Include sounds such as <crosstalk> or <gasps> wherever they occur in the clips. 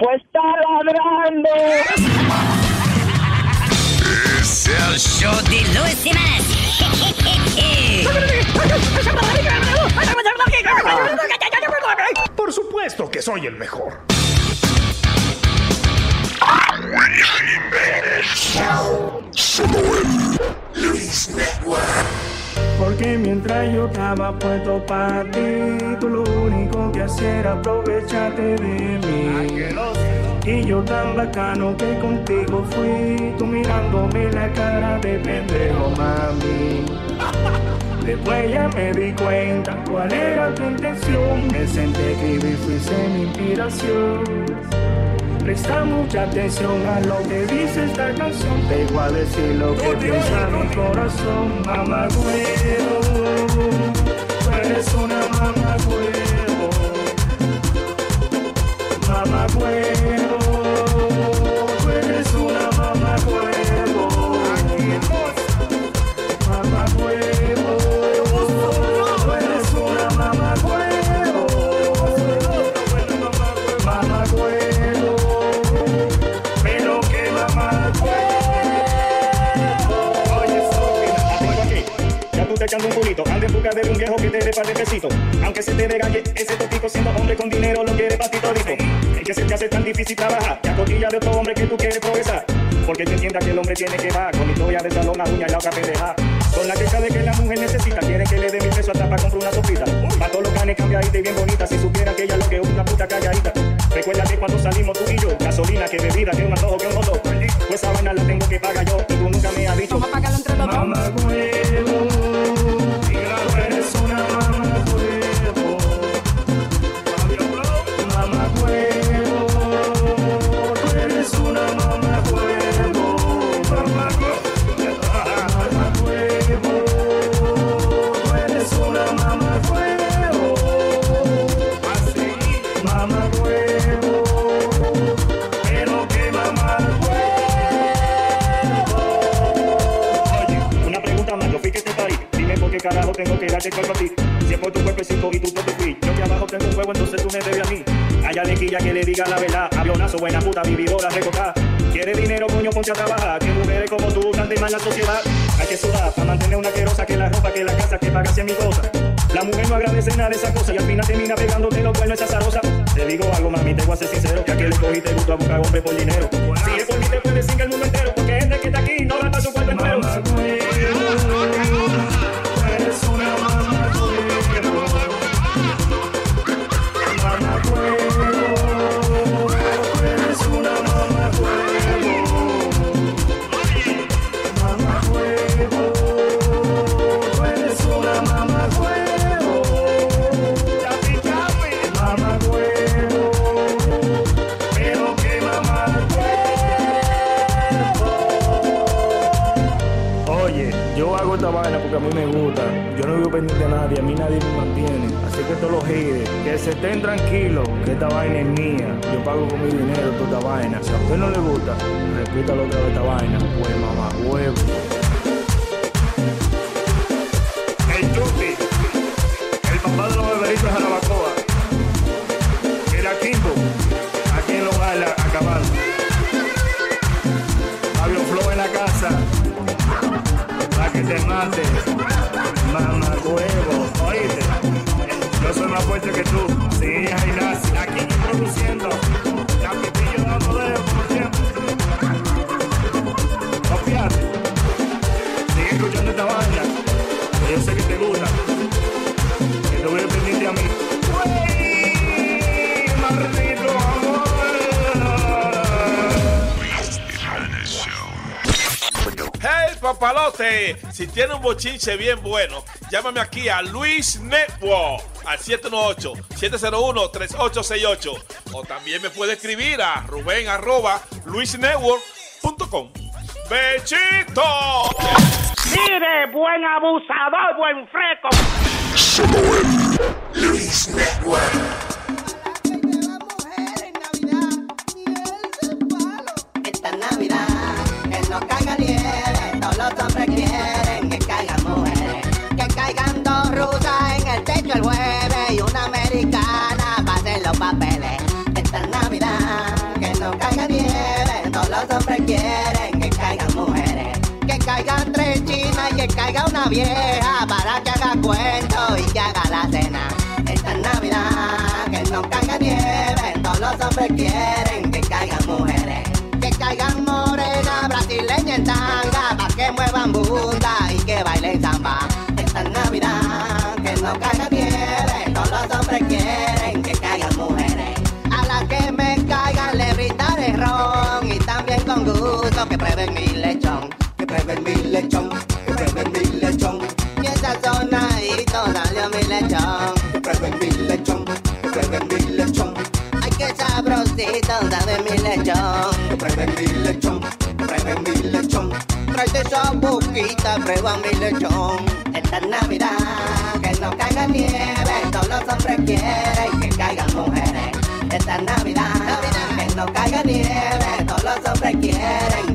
Pues está ladrando. Es el show de Luis Semanas. Por supuesto que soy el mejor. Porque mientras yo estaba puesto para ti, tú lo único que hacías era aprovecharte de mí. Y yo tan bacano que contigo fui, tú mirándome la cara de pendejo, mami. Después ya me di cuenta cuál era tu intención. Me senté escribir, fuiste mi inspiración. Presta mucha atención a lo que dice esta canción. Te igual a decir lo que piensa mi corazón, mamá huevo. Tú eres una mamá huevo. Mamá huevo. Echando un culito, anda en busca de un viejo que te dé par de besitos. Aunque se te regañe, ese topico siendo hombre con dinero lo quiere para ti todito. Es que se te hace tan difícil trabajar, que a cotilla de otro hombre que tú quieres progresar. Porque te entienda que el hombre tiene que bajar, con historia de salón, la uña y la otra pendeja. Con la queja de que la mujer necesita, quiere que le dé mil pesos hasta para comprar una sopita. Pa' todos los canes cambiadita y bien bonita, si supiera que ella lo que es una puta calladita. Recuerda que cuando salimos tú y yo, gasolina, que bebida, que un antojo, que un motor. Pues esa vaina la tengo que pagar yo, y tú nunca me has dicho. Vamos a pagarlo entre los Mamá tengo que darte cuerpo a ti. Si es por tu cuerpecito y tu propio fui. Yo que abajo tengo un huevo, entonces tú me debes a mí. Allá de quilla que le diga la verdad. Avionazo, buena puta, vividora, recocada. Quiere dinero, coño, ponte a trabajar. Que mujeres como tú de mal la sociedad. Hay que sudar para mantener una querosa que la ropa, que la casa, que paga cien mi cosa. La mujer no agradece nada de esa cosa y al final termina pegándote los cuernos esa zarosa. Te digo algo, mami, te voy a ser sincero, que a aquel le cogiste gusto a buscar hombre por dinero. Si es por mí te puedes decir que el mundo entero, Así que todos los gires, que se estén tranquilos, que esta vaina es mía. Yo pago con mi dinero toda esta vaina. Si a usted no le gusta, repítalo otra vez esta vaina. Pues mamá, huevo. Si tiene un bochinche bien bueno, llámame aquí a Luis Network al 718-701-3868. O también me puede escribir a ruben arroba luisnetwork.com. ¡Bechito! Mire, buen abusador, buen freco. Esta que caiga una vieja para que haga cuento y que haga la cena. Esta Navidad, que no caiga nieve, todos los hombres quieren que caigan mujeres. Que caigan morenas, brasileñas en tanga, pa' que muevan bunda y que bailen samba. Esta Navidad, que no caiga nieve, todos los hombres quieren que caigan mujeres. A las que me caigan le brindaré ron y también con gusto que prueben mi sabrosito sabe mi lechón. Que prueben mi lechón, que prueben mi lechón. Tráete esa boquita, prueba mi lechón. Esta Navidad, que no caiga nieve, todos los hombres quieren que caigan mujeres. Esta Navidad, que no caiga nieve, todos los hombres quieren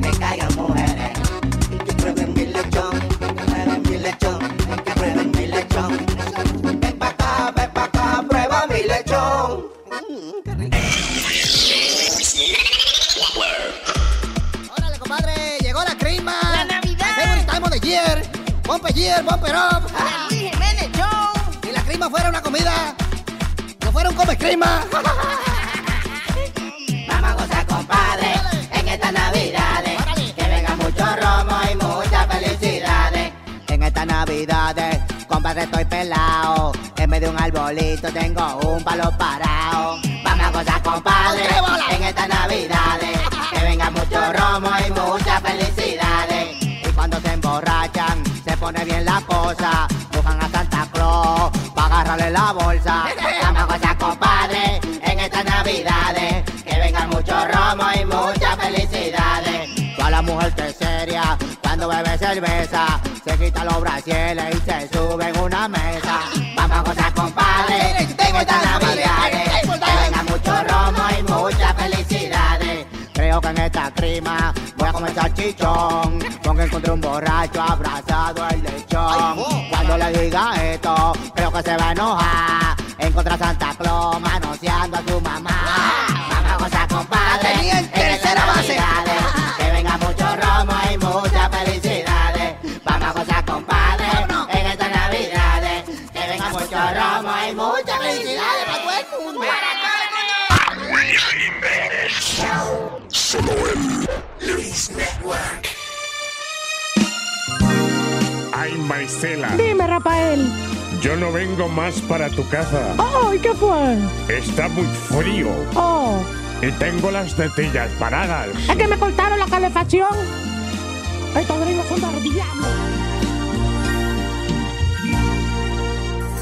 Bumper year, bumper up. Luis Jiménez Show. Si la crema fuera una comida, no fuera un come crema. <laughs> Vamos a gozar, compadre, en estas navidades. Que venga mucho romo y muchas felicidades. En estas navidades, compadre, estoy pelado. En vez de un arbolito tengo un palo parado. Vamos a gozar, compadre, en estas navidades. Pone bien la cosa. Buscan a Santa Claus para agarrarle la bolsa. <laughs> Vamos a gozar, compadre, en estas navidades. Que venga mucho romo y muchas felicidades. Toda la mujer que es seria cuando bebe cerveza. Se quita los brasieles y se sube en una mesa. Vamos a gozar, compadre, en estas navidades. Que venga mucho romo y muchas felicidades. Creo que en esta crima voy a comer salchichón. Porque encontré un borracho abrazado esto, creo que se va a enojar. Encontré a Santa Ay, Dime, Rafael. yo no vengo más para tu casa. Oh, ¿y qué fue? Está muy frío Oh, y tengo las tetillas paradas. es que me cortaron la calefacción. Estos gringos son del diablo.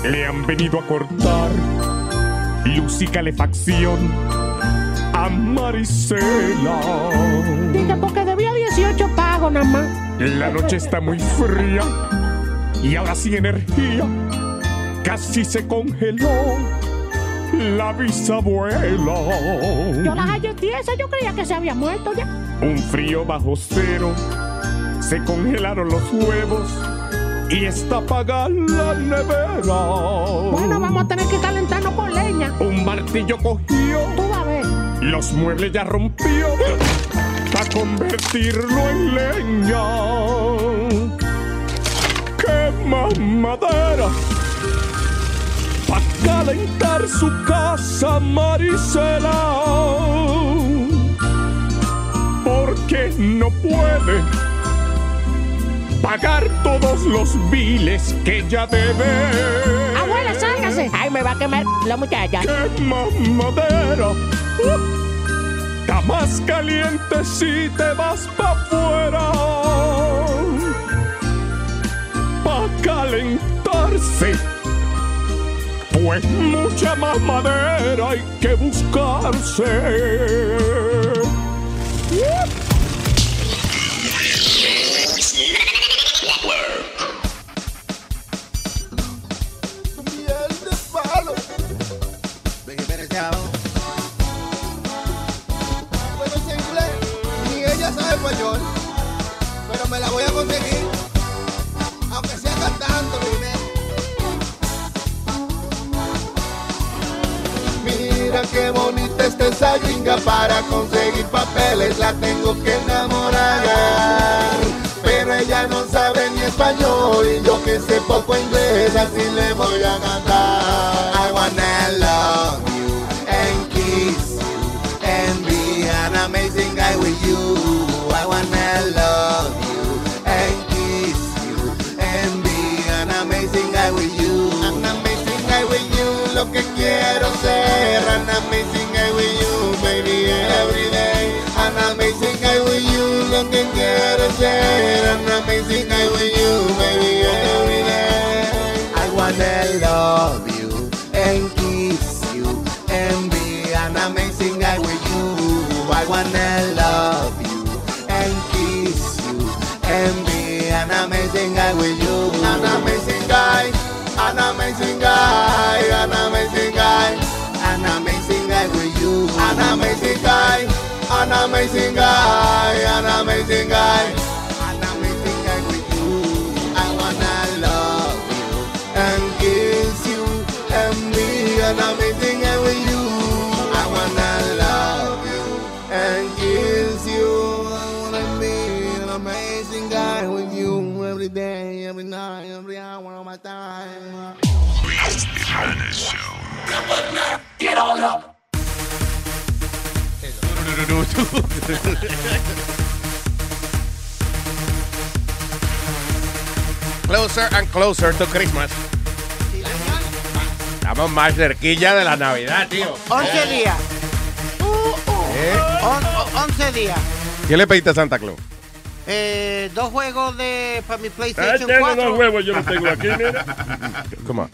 Le han venido a cortar luz y calefacción a Marisela. Dije, porque debía 18 pagos nada más. La noche está muy fría y ahora sin energía. Casi se congeló la bisabuela. Yo la hallé tiesa, yo creía que se había muerto ya. Un frío bajo cero, se congelaron los huevos y está apagada la nevera. Bueno, vamos a tener que calentarnos con leña. Un martillo cogió, Tú vas a ver. los muebles ya rompió para convertirlo en leña. Quema madera para calentar su casa, Marisela. Porque no puede pagar todos los biles que ella debe. Abuela, sálgase. Ay, me va a quemar la muchacha. Quema madera. Está más caliente si te vas pa' afuera. Calentarse. pues mucha más madera hay que buscarse. Pero me la voy a conseguir, qué bonita está esa gringa para conseguir papeles, la tengo que enamorar. Pero ella no sabe ni español y yo que sé poco inglés, así le voy a cantar. I wanna love you and kiss you and be an amazing guy with you. Amazing guy with you, baby, every day. An amazing guy with you, lo que quiero ser. An amazing guy with you, baby, every day. I wanna love you and kiss you and be an amazing guy with you. I wanna love you and kiss you and be an amazing guy with you. An amazing guy, an amazing guy, an amazing amazing guy, an amazing guy, an amazing guy with you. I wanna love you and kiss you and be an amazing guy with you. I wanna love you and kiss you. I wanna be an amazing guy with you every day, every night, every hour of my time. Get on up. Closer and closer to Christmas. Estamos más cerquilla de la Navidad, tío. 11 días. ¿Eh? On- on- 11 días. ¿Qué le pediste a Santa Claus? Eh, dos juegos de para mi Ah, PlayStation tiene 4. dos huevos, yo lo tengo aquí, mira. <laughs> Come on.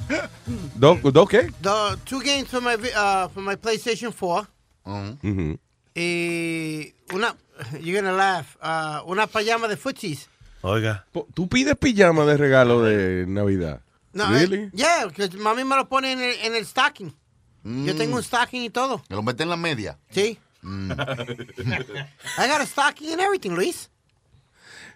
¿Dos dos qué? The two games for my vi- uh, for my PlayStation 4 Ujú. Y una you're gonna laugh uh, una pijama de footsies. Oiga. ¿Tú pides pijama de regalo de Navidad? No, really? eh, yeah, que mami me lo pone en el, en el stocking. Yo tengo un stocking y todo. ¿Me lo mete en la media? Sí. Mm. <laughs> I got a stocking and everything, Luis.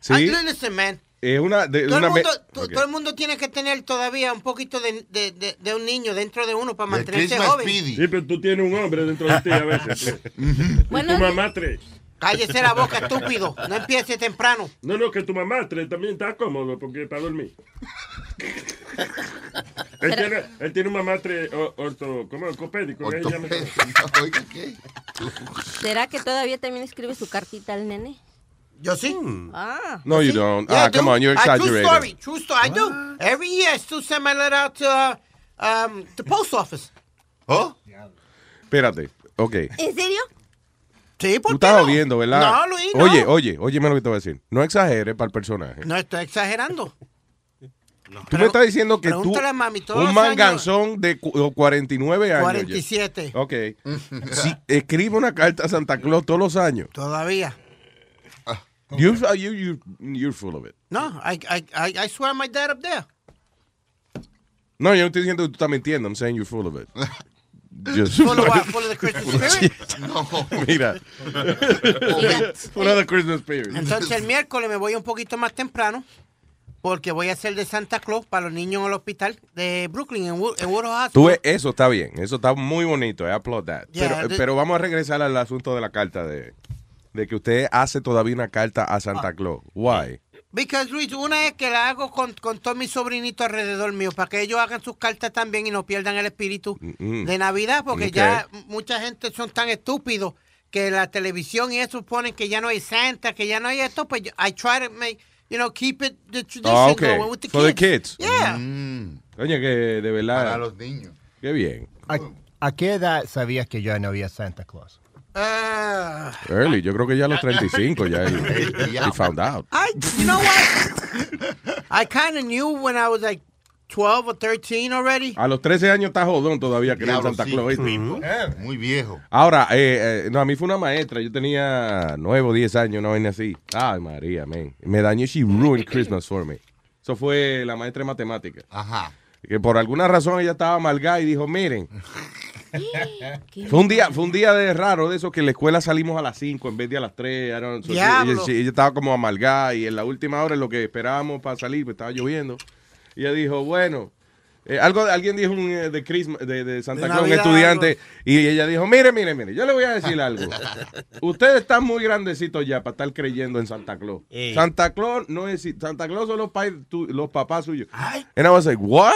Sí. I- listen, man. Es una, de, Todo el, una mundo, to- Ok. todo el mundo tiene que tener todavía un poquito de, de- de- de un niño dentro de uno para mantenerse joven. Sí, pero tú tienes un hombre dentro de ti a veces. <laughs> Bueno. tu mamá tres. Cállese la boca, estúpido. No empiece temprano. No, no, que tu mamá tres también está cómodo porque para dormir. él, tiene, él tiene un mamá tres orto, ¿cómo? Ortopédico. <laughs> ¿Será que todavía también escribe su cartita al nene? Yo sí. Ah. No, you don't. Yeah, ah, do. come on, you're Ah, True exaggerating. story. True story. I do. Every year I still send my letter out to uh, um, the post office. ¿Oh? Espérate. Ok. ¿En serio? Sí, Tú ¿por qué estás no? jodiendo, ¿verdad? No, Luis, no. Oye, oye, óyeme lo que te voy a decir. No exageres para el personaje. No estoy exagerando. Tú me estás diciendo que tú, mami, un manganzón de cu- 49 años. 47. ya. Ok. <laughs> Si escribe una carta a Santa Claus todos los años. Todavía. You, you, you, you're full of it. No, I, I, I, swear my dad up there. No, yo no estoy diciendo que tú estás mintiendo. I'm saying you're full of it. <laughs> Just- Full of <laughs> what? Full of the Christmas spirit? <laughs> Mira. full of the Christmas spirit. Entonces el miércoles me voy un poquito más temprano porque voy a hacer de Santa Claus para los niños en el hospital de Brooklyn, en, Wood, en Woodhouse Tú, ves, eso está bien, eso está muy bonito, I applaud that. Yeah, pero, the- pero vamos a regresar al asunto de la carta de, de que usted hace todavía una carta a Santa Ah. Claus. Why? Because Luis, una es que la hago con, con todos mis sobrinitos alrededor mío para que ellos hagan sus cartas también y no pierdan el espíritu Mm. de Navidad porque ya mucha gente son tan estúpidos que la televisión y eso ponen que ya no hay Santa, que ya no hay esto, pues yo- I try to make, you know, keep it the tradition Ah, ok. going with the For the kids. kids. Yeah. Oye, que de verdad. Para los niños. Qué bien. ¿A, a qué edad sabías que ya no había Santa Claus? Ah, Early, yo creo que ya a los 35 ya él, <laughs> he found out. I, you know what? I kind of knew when I was like 12 or 13 already. A los 13 años está jodón todavía creer en Diablo, Santa sí. Claus. Muy viejo. Ahora, eh, eh, no, a mí fue una maestra. Yo tenía 9 o 10 años, una vaina así. Ay, María, man. Me dañó. She ruined Christmas for me. Eso fue la maestra de matemáticas. Ajá. Que por alguna razón ella estaba amargada y dijo, miren. Fue un día, fue un día de raro de eso que en la escuela salimos a las 5 en vez de a las 3. I don't- so, Diablo. ella, estaba como amargada y en la última hora lo que esperábamos para salir, pues estaba lloviendo. Y ella dijo, bueno, eh, algo, alguien dijo un, eh, de, Christmas, de, de Santa Claus, un estudiante, y ella dijo, mire, mire, mire, yo le voy a decir algo. <laughs> Ustedes están muy grandecitos ya para estar creyendo en Santa Claus. Santa Claus no es, Santa Claus son los, pa- tu- los papás suyos. And I was like, what?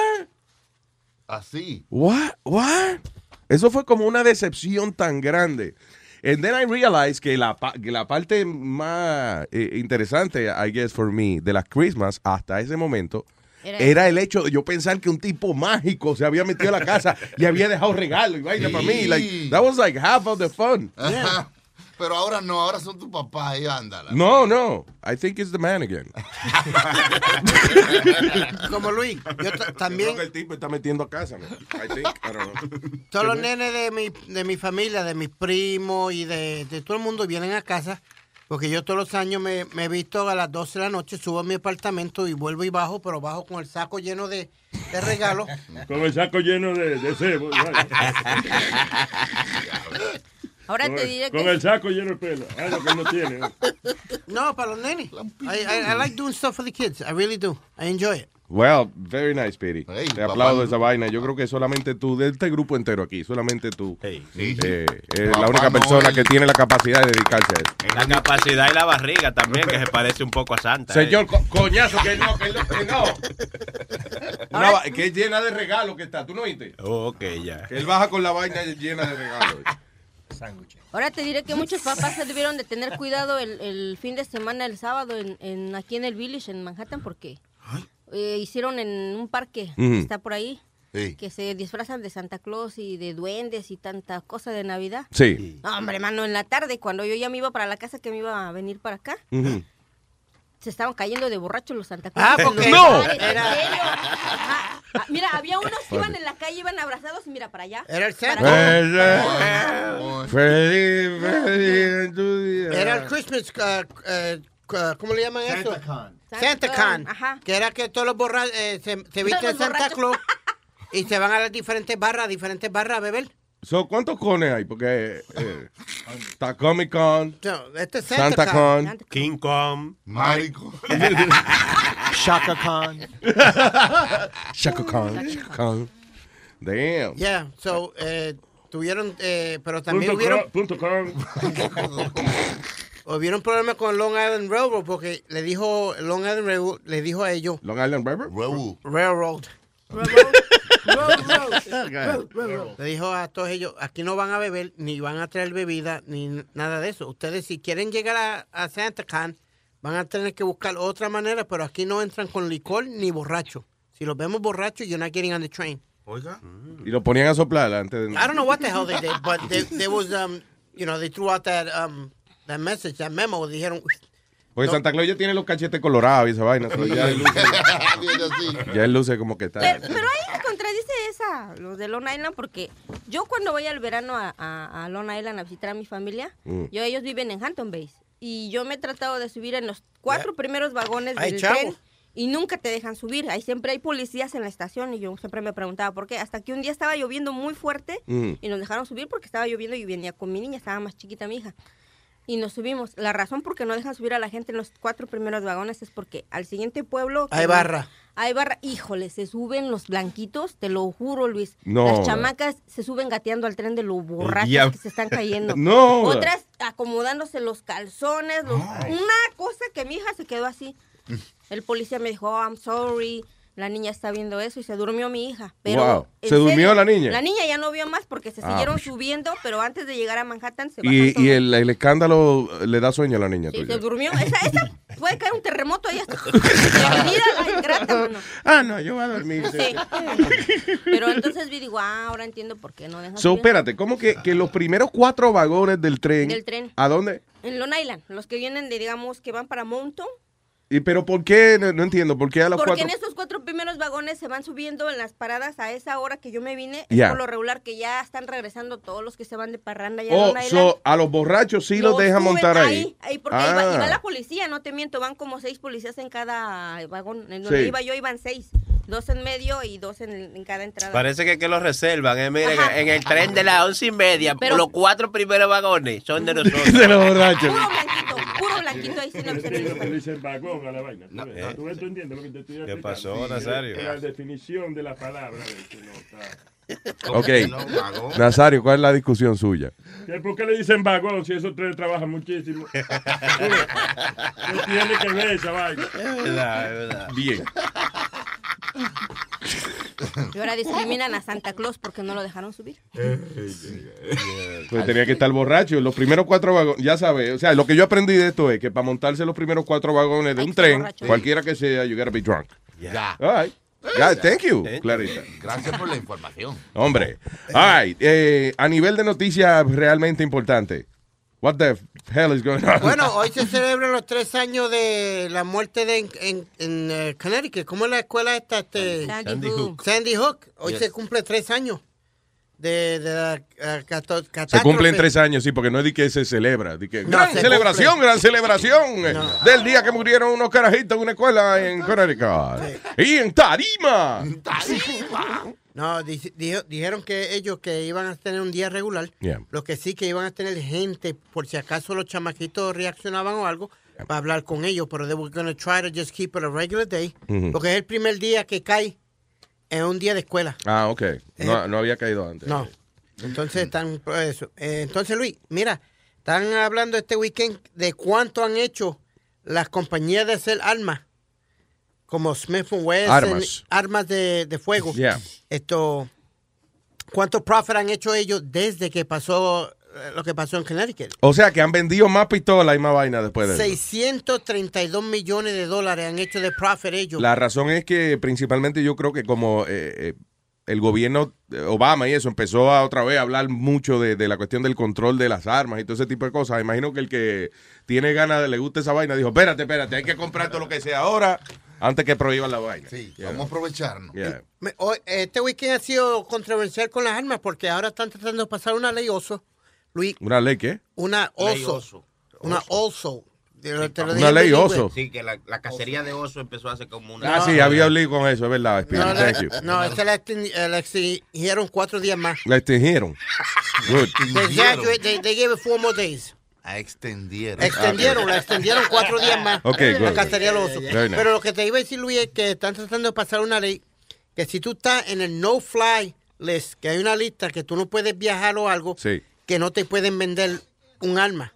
Así. What? What? Eso fue como una decepción tan grande. And then I realized que la, que la parte más eh, interesante, I guess, for me, de las Christmas hasta ese momento, Era- era, el hecho de yo pensar que un tipo mágico se había metido a la casa y había dejado regalo y vaina para mí. Like, that was like half of the fun. Ajá. Pero ahora no, ahora son tu papá y ándala. No, no. I think it's the man again. <laughs> Como Luis, yo ta- también, Creo que el tipo está metiendo a casa. I think. I don't know. todos los nenes de mi, de mi familia, de mis primos y de, de todo el mundo vienen a casa. Porque yo todos los años me, me he visto a las 12 de la noche, subo a mi apartamento y vuelvo y bajo, pero bajo con el saco lleno de, de regalos. Con el saco lleno de, de cebo. <laughs> Ahora con, te el- diré con que el saco lleno de pelo. Ah, lo que no tiene. <laughs> No, para los nenes. I, I, I like doing stuff for the kids. I really do. I enjoy it. Well, very nice, Piri. Hey, Te papá. aplaudo esa vaina. Yo creo que solamente tú, de este grupo entero aquí, solamente tú, Hey, Sí, sí. eh, es Papá la única persona que tiene la capacidad de dedicarse a eso. La capacidad y la barriga también, que se parece un poco a Santa. Señor, ¿eh? co- coñazo, que no, que no, que no. <laughs> Una va- que es llena de regalos que está, ¿tú no oíste? Oh, ok, ya. Que él baja con la vaina llena de regalos. Ahora te diré que muchos papás se debieron de tener cuidado el, el fin de semana, el sábado, en, en- aquí en el Village, en Manhattan, porque eh, hicieron en un parque que está por ahí, Sí. que se disfrazan de Santa Claus y de duendes y tanta cosa de Navidad. Sí. No, hombre, mano, en la tarde, cuando yo ya me iba para la casa, que me iba a venir para acá, Ujú. Se estaban cayendo de borrachos los Santa Claus. Ah, porque- No. Era... mira, había unos que iban en la calle, iban abrazados y mira para allá. Era el acá. Feliz, feliz en tu día. Era el Christmas, uh, uh, uh, ¿cómo le llaman eso? SantaCon. Santa Con. Ajá. Que era que todos los borrachos se, se visten Santa borrachos. Claus <laughs> y se van a las diferentes barras, diferentes barras a beber. So, ¿Cuántos cones hay? Porque eh, <laughs> está Comic Con, So, este es Santa, Santa Con. Con, King Kong. Marico. <laughs> <laughs> Shaka Khan. Shaka Khan, Shaka Khan. Damn. Yeah, so, eh, tuvieron, eh, pero también Punto, hubieron, com- punto com. hubieron problemas con Long Island Railroad porque le dijo, Long Island Railroad le dijo a ellos, Long Island River. Raúl. Railroad. Le dijo a todos ellos, aquí no van a beber, ni van a traer bebida, ni nada de eso. Ustedes si quieren llegar a, a Santa Con, van a tener que buscar otra manera, pero aquí no entran con licor ni borracho. Si los vemos borrachos, you're not getting on the train. Oiga. Y lo ponían a soplar antes de... I don't know what the hell they did, but they, there was, um, you know, they threw out that, um, that message, that memo. Dijeron, Porque Santa Claus ya tiene los cachetes colorados y esa vaina. ya, él luce, <laughs> ya él luce como que está. Pero, pero ahí contradice esa, los de Long Island, porque yo cuando voy al verano a, a, a Long Island a visitar a mi familia, Mm. yo ellos viven en Hampton Bays. Y yo me he tratado de subir en los cuatro primeros vagones del tren y nunca te dejan subir. Ahí siempre hay policías en la estación y yo siempre me preguntaba por qué. Hasta que un día estaba lloviendo muy fuerte Mm. y nos dejaron subir porque estaba lloviendo y venía con mi niña, estaba más chiquita mi hija. Y nos subimos. La razón por qué no dejan subir a la gente en los cuatro primeros vagones es porque al siguiente pueblo... Hay barra. Hay barra. Híjole, se suben los blanquitos, te lo juro, Luis. No. Las chamacas se suben gateando al tren de lo borrachos que se están cayendo. <laughs> No. Otras acomodándose los calzones. los- Una cosa que mi hija se quedó así. El policía me dijo, oh, I'm sorry. La niña está viendo eso y se durmió mi hija. Pero, Wow. ¿en ¿Se durmió la niña? La niña ya no vio más porque se Ah, siguieron pues. subiendo, pero antes de llegar a Manhattan se Y, todos. y el, el escándalo le da sueño a la niña Sí, tuya. se durmió. Esa, esa puede caer un terremoto ahí. <laughs> Ah, no, yo voy a dormir. Sí. Pero entonces vi, digo, ah, ahora entiendo por qué no dejan So, espérate, ¿cómo que, que los primeros cuatro vagones del tren? Del tren. ¿A dónde? En Long Island, los que vienen de, digamos, que van para Mountain. ¿Y pero por qué? No, no entiendo, ¿por qué a los Porque cuatro? en esos cuatro primeros vagones se van subiendo en las paradas a esa hora que yo me vine. Yeah. Por lo regular que ya están regresando todos los que se van de parranda. Ya Oh, so, a los borrachos sí los, dejan suben montar ahí. Ahí, ahí, porque iba, Ah. iba la policía, no te miento, van como seis policías en cada vagón. En donde Sí. iba yo iban seis. Dos en medio y dos en, en cada entrada. Parece que, que lo reservan. eh. Miren, en el tren de las once y media, Pero- los cuatro primeros vagones son de <laughs> nosotros. De los borrachos. Blanquito, ahí no que le dicen vagón a la vaina. ¿tú ves? eh. ¿Tú? ¿Tú entiendes lo que te estoy ¿Qué pasó, Nazario? La definición de la palabra. no está. Ok. Nazario, ¿cuál es la discusión suya? ¿Que ¿Por qué le dicen vagón si esos tres trabajan muchísimo? <laughs> ¿Qué tiene que ver esa vaina? Bien. <laughs> Y ahora discriminan a Santa Claus porque no lo dejaron subir. Pues tenía que estar borracho. Los primeros cuatro vagones, ya sabes. O sea, lo que yo aprendí de esto es que para montarse los primeros cuatro vagones de un tren, borracho. cualquiera que sea, you gotta be drunk. Ya. All right. Yeah, thank you, Clarita. Gracias por la información. Hombre. All right. eh, a nivel de noticias realmente importante. What the hell is going on? Bueno, <laughs> hoy se celebran los tres años de la muerte de en, en, en, eh, Connecticut. ¿Cómo es la escuela esta? Este, Sandy Sandy Hook. Hook. Sandy Hook. Hoy Yes. se cumple tres años de, de la cato- Se cumplen tres años, sí, porque no es de que se celebra. de que, No, gran se celebración, cumple. gran celebración eh, del día que murieron unos carajitos en una escuela en Connecticut. Y en Tarima. No, di- dijeron que ellos que iban a tener un día regular. Yeah. Lo que sí que iban a tener gente, por si acaso los chamaquitos reaccionaban o algo, para hablar con ellos, pero they were going to try to just keep it a regular day, Ujú. porque es el primer día que cae en un día de escuela. Ah, ok. No, no había caído antes. No. Entonces están eso. Eh, entonces, Luis, mira, están hablando este weekend de cuánto han hecho las compañías de hacer armas, como Smith Wesson, Armas. armas de, de fuego. Yeah. Esto, ¿cuánto profit han hecho ellos desde que pasó eh, lo que pasó en Connecticut? O sea, que han vendido más pistolas y más vaina después de eso. 632 millones de dólares han hecho de profit ellos. La razón es que principalmente yo creo que como eh, eh, el gobierno eh, Obama y eso empezó a otra vez a hablar mucho de, de la cuestión del control de las armas y todo ese tipo de cosas. Imagino que el que tiene ganas de le gusta esa vaina dijo, espérate, espérate, hay que comprar todo lo que sea ahora antes que prohíban la vaina. Sí, Yeah. vamos a aprovecharnos. Yeah. Hoy- Este weekend ha sido controversial con las armas porque ahora están tratando de pasar una ley oso. Luis, ¿Una ley qué? una Ley oso. oso. Una oso. Una ley oso. Sí, que la, la cacería de oso empezó hace como una... Ah, sí, había leído con eso, es verdad. No, Thank you. la, no, esta la, exten- eh, exigieron cuatro días más. La extendieron. Good. They, they- they gave it four more days. A extendieron. Extendieron, la extendieron cuatro días más. Ok, La cacería los osos. Nice. Pero lo que te iba a decir, Luis, es que están tratando de pasar una ley que si tú estás en el no-fly list, que hay una lista que tú no puedes viajar o algo, Sí. que no te pueden vender un arma.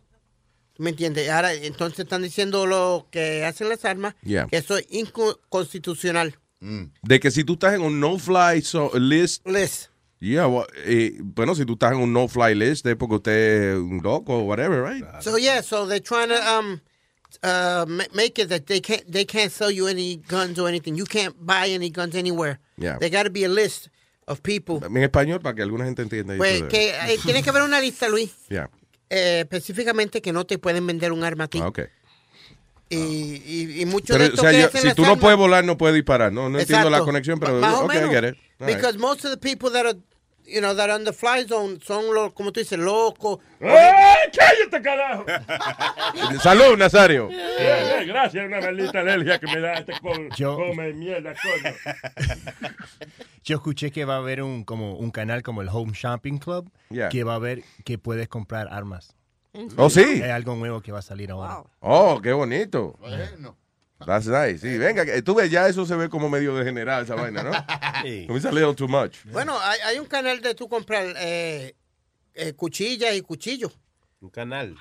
¿Tú ¿Me entiendes? Ahora, entonces están diciendo lo que hacen las armas, Yeah. que eso es inconstitucional. De que si tú estás en un no-fly so- list. List. Yeah, well, eh, bueno, si tú estás en un no-fly list es porque usted es un loco o whatever, right? So yeah, so they're trying to um uh ma- make it that they can't they can't sell you any guns or anything. You can't buy any guns anywhere. Yeah. There got to be a list of people. En español para que alguna gente entienda. Pues de- que eh, tiene que haber una lista, Luis, Yeah. eh, específicamente que no te pueden vender un arma a ti. Ah, ok. Y, y, y mucho de Pero, o esto sea, que yo- si tú no armas- puedes volar, no puedes disparar. No, no entiendo la conexión, pero Más o ok, I get it. All right. Because most of the people that are, you know, that on the fly zone son los, como tú dices, locos. ¡Eh, cállate, carajo! <laughs> Salud, Nazario. Eh, eh, gracias, una maldita alergia que me da este con, Yo- come mierda, coño. <laughs> Yo escuché que va a haber un como un canal como el Home Shopping Club Yeah. que va a haber que puedes comprar armas. Oh, sí. Es algo nuevo que va a salir ahora. Oh, qué bonito. That's nice. Sí, venga, que- tú ves, ya eso se ve como medio degenerado esa vaina, ¿no? <laughs> Sí. It's a little too much. Bueno, hay, hay un canal de tú comprar eh, eh, cuchillas y cuchillos. Un canal.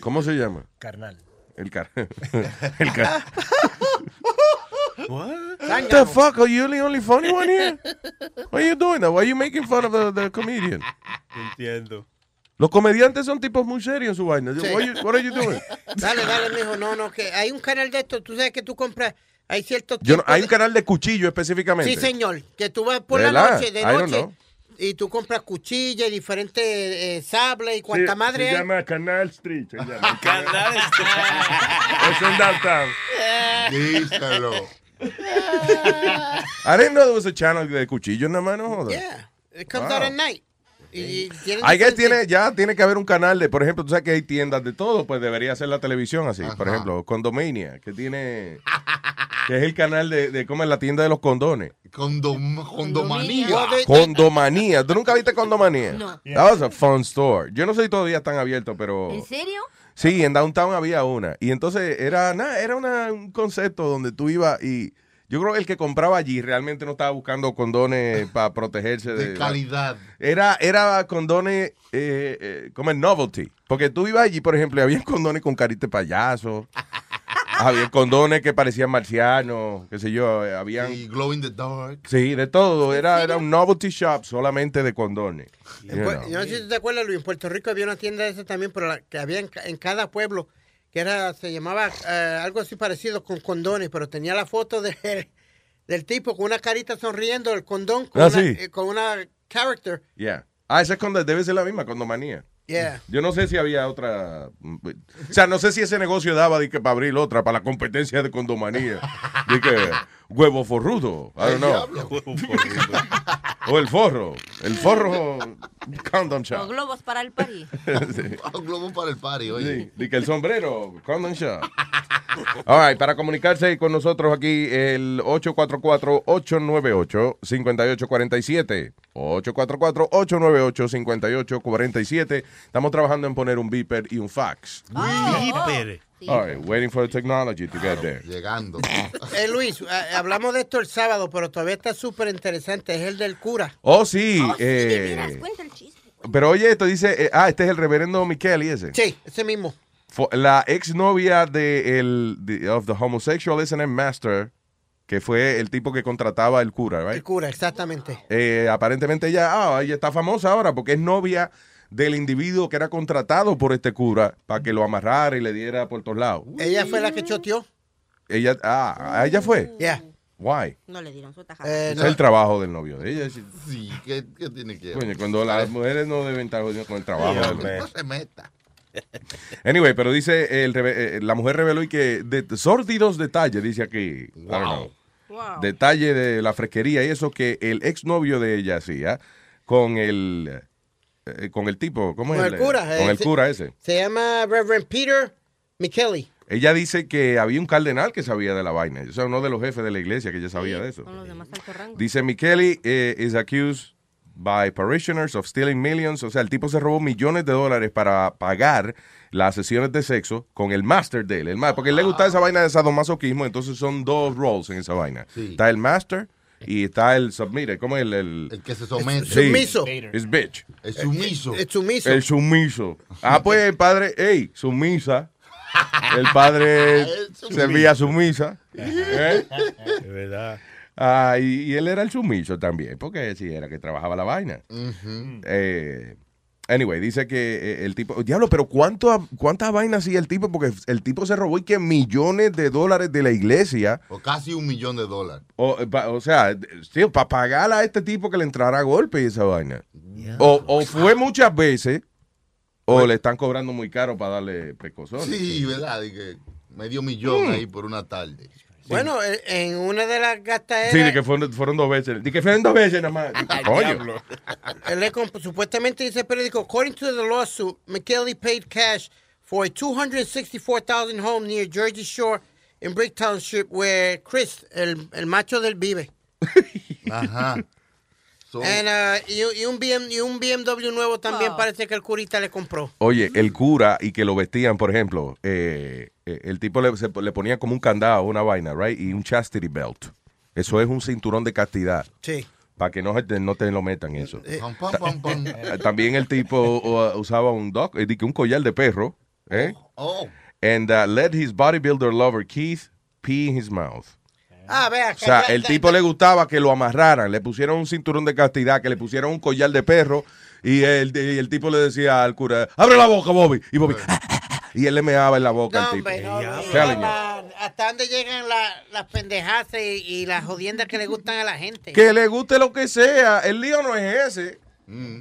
¿Cómo se llama? Carnal. El car. <laughs> El car. <laughs> What? What the fuck? Are you the only funny one here? Why are you doing that? Why are you making fun of the, the comedian? Entiendo. Los comediantes son tipos muy serios en su vaina. Sí. What, are you, what are you doing? <laughs> Dale, dale, mijo. No, no, que hay un canal de esto. Tú sabes que tú compras. Hay ciertos Yo no- tipos hay de- un canal de cuchillo específicamente. Sí, señor. Que tú vas por ¿Verdad? la noche, de noche. Y tú compras cuchillas y diferentes eh, sables y Sí, cuanta madre se hay. llama Canal Street. Se llama. <laughs> Canal Es en downtown. <laughs> Díselo. I didn't know there was a channel de cuchillos nada más, no jodas. Yeah, it comes Wow. out at night. Y, y tienen I guess diferentes- tiene, ya tiene que haber un canal de, por ejemplo, tú sabes que hay tiendas de todo, pues debería ser la televisión así. Por ejemplo, Condomania, que tiene, que es el canal de, de cómo es la tienda de los condones. Condom, condomanía. Condomanía. ¿Tú nunca viste Condomanía? No. That was a fun store. Yo no sé si todavía están abiertos, pero... ¿En serio? Sí, en Downtown había una. Y entonces era nada, era una- un concepto donde tú ibas y yo creo que el que compraba allí realmente no estaba buscando condones <laughs> para protegerse de, De calidad. Era, era condones eh, eh, como el novelty. Porque tú ibas allí, por ejemplo, y había <laughs> condones con carita de payaso. <laughs> había condones que parecían marcianos, qué sé yo, habían... Y glow in the dark. Sí, de todo. Era, era un novelty shop solamente de condones. Yo no sé si te acuerdas, Luis, en Puerto Rico había una tienda de esa también, pero la- que había en, ca- en cada pueblo, que era, se llamaba eh, algo así parecido con condones, pero tenía la foto de, <laughs> del tipo con una carita sonriendo, el condón con, Ah, una, sí. eh, con una character. Yeah. Ah, esa es cuando debe ser la misma, condomanía. Yeah. Yo no sé si había otra. O sea, no sé si ese negocio daba de que para abrir otra, para la competencia de condomanía. <laughs> De que huevo forrudo. I don't know. <laughs> o el forro. El forro condom O shop. globos para el party. <laughs> Sí. Un globo para el party, oye. Sí, de que el sombrero, condom shop. All right, para comunicarse con nosotros aquí, el 844-898-5847. 844-898-5847. Estamos trabajando en poner un beeper y un fax. Beeper. All right, waiting for the technology to get there. Llegando. <laughs> Eh, Luis, eh, hablamos de esto el sábado, pero todavía está súper interesante. Es el del cura. Oh, sí. eh, pero oye, esto dice, eh, ah, este es el reverendo Micheli ese. Sí, ese mismo. La exnovia de el, de- of the homosexual and master, que fue el tipo que contrataba el cura, right? El cura, exactamente. Eh, aparentemente ella, ah, ella está famosa ahora porque es novia del individuo que era contratado por este cura para que lo amarrara y le diera por todos lados. Ella fue la que choteó. Ella, ah, ¿a ella fue. Yeah. Why? No le dieron su tajada. Eh, Es el trabajo del novio de ella. Sí, ¿qué, qué tiene que ver? Coño, cuando las mujeres no deben estar con el trabajo. Sí, del- hombre. No se meta. <laughs> Anyway, pero dice, el eh, la mujer reveló y que de sórdidos detalles, dice aquí. Know. Detalle de la fresquería y eso que el exnovio de ella hacía con el eh, con el tipo, ¿cómo Con es? el cura, Con eh, el cura ese. Se llama Reverend Peter McKelly. Ella dice que había un cardenal que sabía de la vaina. O sea, uno de los jefes de la iglesia que ya sabía de eso. Con los demás alto rango. Dice Micheli eh, is accused by parishioners of stealing millions. O sea, el tipo se robó millones de dólares para pagar las sesiones de sexo con el master de él. El ma- porque le gusta esa vaina de sadomasoquismo, entonces son dos roles en esa vaina. Sí. Está el master y está el submiter. ¿Cómo es el, el, El que se somete. Sí. Sumiso. Es bitch. El sumiso. El sumiso. El sumiso. Ah, pues el padre, hey, sumisa. El padre <laughs> servía sumisa. ¿Eh? De verdad. Ah, y, y él era el sumiso también, porque sí era que trabajaba la vaina. Eh, anyway, dice que eh, el tipo, diablo, pero ¿cuánto, ¿cuántas vainas hacía el tipo? Porque el tipo se robó y que millones de dólares de la iglesia. O casi un millón de dólares. O, pa- o sea, para pagar a este tipo que le entrara a golpe y esa vaina. O, o fue muchas veces, o le están cobrando muy caro para darle pecosones. Sí, ¿verdad? Y que medio millón Mm. ahí por una tarde. Bueno, eh, en una de las gastaderas, Sí, de que fueron, fueron dos veces. De que fueron dos veces nada más. Coño. él le comp- supuestamente dice el periódico, according to the lawsuit, McKelly paid cash for a 264,000 home near Jersey Shore in Brick Township where Chris, el, el macho del vive. Ajá. So- And, uh, y, un- y un BM, y un BMW nuevo también Oh. parece que el curita le compró. Oye, el cura y que lo vestían, por ejemplo, eh, eh, el tipo le, se- le ponía como un candado, una vaina, right? Y un chastity belt. Eso es un cinturón de castidad. Sí. Para que no, no te lo metan eso. Eh, <laughs> También el tipo uh, usaba un dog, di que un collar de perro, ¿eh? Oh. And uh, let his bodybuilder lover Keith pee in his mouth. Ah, vea. O sea, el tipo le gustaba que lo amarraran, le pusieron un cinturón de castidad, que le pusieron un collar de perro, y el, y el tipo le decía al cura, abre la boca, Bobby. Y Bobby, y él le meaba en la boca No, al tipo. hombre, no, no, la- ¿Hasta dónde llegan la- las pendejadas y, y las jodiendas que le gustan a la gente? Que le guste lo que sea, el lío no es ese. Mm.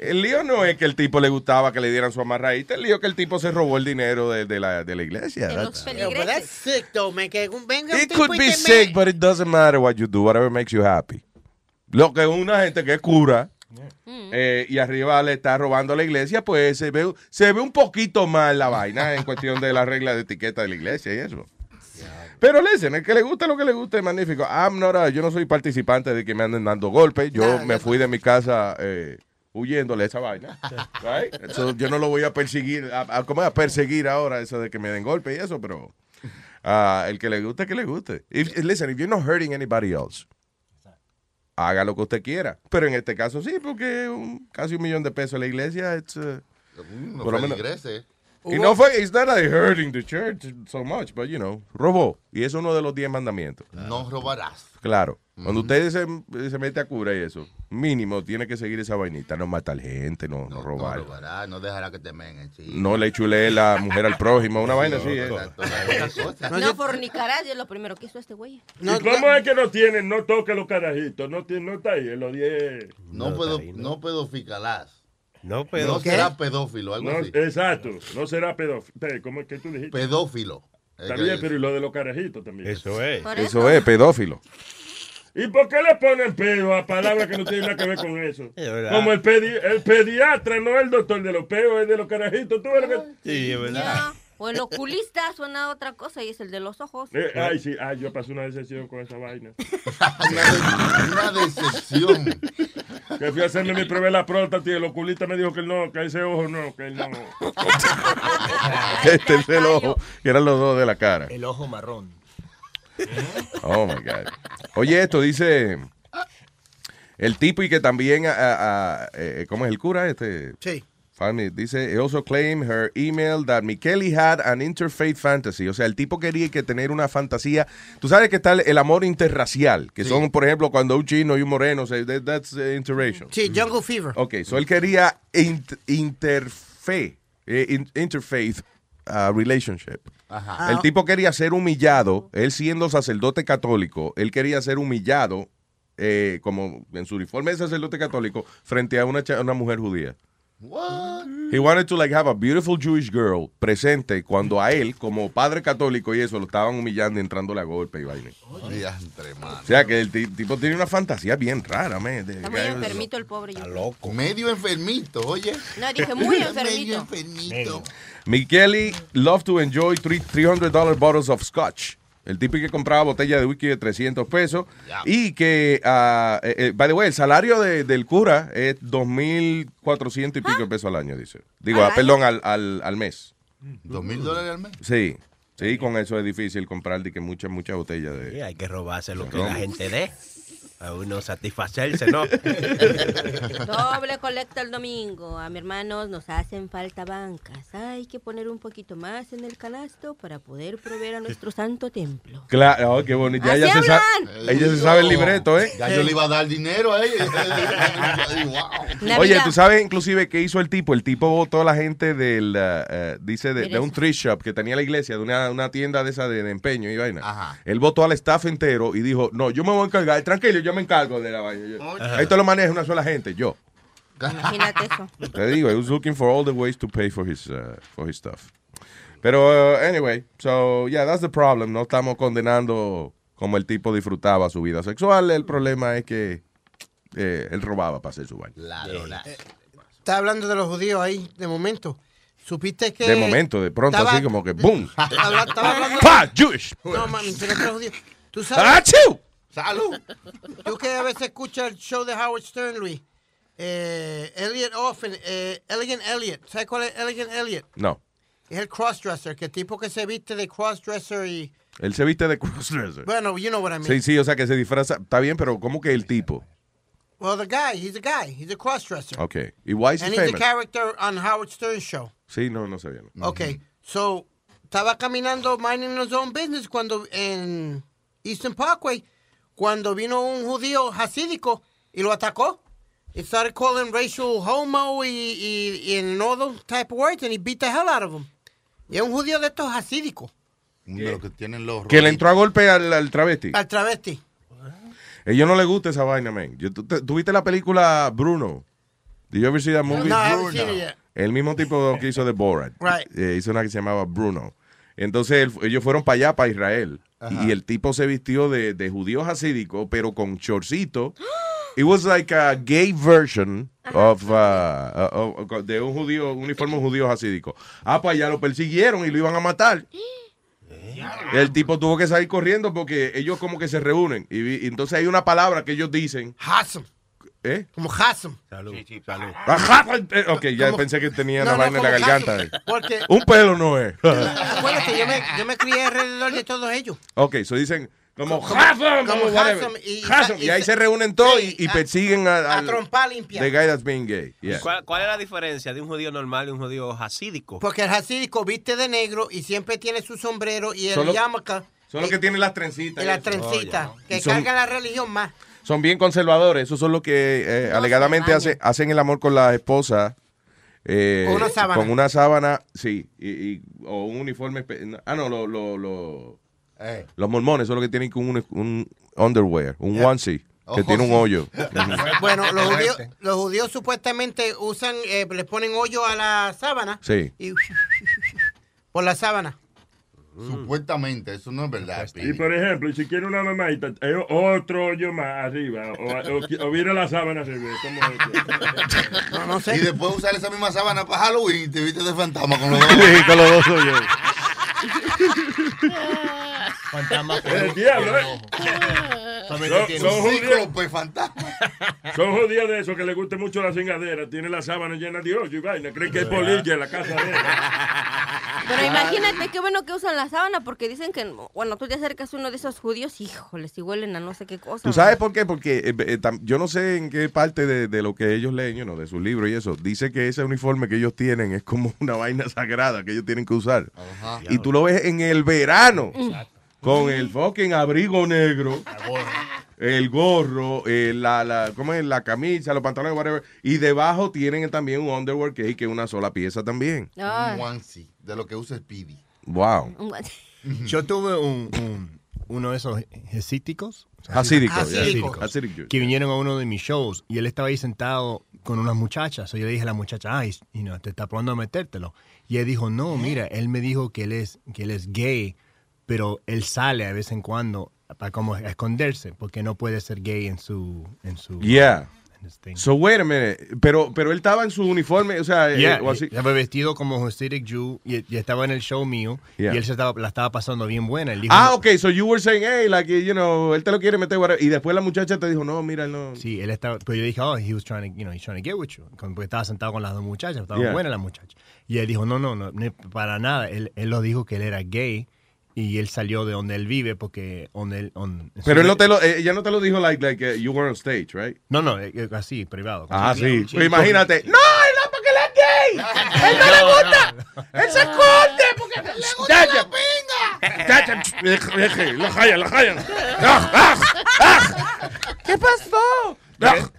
El lío no es que el tipo le gustaba que le dieran su amarradita, el lío es que el tipo se robó el dinero de, de la, de la iglesia. That's- Yeah, but that's sick, though, man. Que un- venga un It tipo could y be te sick, but it doesn't matter what you do, whatever makes you happy. Lo que una gente que es cura eh, y arriba le está robando a la iglesia, pues se ve, se ve un poquito mal la vaina en cuestión de la regla de etiqueta de la iglesia y eso. Pero listen, el que le gusta lo que le gusta es magnífico. I'm not a- yo no soy participante de que me anden dando golpes. Yo me fui de mi casa eh, huyéndole a esa vaina. <laughs> Right? So, yo no lo voy a perseguir, a, a- ¿cómo es? a perseguir ahora eso de que me den golpes y eso, pero ah, el que le guste, que le guste. If- listen, if you're not hurting anybody else, haga lo que usted quiera. Pero en este caso sí, porque un- casi un millón de pesos en la iglesia, it's, uh, No por lo menos- y no fue, it's not like hurting the church so much, but you know, robó. Y es uno de los diez mandamientos. No robarás. Claro. Cuando usted se, se mete a cura y eso, mínimo tiene que seguir esa vainita, no matar gente, no, no No robar. robarás, no dejará que te menen. Sí. No le chule la mujer al prójimo, una vaina así. ¿eh? No fornicarás, es lo primero que hizo este güey. ¿Y cómo es que no tienen? No toque los carajitos. No, tiene, no está ahí en los 10. No, pedo, no pedoficarás. No No será pedófilo, algo No, así. exacto. No será pedófilo. ¿Cómo es que tú dijiste? Pedófilo. Es que También, es. pero y lo de los carajitos también. Eso es. Eso es, pedófilo. ¿Y por qué le ponen pedo a palabras que no tienen nada que ver con eso? <laughs> Es. Como el, pedi- el pediatra, no el doctor de los peos, es de los carajitos. ¿Tú ves lo que- Sí, es verdad. O el oculista suena a otra cosa y es el de los ojos. Eh, ay, sí, ay, yo pasé una decepción con esa vaina. <laughs> Una decepción. Que fui a hacerme mi prueba de la próstata y el oculista me dijo que no, que ese ojo no, que él no. <laughs> Que este es el ojo, que eran los dos de la cara. El ojo marrón. Oh my God. Oye, esto dice el tipo y que también, ah, ah, eh, ¿cómo es el cura este? Sí. Family, dice, he also claimed her email that Mikeli had an interfaith fantasy. O sea, el tipo quería que tener una fantasía. Tú sabes que está el, amor interracial, que son, por ejemplo, cuando un chino y un moreno, se, that- that's uh, interracial. Sí, Jungle Fever. Ok, so él quería int- interfe, eh, in- interfaith uh, relationship. Ajá. El tipo quería ser humillado, él siendo sacerdote católico, él quería ser humillado eh, como en su uniforme de sacerdote católico frente a una mujer judía. What? He wanted to like have a beautiful Jewish girl presente cuando a él, como padre católico y eso, lo estaban humillando y entrándole a golpe y vaina. O sea que el ti- tipo tiene una fantasía bien rara, man. Está muy enfermito el pobre. Yo. loco. Medio enfermito, oye. No, dije muy Medio enfermito. enfermito. Mikeli loved to enjoy three- $300 bottles of scotch. El tipo que compraba botella de whisky de 300 pesos. Y que, ah, eh, eh, by the way, el salario de- del cura es 2.400 y pico de pesos al año, dice. Digo, ¿Al ah, perdón, al, al, al mes. ¿Dos mil dólares al mes? Sí. Sí, con eso es difícil comprar de que muchas, muchas botellas de... Sí, hay que robarse lo que la gente dé. A uno satisfacerse, ¿no? <laughs> Doble colecta el domingo. A mis hermanos nos hacen falta bancas. Hay que poner un poquito más en el canasto para poder proveer a nuestro santo templo. Claro, oh, qué bonito. Ya ella se, sa- hablan. ella se sabe el libreto, ¿eh? Ya yo le iba a dar dinero a ella. wow. Oye, tú sabes inclusive qué hizo el tipo. El tipo votó a la gente del, uh, dice, de, de un thrift shop que tenía la iglesia, de una, una tienda de esa de, de empeño y vaina. Él votó al staff entero y dijo, no, yo me voy a encargar, tranquilo, yo me encargo de la vaina. Yo- Ajá. Esto lo maneja una sola gente, yo. Imagínate eso. <laughs> Te digo, he was looking for all the ways to pay for his, uh, for his stuff. Pero, uh, anyway, so, yeah, that's the problem. No estamos condenando como el tipo disfrutaba su vida sexual. El problema es que eh, él robaba para hacer su baño. Está hablando de los judíos ahí, de momento. ¿Supiste que...? De momento, de pronto, estaba- así como que ¡boom! <laughs> Habla- estaba hablando... ¡Pa! Jewish. No, mami, pero los judíos. ¿Tú sabes? ¡Achú! ¡Salud! <laughs> Tú que a veces escuchas el show de Howard Stern, Luis. Eh, Elliot Offen, eh, Elegant Elliot. ¿Sabes cuál es Elegant Elliot? No, Es el crossdresser, que tipo que se viste de crossdresser y... él se viste de crossdresser. Bueno, you know what I mean. Sí, sí, o sea que se disfraza. Está bien, pero ¿cómo que el tipo? Well, the guy, he's a guy. He's a crossdresser. Ok. ¿Y why is he And he's a famous? character on Howard Stern's show. Sí, no, no sabía. no. Okay, so estaba caminando minding his own business cuando en Eastern Parkway cuando vino un judío hasídico y lo atacó. He started calling racial homo y, y, y and all those type of words and he beat the hell out of him. Y es un judío de estos hasídicos, De los que tienen los Que le entró a golpe al, al travesti. al travesti. A ellos no les gusta esa vaina, man. Yo- ¿tú, te- tú viste la película Bruno? Did you ever see that movie? No, I haven't seen it yet. El mismo tipo que hizo de Borat. Right. Eh, hizo una que se llamaba Bruno. Entonces él- ellos fueron para allá, para Israel. Ajá. Y el tipo se vistió de, de judío hasídico, pero con chorcito. It was like a gay version of, uh, uh, uh, de un judío, un uniforme judío hasídico. Ah, pues allá lo persiguieron y lo iban a matar. <gasps> El tipo tuvo que salir corriendo porque ellos como que se reúnen. Y, entonces hay una palabra que ellos dicen. Hasm. ¿Eh? Como Hasm. Salud. salud. Ajá, eh, Ok, ya Como- pensé que tenía No, una no, vaina en la garganta. Porque- Un pelo no es. Acuérdate, yo me, yo me crié alrededor de todos ellos. ok, so dicen como Como- Hasm, como. Hasm, y- y- y ahí se- se reúnen todos sí, y, y a- persiguen a, A al trompa limpia. the guy that's being gay. Yeah. ¿Cuál, cuál es la diferencia de un judío normal y un judío hasídico? Porque el hasídico viste de negro y siempre tiene su sombrero y el Solo- yarmulke Son los que tienen las trencitas. y y la eso. trencita. que son- carga la religión más. Son bien conservadores. Esos son los que eh, alegadamente hace- hacen el amor con la esposa. eh, Con una sábana. Con una sábana, sí. Y, y- o un uniforme. Ah, no, lo- lo- lo- Eh. los mormones son los que tienen un, un underwear, un Yeah. onesie, que Ojo, tiene un hoyo. <laughs> Bueno, los judíos, los judíos supuestamente usan, eh, le ponen hoyo a la sábana Sí. y <laughs> por la sábana. Supuestamente, eso no es verdad. Y por ejemplo, y si quiere una mamadita, hay otro hoyo más arriba. O, o, o viene la sábana al revés. ¿cómo es? <laughs> No, no sé. Y después usar esa misma sábana para Halloween y te viste de fantasma con los <laughs> dos. Sí, con los dos hoyos. <laughs> Fantasma <laughs> El diablo, ¿eh? <laughs> Son, son judíos, fantasma. <laughs> son judíos de esos que les gusta mucho la cingadera. Tiene la sábana llena de hoyo y vaina. Creen que hay polilla en la casa de ellos. Pero imagínate qué bueno que usan la sábana porque dicen que, bueno, tú te acercas a uno de esos judíos, híjoles, si huelen a no sé qué cosa. ¿Tú sabes por qué? Porque eh, eh, tam- yo no sé en qué parte de, de lo que ellos leen, you know, de sus libros y eso, dice que ese uniforme que ellos tienen es como una vaina sagrada que ellos tienen que usar. Ajá. Y tú lo ves en el verano con el fucking abrigo negro, el gorro, eh, la, la, ¿cómo es? la camisa, los pantalones, whatever. Y debajo tienen también un underwear que es que es una sola pieza también. Ah. Un onesie, de lo que usa Speedy. Wow. <laughs> Yo tuve un, un- uno de esos hesíticos. Yeah. Hasídicos. Que vinieron a uno de mis shows y él estaba ahí sentado con unas muchachas. So yo le dije a la muchacha, ay, you know, te está probando a metértelo. Y él dijo, no, mira, él me dijo que él es, que él es gay, pero él sale de vez en cuando para como esconderse, porque no puede ser gay en su... En su Yeah. So wait a minute. Pero, pero él estaba en su uniforme, o sea, eh, Yeah, o así- estaba vestido como Hasidic Jew y, y estaba en el show mío Yeah. y él se estaba, la estaba pasando bien buena. Él dijo, Ah, ok, so you were saying, hey, like, you know, él te lo quiere meter. Y después la muchacha te dijo, no, mira, no. Sí, él estaba, pero yo dije, oh, he was trying to, you know, he's trying to get with you. Porque estaba sentado con las dos muchachas, estaba Yeah. buena la muchacha. Y él dijo, no, no, no, para nada. Él, él lo dijo que él era gay y él salió de donde él vive porque donde él, on- Pero él no te lo, eh, ella no te lo dijo, like, like, uh, you were on stage, right? No, no, eh, así, privado. Ah, sí. Sí, Pues imagínate. No, no, porque él es gay. Él no le gusta. Él se esconde porque le gusta la pinga. Deje, la jaya, la jaya. Ah, ah, ah. ¿Qué pasó? Pero,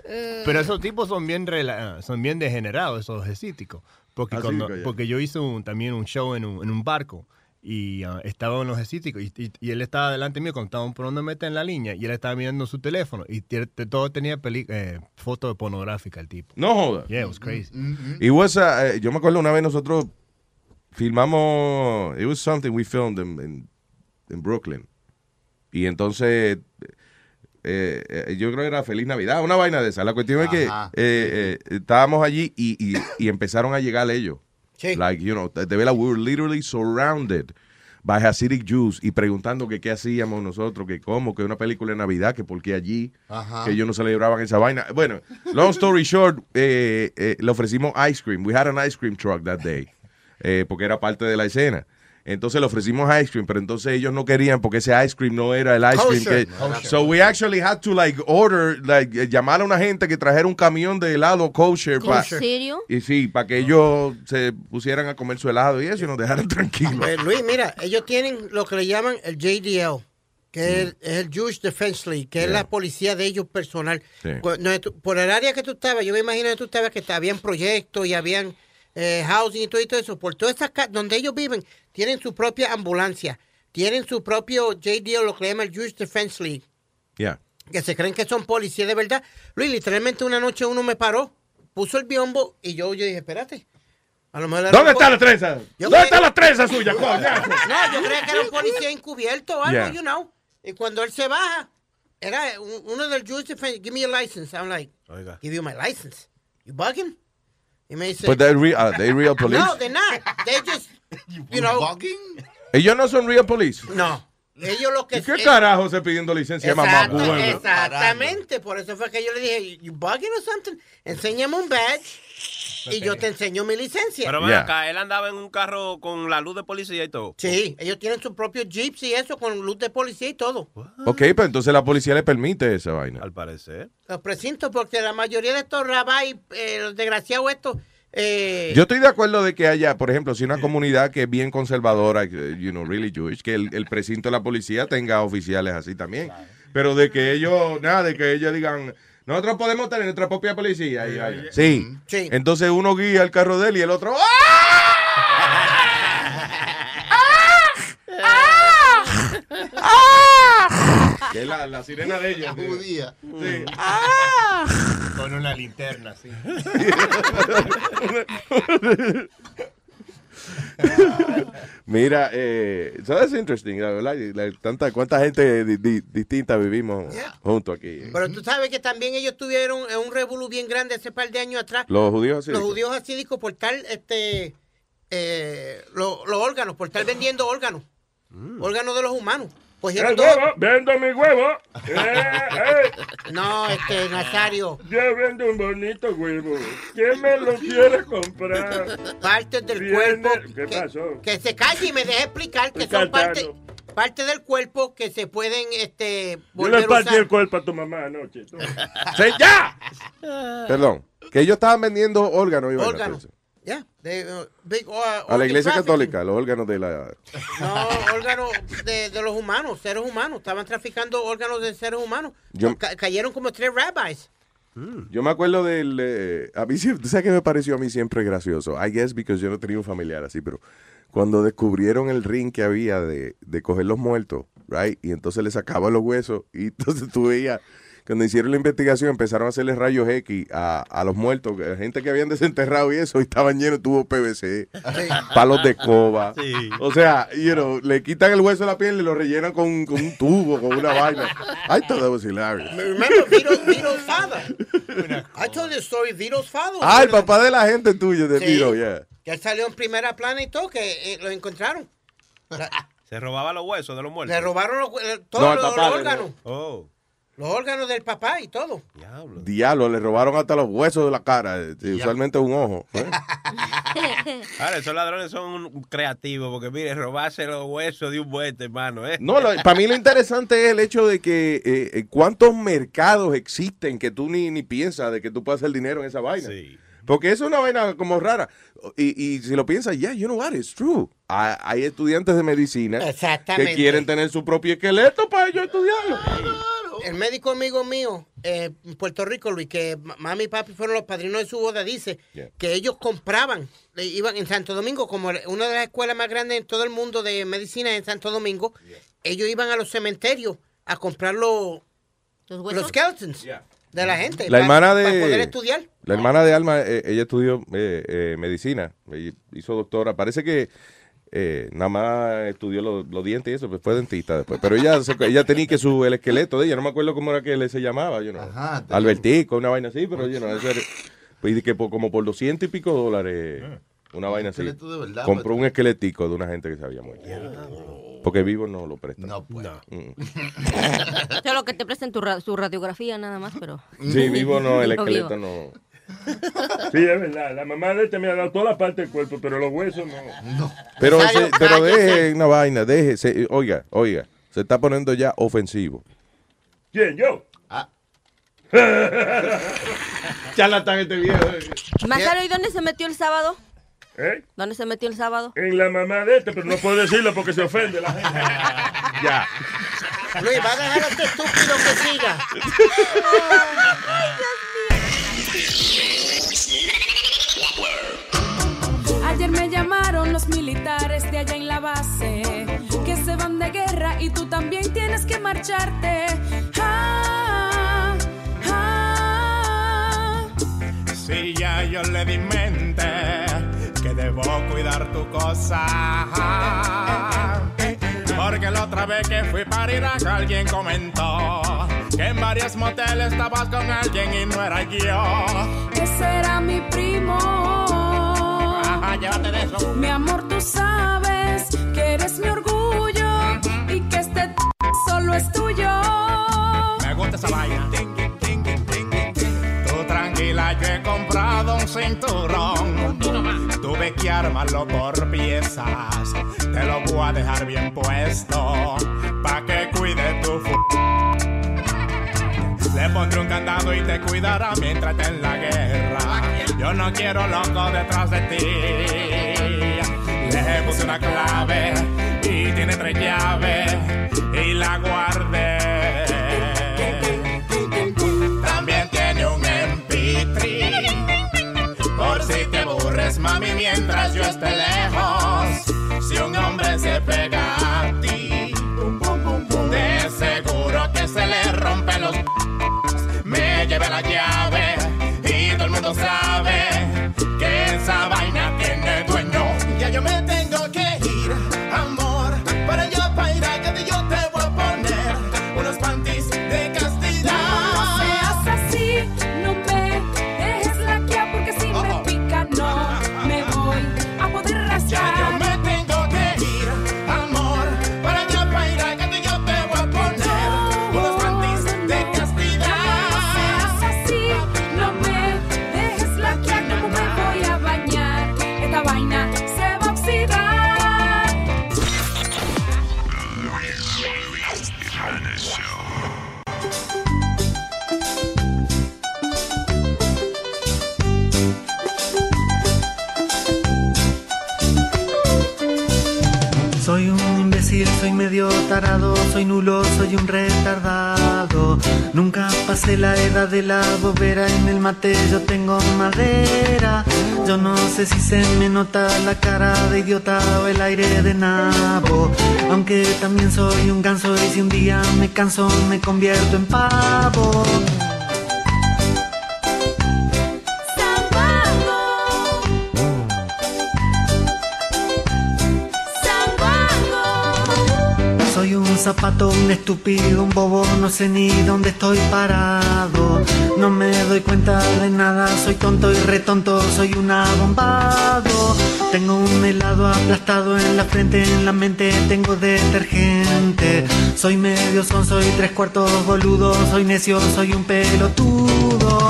pero esos tipos son bien rela- son bien degenerados, esos escíticos. Porque, Así cuando- porque yo hice un- también un show en un, en un barco y ah, estaban los escíticos y, y- y él estaba delante mío cuando estaban poniendo meta en la línea y él estaba mirando su teléfono y todo tenía peli, eh, foto pornográfica el tipo. No joda. Yeah, it was crazy. It was, uh, eh, yo me acuerdo una vez nosotros filmamos, it was something we filmed in, in, in Brooklyn. Y entonces, eh, eh, yo creo que era Feliz Navidad, una vaina de esa. La cuestión es que eh, eh, estábamos allí y, y, y empezaron a llegar ellos. Sí. Like, you know, de verdad, we were literally surrounded by Hasidic Jews y preguntando que qué hacíamos nosotros, que cómo, que una película de Navidad, que por qué allí, Ajá. que ellos no celebraban esa vaina. Bueno, long story short, <laughs> eh, eh, le ofrecimos ice cream. We had an ice cream truck that day, eh, porque era parte de la escena. Entonces le ofrecimos ice cream, pero entonces ellos no querían porque ese ice cream no era el ice cream Kosher. que... Kosher. So we actually had to like order, like eh, llamar a una gente que trajera un camión de helado kosher. ¿En serio? y sí, para que ellos se pusieran a comer su helado y eso y nos dejaran <laughs> tranquilos. Pues, Luis, mira, ellos tienen lo que le llaman el JDL, que es, es el Jewish Defense League, que es la policía de ellos personal. Sí. Tú- por el área que tú estabas, yo me imagino que tú estabas que habían proyectos y habían eh, housing y todo, y todo eso. Por todas esas ca- donde ellos viven, tienen su propia ambulancia, tienen su propio JDL, lo que le llaman el Jewish Defense League, Yeah. que se creen que son policías de verdad. Luis, literalmente una noche uno me paró puso el biombo y yo, yo dije, espérate. A lo mejor era ¿Dónde está la trenza? Yo ¿Dónde está la trenza suya? <laughs> No, yo creía que era un policía encubierto o algo, Yeah. you know. Y cuando él se baja, era un- uno del juice defense, give me your license. I'm like, Oiga. give you my license. You bugging? Y me dice, But they're real, are they real <laughs> police? no, they're not. They just, <laughs> you know. Ellos no son real police. No. Ellos lo que ¿Y qué carajo se pidiendo licencia mamá Exacto, huevo? exactamente, por eso fue que yo le dije, you bugging or something? Enséñame un badge y yo te enseño mi licencia. Pero ven acá, él andaba en un carro con la luz de policía y todo. Sí, ellos tienen sus propios jeeps y eso con luz de policía y todo. Ok, pero entonces la policía le permite esa vaina. Al parecer. Los precintos, porque la mayoría de estos rabais, eh, los desgraciados estos, eh, Yo estoy de acuerdo de que haya, por ejemplo, si una comunidad que es bien conservadora, you know, really Jewish, que el, el precinto de la policía tenga oficiales así también. Pero de que ellos, nada, de que ellos digan, nosotros podemos tener nuestra propia policía. y vaina. Sí. Sí. Entonces uno guía el carro de él y el otro, ¡ah! <laughs> Que es la, la sirena de ellos. Judía. Sí. Con una linterna, sí. <laughs> Mira, eh, so that's interesting, la verdad. la- tanta, cuánta gente di- di- distinta vivimos juntos aquí. eh. pero tú sabes que también ellos tuvieron eh, un revolú bien grande hace par de años atrás. Los judíos así. Los judíos asídicos por estar, este, eh, lo- los órganos, por estar vendiendo órganos. Órganos de los humanos. Cogieron El todo- huevo, vendo mi huevo. <laughs> Eh, eh. No, este, Nazario. Yo vendo un bonito huevo. ¿Quién me lo quiere comprar? Partes del Viene- cuerpo. ¿Qué que, pasó? que se calle y me deje explicar que Estoy son partes parte del cuerpo que se pueden este, Yo volver le a partí el cuerpo a tu mamá anoche. tú. <laughs> ¡Sí, ya! Perdón, que ellos estaban vendiendo órganos. y Órganos. entonces. Uh, big, uh, A la iglesia trafficking. católica, los órganos de la... No, órganos de, de los humanos, seres humanos. Estaban traficando órganos de seres humanos. Yo- Ca- cayeron como tres rabbis. Yo me acuerdo del... eh, a mí siempre, ¿sabes qué me pareció a mí siempre gracioso? I guess because yo no tenía un familiar así, pero cuando descubrieron el ring que había de, de coger los muertos, right? Y entonces le sacaban los huesos y <laughs> entonces tú veías... Cuando hicieron la investigación empezaron a hacerle rayos X a, a los muertos, que- gente que habían desenterrado y eso, y estaban llenos de tubos PVC, palos de escoba. O sea, you know, le quitan el hueso de la piel y lo rellenan con, con un tubo, con una vaina. I thought that was hilarious. Remember Vito, father. I told you the story, Vito's father. Ah, el papá de la gente tuya, de Sí. Viro, yeah. Que él salió en primera plana y todo, que eh, lo encontraron. Se robaba los huesos de los muertos. Le robaron los, eh, No, todos los, papá los órganos. Oh. Los órganos del papá y todo. Diablo, le robaron hasta los huesos de la cara, eh, usualmente un ojo. ¿eh? <laughs> Ahora, esos ladrones son creativos porque, mire, robarse los huesos de un muerto, hermano, ¿eh? No, lo- para mí lo interesante es el hecho de que eh, eh, cuántos mercados existen que tú ni, ni piensas de que tú puedes hacer dinero en esa vaina. Porque eso es una vaina como rara. Y, y si lo piensas, ya, you know what, it's true. Hay, hay estudiantes de medicina que quieren tener su propio esqueleto para ellos estudiarlo. El médico amigo mío eh, en Puerto Rico, Luis, que ma- mami y papi fueron los padrinos de su boda, dice que ellos compraban, iban en Santo Domingo, como una de las escuelas más grandes en todo el mundo de medicina en Santo Domingo, ellos iban a los cementerios a comprar los, los skeletons de la gente. La hermana Para poder de estudiar. La hermana de Alma, eh, ella estudió eh, eh, medicina, ella hizo doctora. Parece que eh, nada más estudió los, los dientes y eso, pues fue dentista después. Pero ella se- ella tenía que su el esqueleto de ella, no me acuerdo cómo era que le se llamaba, yo no. Albertico, una vaina así, pero yo no, era- pues, y que por- como por 200 y pico dólares, una vaina así. esqueleto de verdad, Compró pues. un esqueletico de una gente que se había muerto. Porque vivo no lo presta. No, pues. Solo <laughs> que te presten tu, ra- su radiografía nada más, pero... Sí, vivo no, el <laughs> No esqueleto no. Sí, es verdad. La mamá de este me ha dado toda la parte del cuerpo, pero los huesos no. Pero, se- pero deje una vaina, deje, se- oiga, oiga, se está poniendo ya ofensivo. ¿Quién? ¿Yo? Ah. <laughs> Charlatán este viejo. Mazaro, ¿y dónde se metió el sábado? ¿Eh? ¿Dónde se metió el sábado? En la mamá de este, pero no puedo decirlo porque se ofende la gente. <laughs> ya. Luis, va a dejar a este estúpido que siga. Ayer me llamaron los militares de allá en la base, que se van de guerra y tú también tienes que marcharte. Ah, ah. Sí, ya yo le di mente que debo cuidar tu cosa. Porque la otra vez que fui para Irak alguien comentó que en varios moteles estabas con alguien y no era yo. Ese era mi primo. Ajá, llévate de eso. Mi amor, tú sabes que eres mi orgullo y que este solo es tuyo. Me gusta esa vaina. Tú tranquila, yo he comprado un cinturón. Tuve que armarlo por piezas. Te lo voy a dejar bien puesto. Pa' que cuide tu fu. Le pondré un candado y te cuidará mientras esté en la guerra. Yo no quiero loco detrás de ti. Le puse una clave y tiene tres llaves y la guardé. También tiene un MP3 por si te aburres, mami, mientras yo esté lejos. Si un hombre se pega me medio tarado, soy nulo, soy un retardado. Nunca pasé la edad de la bobera, en el mate yo tengo madera. Yo no sé si se me nota la cara de idiota o el aire de nabo. Aunque también soy un ganso y si un día me canso me convierto en pavo. Zapato, un estúpido, un bobo, no sé ni dónde estoy parado. No me doy cuenta de nada, soy tonto y retonto, soy un abombado. Tengo un helado aplastado en la frente, en la mente tengo detergente. Soy medio son, soy tres cuartos boludo, soy necio, soy un pelotudo.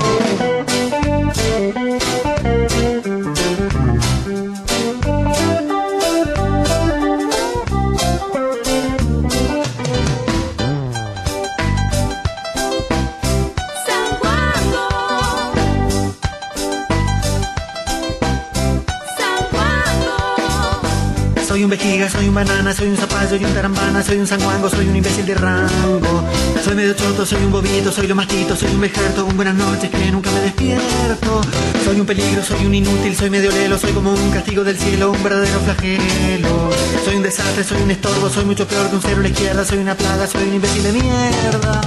Soy un banana, soy un zapallo, soy un tarambana, soy un sanguango, soy un imbécil de rango. Soy medio choto, soy un bobito, soy lo mastito, soy un vejerto, un buenas noches que nunca me despierto. Soy un peligro, soy un inútil, soy medio lelo, soy como un castigo del cielo, un verdadero flagelo. Soy un desastre, soy un estorbo, soy mucho peor que un cero a la izquierda, soy una plaga, soy un imbécil de mierda.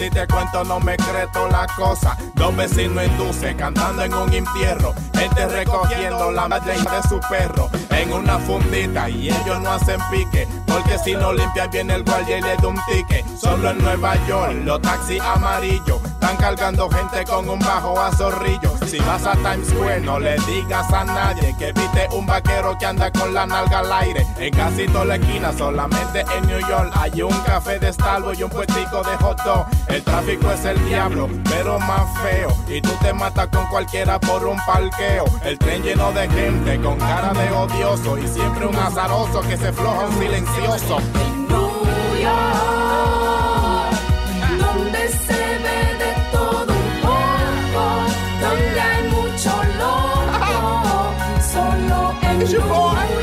Si no me creto la cosa. Dos vecinos induce cantando en un infierno. Gente recogiendo la madre de su perro en una fundita. Y ellos no hacen pique, porque si no limpian viene el guardia y le da un ticket. Solo en Nueva York, los taxis amarillos están cargando gente con un bajo a zorrillo. Si vas a Times Square, no le digas a nadie que viste un vaquero que anda con la nalga al aire. En casi toda la esquina, solamente en New York, hay un café de Starbucks y un puestico de hot dog. El tráfico rico es el diablo, pero más feo. Y tú te matas con cualquiera por un parqueo. El tren lleno de gente con cara de odioso y siempre un azaroso que se floja un silencioso. New York, donde se ve de todo un poco, donde hay mucho loco, solo en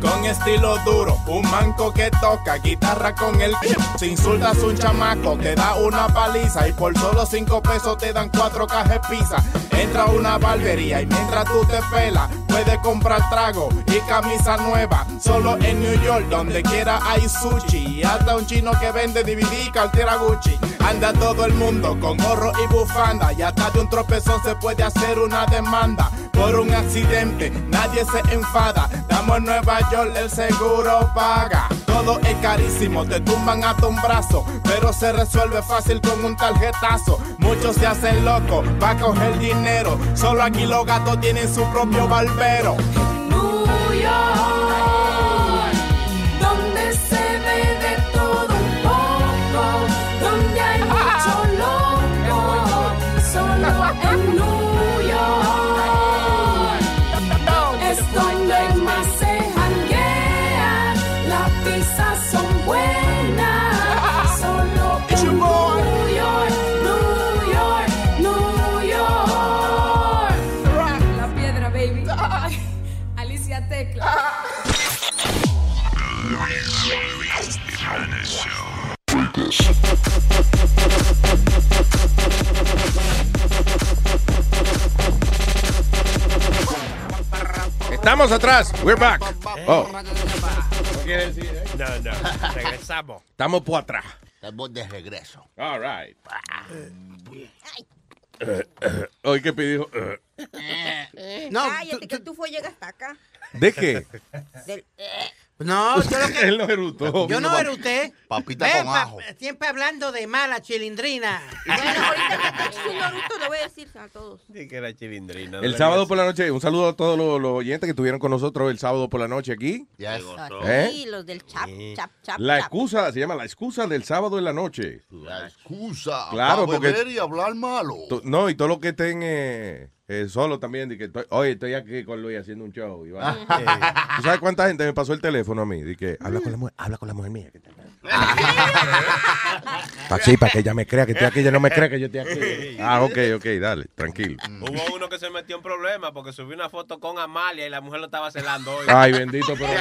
con estilo duro. Un manco que toca guitarra con el Si insultas un chamaco, te da una paliza. Y por solo cinco pesos te dan cuatro cajas pizza. Entra a una barbería y mientras tú te pelas, puedes comprar trago y camisa nueva. Solo en New York, donde quiera hay sushi. Y hasta un chino que vende DVD y cartera Gucci. Anda todo el mundo con gorro y bufanda. Y hasta de un tropezón se puede hacer una demanda. Por un accidente, nadie se enfada. Damos en Nueva York, el seguro paga. Todo es carísimo, te tumban hasta un brazo. Pero se resuelve fácil con un tarjetazo. Muchos se hacen locos para coger dinero. Solo aquí los gatos tienen su propio barbero. Estamos atrás. We're back. Oh, No, no, regresamos. estamos por atrás. Estamos de regreso. All right. Hoy que pidió. No, Cállate, que tú fue hasta acá. ¿De qué? Del- No, <laughs> yo lo que. Él no erutó. Yo no eruté. Papita con pa- ajo. siempre hablando de mala chilindrina. <laughs> Bueno, ahorita que eches un Naruto, le voy a decir a todos. Sí, que era chilindrina. El sábado por la noche, un saludo a todos los, los oyentes que estuvieron con nosotros el sábado por la noche aquí. Yes. ¿Eh? Sí, los del chap, chap, chap. La chap. excusa, se llama la excusa del sábado en la noche. La excusa. Claro, para porque- beber y hablar malo. No, y todo lo que estén eh, eh, solo también. de que estoy, oye, estoy aquí con Luis haciendo un show. y va. Eh, <laughs> ¿Tú sabes cuánta gente me pasó el teléfono a mí? De que habla con la mujer, habla con la mujer mía. que está <laughs> acá. Pa- sí, para que ella me crea que estoy aquí, ella no me cree que yo estoy aquí. <laughs> Ah, ok, ok, dale, tranquilo. Hubo uno que se metió en problemas porque subió una foto con Amalia y la mujer lo estaba celando hoy. Ay, bendito, pero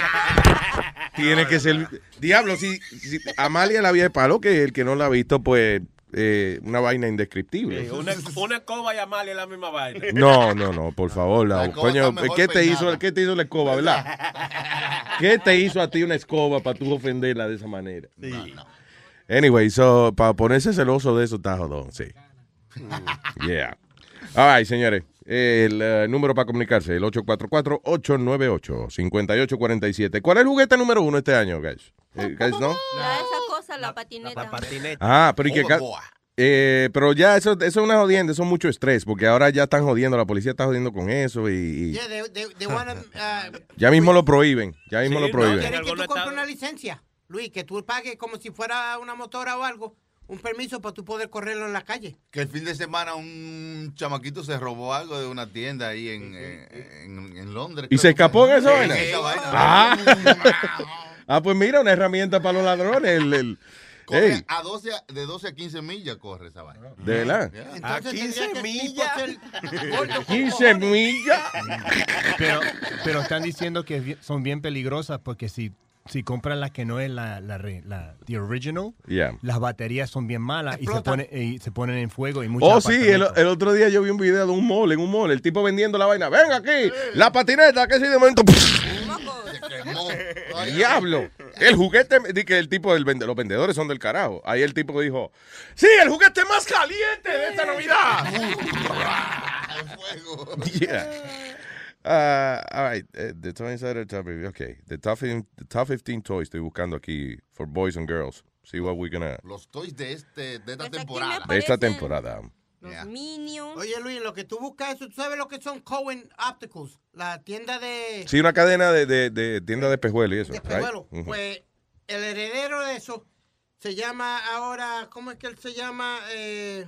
tiene que ser. Diablo, si, si Amalia la vía de palo, que el que no la ha visto, pues eh, una vaina indescriptible. Sí, una, una escoba y Amalia es la misma vaina. <laughs> No, no, no, por favor, la- La escoba coño, ¿qué te hizo, qué te hizo la escoba, verdad? <laughs> ¿Qué te hizo a ti una escoba para tú ofenderla de esa manera? Anyway, so, para ponerse celoso de eso está jodón, sí. Yeah. All right, señores. El eh, número para comunicarse, el 844-898-5847. ¿Cuál es el juguete número uno este año, guys? Eh, guys, ¿no? <laughs> La, esa cosa, la patineta. Ah, pero y que... Eh, pero ya eso, eso es una jodienda, eso es mucho estrés, porque ahora ya están jodiendo, la policía está jodiendo con eso y, y Yeah, they, they, they <laughs> wanna, uh, ya mismo lo prohíben, ya mismo Sí, lo no, prohíben. quieren que tú compres una licencia, Luis, que tú pagues como si fuera una motora o algo, un permiso para tú poder correrlo en la calle. Que el fin de semana un chamaquito se robó algo de una tienda ahí en, eh, en, en Londres. ¿Y se escapó en esa vaina? esa vaina. Ah. Ah, pues mira, una herramienta para los ladrones. El, el- Corre Ey, a 12, a- de 12 a 15 millas corre esa vaina. ¿De verdad? Yeah. Que el tipo ser gordo con 15 cojones. millas. Pero, pero están diciendo que son bien peligrosas porque si, si compran la que no es la, la, la the original, Yeah. las baterías son bien malas y se, pone, y se ponen en fuego y Oh, sí, el, el otro día yo vi un video de un mall, en un mall, el tipo vendiendo la vaina. Ven aquí, la patineta, que si de momento. Diablo. El juguete, di que el tipo, del vende- los vendedores son del carajo. Ahí el tipo dijo, sí, el juguete más caliente de esta Navidad. <laughs> yeah. Uh, all right, uh, the Toy Insider top, okay. The top, 15, the top 15 toys estoy buscando aquí for boys and girls. See what we're gonna Los toys de, este, de esta temporada. de esta temporada. Los Minions. Oye, Luis, lo que tú buscas, eso, ¿tú sabes lo que son Cohen Opticals? La tienda de, Sí, una cadena de, de, de tienda de pejuelo y eso. de right? Pejuelo. Pues el heredero de eso se llama ahora, ¿cómo es que él se llama? Eh,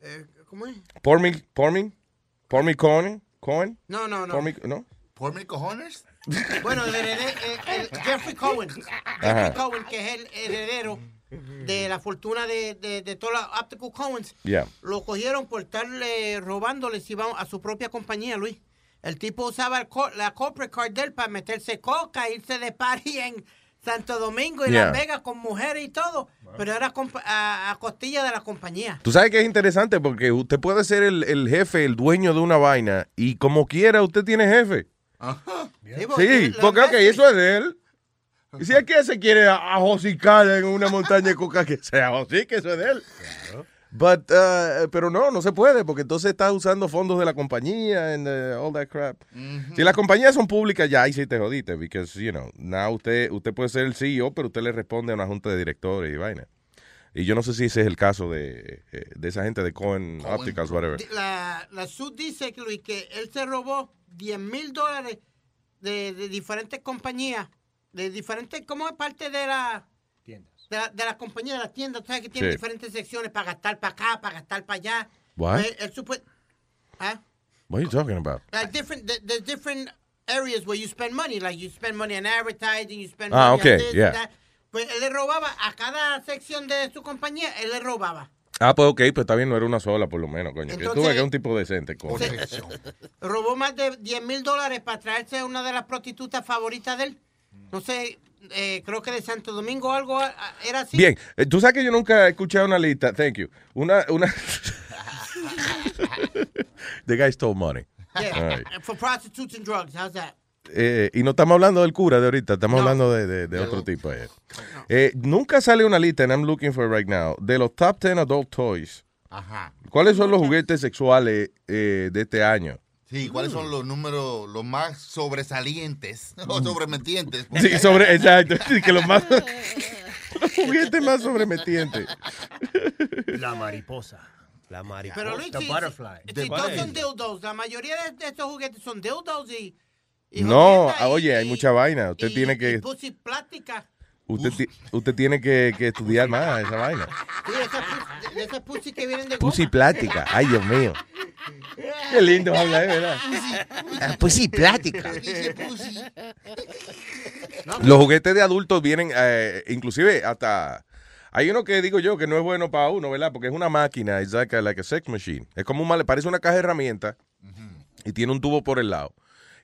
eh, ¿Cómo es? Por me, por me, por me Conan. Cohen? No, no, no. Por mi- ¿No? ¿Por mis cojones? Bueno, el heredero, el- el Jeffrey Cohen. Ajá. Jeffrey Cohen, que es el heredero de la fortuna de, de, de todas las Optical Cohens. Yeah. Lo cogieron por estarle robándole si va a su propia compañía, Luis. El tipo usaba el co- la corporate card de él para meterse coca, irse de party en Santo Domingo y Yeah. Las Vegas con mujeres y todo. Pero era a, a costilla de la compañía. Tú sabes que es interesante porque usted puede ser el, el jefe, el dueño de una vaina y como quiera usted tiene jefe. Sí, porque ok, eso es de él. Y si es que se quiere ajosicar en una montaña de coca, que se ajosique, eso es de él. But, uh, pero no, no se puede, porque entonces está usando fondos de la compañía and uh, all that crap. Si las compañías son públicas, ya ahí sí te jodiste, because, you know, now usted, usted puede ser el CEO, pero usted le responde a una junta de directores y vaina. Y yo no sé si ese es el caso de, eh, de esa gente de Cohen Opticals, whatever. La, la SUD dice que, Luis, que él se robó 10 mil dólares de, de diferentes compañías, de diferentes, como es parte de la... De la, de la compañía, de la tienda, tú sabes que tiene Sí. diferentes secciones para gastar para acá, para gastar para allá. What? Él, él supue- ¿Ah? What are you talking about? Like different, th- there's different areas where you spend money. Like you spend money on advertising, you spend Ah, money okay, on this, yeah. that. Pues él le robaba a cada sección de su compañía, él le robaba. Ah, pues ok, pues está bien, no era una sola por lo menos, coño. Entonces- tú ves que un tipo decente, coño. Robó más de 10 mil dólares para traerse a una de las prostitutas favoritas de él. No sé, eh, creo que de Santo Domingo o algo ah, era así. Bien, eh, tú sabes que yo nunca he escuchado una lista, thank you. Una, una. <laughs> The guy stole money. Yeah, right. For prostitutes and drugs, how's that? Eh, y no estamos hablando del cura de ahorita, estamos hablando de, de- de otro tipo. eh. Eh, nunca sale una lista, and I'm looking for it right now, de los top 10 adult toys. Ajá. ¿Cuáles son los juguetes sexuales eh, de este año? Sí, ¿cuáles son los números los más sobresalientes <laughs> o sobremetientes? Sí, sobre, <laughs> exacto, sí, que los más. <laughs> los juguetes más sobremetientes. La mariposa. La mariposa. Pero Luis, The si- butterfly. si The todos son dildos, la mayoría de, estos juguetes son dildos y, y No, y- oye, hay mucha vaina. Usted y- tiene y que. pussy plástica. Usted, ti- usted tiene que, que estudiar más esa vaina. Sí, esa pussy, de esas pussy que vienen de Pussy goma. plática. Ay, Dios mío. Qué lindo habla, ¿eh? ¿verdad? Ah, Pussy plática. Los juguetes de adultos vienen, eh, inclusive hasta... Hay uno que digo yo que no es bueno para uno, ¿verdad? Porque es una máquina, es like a, like a sex machine. Es como un mal, parece una caja de herramientas y tiene un tubo por el lado.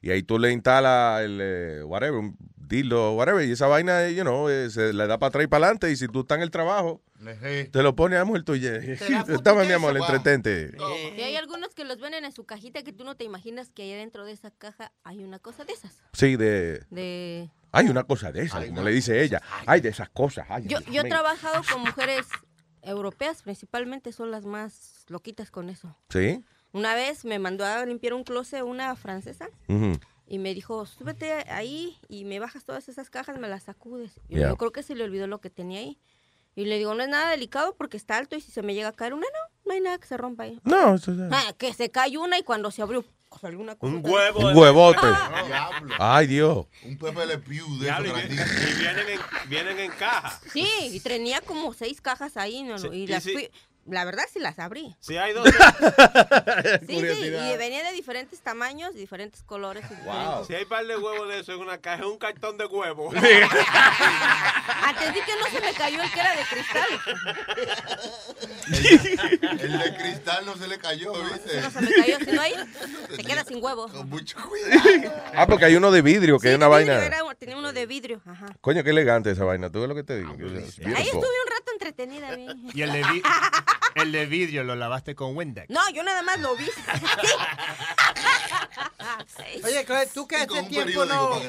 Y ahí tú le instalas el, eh, whatever, un dildo, whatever, y esa vaina, you know, eh, se le da para atrás y para adelante. Y si tú estás en el trabajo, te lo pone a mujer tuya. Estaba mi amor, entretente. Y hay algunos que los venden en su cajita que tú no te imaginas que ahí dentro de esa caja hay una cosa de esas. Sí, de... De... Hay una cosa de esas, como le dice ella. Hay de esas cosas. ay, Yo, yo he trabajado con mujeres europeas, principalmente son las más loquitas con eso. ¿Sí? Una vez me mandó a limpiar un closet una francesa Ujú. Y me dijo, súbete ahí y me bajas todas esas cajas, me las sacudes. Y Yeah. yo creo que se le olvidó lo que tenía ahí. Y le digo, no es nada delicado porque está alto y si se me llega a caer una, no, no hay nada que se rompa ahí. No, eso es- Ah, que se cayó una y cuando se abrió, salió una cosa. Un huevo. Un huevote. Diablo. Ay, Dios. Un Pepe Le Pew de Diablo, y, vienen, en, vienen en caja. Sí, y tenía como seis cajas ahí, no, no, Sí, y y las sí. fui, la verdad sí las abrí. Si hay dos. <laughs> Sí, sí, y venía de diferentes tamaños, diferentes colores. y diferentes- Si hay par de huevos de eso en una caja, es un cartón de huevos. <laughs> Entendí <laughs> que no se me cayó el que era de cristal. El de cristal no se le cayó, ¿viste? No se me cayó, si no hay, se queda sin huevo. Con mucho cuidado. Ah, porque hay uno de vidrio, que Sí, es una vaina. era- tenía uno de vidrio, ajá. Coño, qué elegante esa vaina. ¿Tú ves lo que te digo? Ahí Beautiful. estuve un rato entretenida. bien. <laughs> Y el de, vi- el de vidrio lo lavaste con Windex. No, yo nada más lo vi. <laughs> Oye, Claudia, tú que hace tiempo no,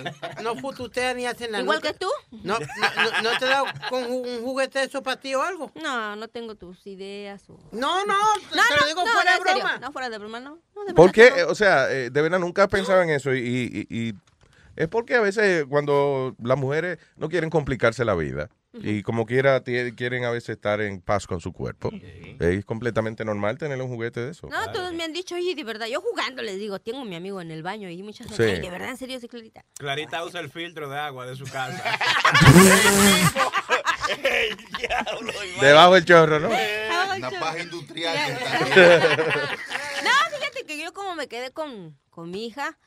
no fututeas ni haces la Igual nuca. que tú. No, no, no, ¿no te da con un juguete de eso para ti o algo? No, no tengo tus ideas. O... No, no, te No, lo no, digo no, fuera de serio, broma. No, fuera de broma, no. no de ¿Por verdad qué? que no. O sea, eh, de verdad nunca he pensado en eso y, y- y es porque a veces cuando las mujeres no quieren complicarse la vida y como quiera quieren a veces estar en paz con su cuerpo, es completamente normal tener un juguete de eso. No, todos me han dicho, oye, de verdad, yo jugando les digo, tengo a mi amigo en el baño y muchas veces, "Ay, de verdad, en serio, sí, Clarita. Clarita usa el filtro de agua de su casa. Debajo del chorro, ¿no? Una paja industrial que <laughs> está No, fíjate que yo como me quedé con, con mi hija,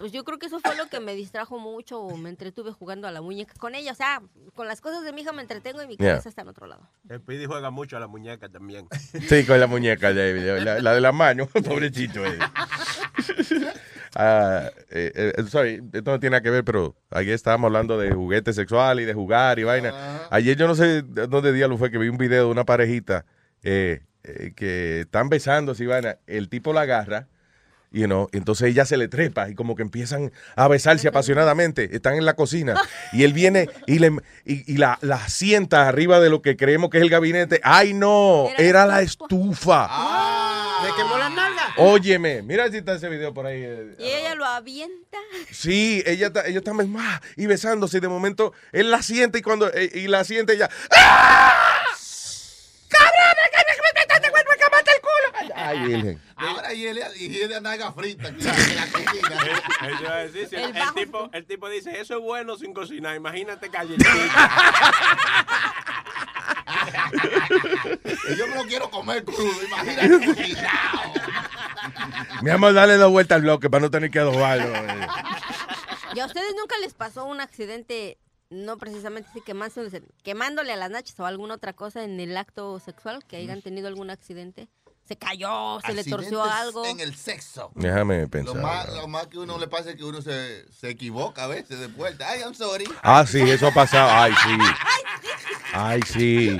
pues yo creo que eso fue lo que me distrajo mucho o me entretuve jugando a la muñeca con ella. O sea, con las cosas de mi hija me entretengo y mi Yeah. cabeza está en otro lado. El Pidi juega mucho a la muñeca también. <laughs> Sí, con la muñeca, David, la, la de la mano, <laughs> pobrecito. eh. <laughs> Ah, eh, eh, sorry, esto no tiene nada que ver, pero ayer estábamos hablando de juguete sexual y de jugar y vaina. Ayer yo no sé de dónde diablo fue que vi un video de una parejita eh, eh, que están besándose y vaina. El tipo la agarra. You know, entonces ella se le trepa y como que empiezan a besarse apasionadamente. Están en la cocina y él viene y, le, y, y la, la sienta arriba de lo que creemos que es el gabinete. ¡Ay, no! Era la estufa. ¿Le quemó las nalgas? Óyeme, mira si está ese video por ahí. eh. Y ella lo avienta. Sí, ella está, ellos están ah, y besándose y de momento él la siente y cuando eh, y la siente ella. ¡Ah! Ay, virgen. Y él y él de naga frita en la cocina. <laughs> Eso el, tipo, el tipo dice, eso es bueno sin cocinar, imagínate calle. <laughs> Y yo me lo quiero comer crudo, imagínate cocinado. Mi amor, dale la vuelta al bloque para no tener que adobarlo. eh. ¿Y a ustedes nunca les pasó un accidente, no precisamente así quemándose, quemándole a las nachas o alguna otra cosa en el acto sexual? Que hayan tenido algún accidente. Se cayó, se le torció algo. En el sexo. Déjame Lo pensar. más, lo más que uno le pasa es que uno se, se equivoca a veces de vuelta. Ay, I'm sorry. Ah, sí, eso ha pasado. Ay, sí. Ay, sí.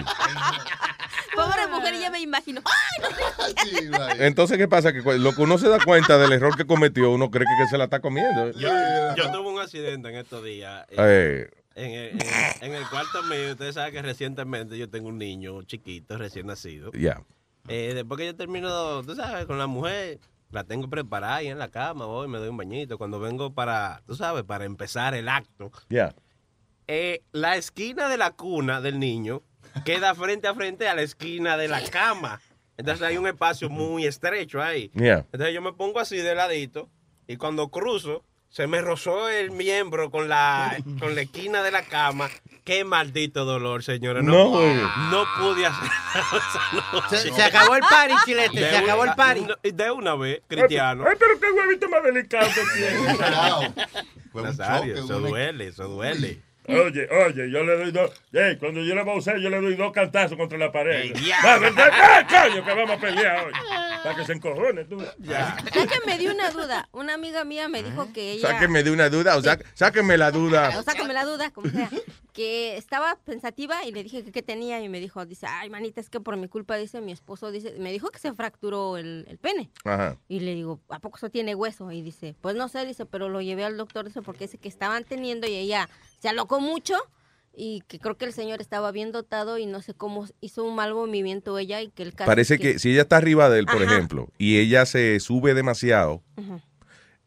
Pobre mujer, ya me imagino. ¡Ay, no! <laughs> Entonces, ¿qué pasa? Que lo que uno se da cuenta del error que cometió, uno cree que, que se la está comiendo. Yo, yo tuve un accidente en estos días. eh, Eh, En el, en- en el cuarto mío, ustedes saben que recientemente yo tengo un niño chiquito, recién nacido. Ya. Eh, después que yo termino, tú sabes, con la mujer, la tengo preparada ahí en la cama, voy, me doy un bañito. Cuando vengo para, tú sabes, para empezar el acto, Ya. eh, la esquina de la cuna del niño queda frente a frente a la esquina de la cama. Entonces hay un espacio muy estrecho ahí. Yeah. Entonces yo me pongo así de ladito y cuando cruzo, se me rozó el miembro con la, <laughs> con la esquina de la cama. Qué maldito dolor, señores. No, No, güey. no pude hacer Se, se acabó el party, chilete, se acabó el party. De una vez, cristiano. Ay, pero qué huevito más delicado tiene. Nazario, eso duele, eso duele. Oye, oye, yo le doy dos. Ey, cuando yo le voy a usar, yo le doy dos cantazos contra la pared. Ey, ya. Ven, coño, que vamos a pelear hoy. Para que se encojone tú. Ya. Es que me dio una duda. Una amiga mía me dijo que ella... Sáquenme de una duda, o sea, sáquenme la duda. O sácame la duda, como sea. Que estaba pensativa y le dije que qué tenía y me dijo, dice, ay, manita, es que por mi culpa, dice, mi esposo, dice, me dijo que se fracturó el, el pene. Ajá. Y le digo, ¿a poco eso tiene hueso? Y dice, pues no sé, dice, pero lo llevé al doctor, dice, porque dice que estaban teniendo y ella se alocó mucho y que creo que el señor estaba bien dotado y no sé cómo hizo un mal movimiento ella y que el Parece que si ella está arriba de él, por Ajá. ejemplo, y ella se sube demasiado.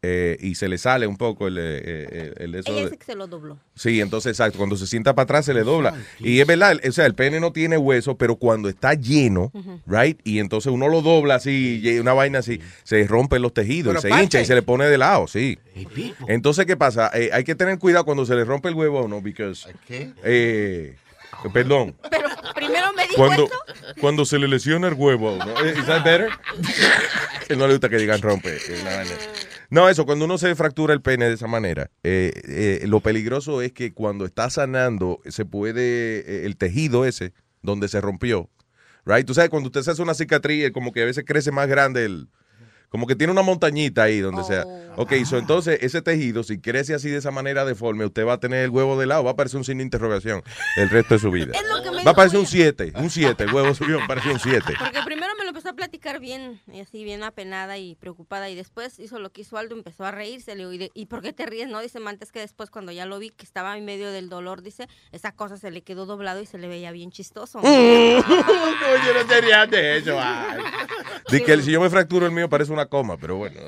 Eh, y se le sale un poco el, eh, eh, el eso Ella de- dice que se lo dobló. Sí, entonces, exacto, cuando se sienta para atrás se le dobla. Y es verdad, o sea, el pene no tiene hueso, pero cuando está lleno, right, y entonces uno lo dobla así, y una vaina así, se rompen los tejidos, y se parte. hincha y se le pone de lado, sí. Entonces, ¿qué pasa? Eh, hay que tener cuidado cuando se le rompe el huevo a uno, because, ¿Qué? eh, perdón, <laughs> Pero primero me dijo cuando, eso. cuando se le lesiona el huevo. Eh, ¿Is that better? <laughs> Que no le gusta que digan rompe. No, eso, cuando uno se fractura el pene de esa manera, eh, eh, lo peligroso es que cuando está sanando, se puede, eh, el tejido ese, donde se rompió, right? Tú sabes, cuando usted se hace una cicatriz, como que a veces crece más grande el... Como que tiene una montañita ahí donde sea. Ok, so, entonces ese tejido, si crece así de esa manera deforme, usted va a tener el huevo de lado, va a parecer un signo de interrogación el resto de su vida. Es lo que me Va a parecer un ella. 7, un 7, el huevo subió, pareció un 7. Porque primero me lo empezó a platicar bien, y así bien apenada y preocupada, y después hizo lo que hizo Aldo, empezó a reírse, le digo, ¿y, de- ¿y por qué te ríes? No, dice, antes que después cuando ya lo vi, que estaba en medio del dolor, dice, esa cosa se le quedó doblado y se le veía bien chistoso. <laughs> No te rías de eso. ay. Di que si yo me fracturo el mío parece una coma, pero bueno.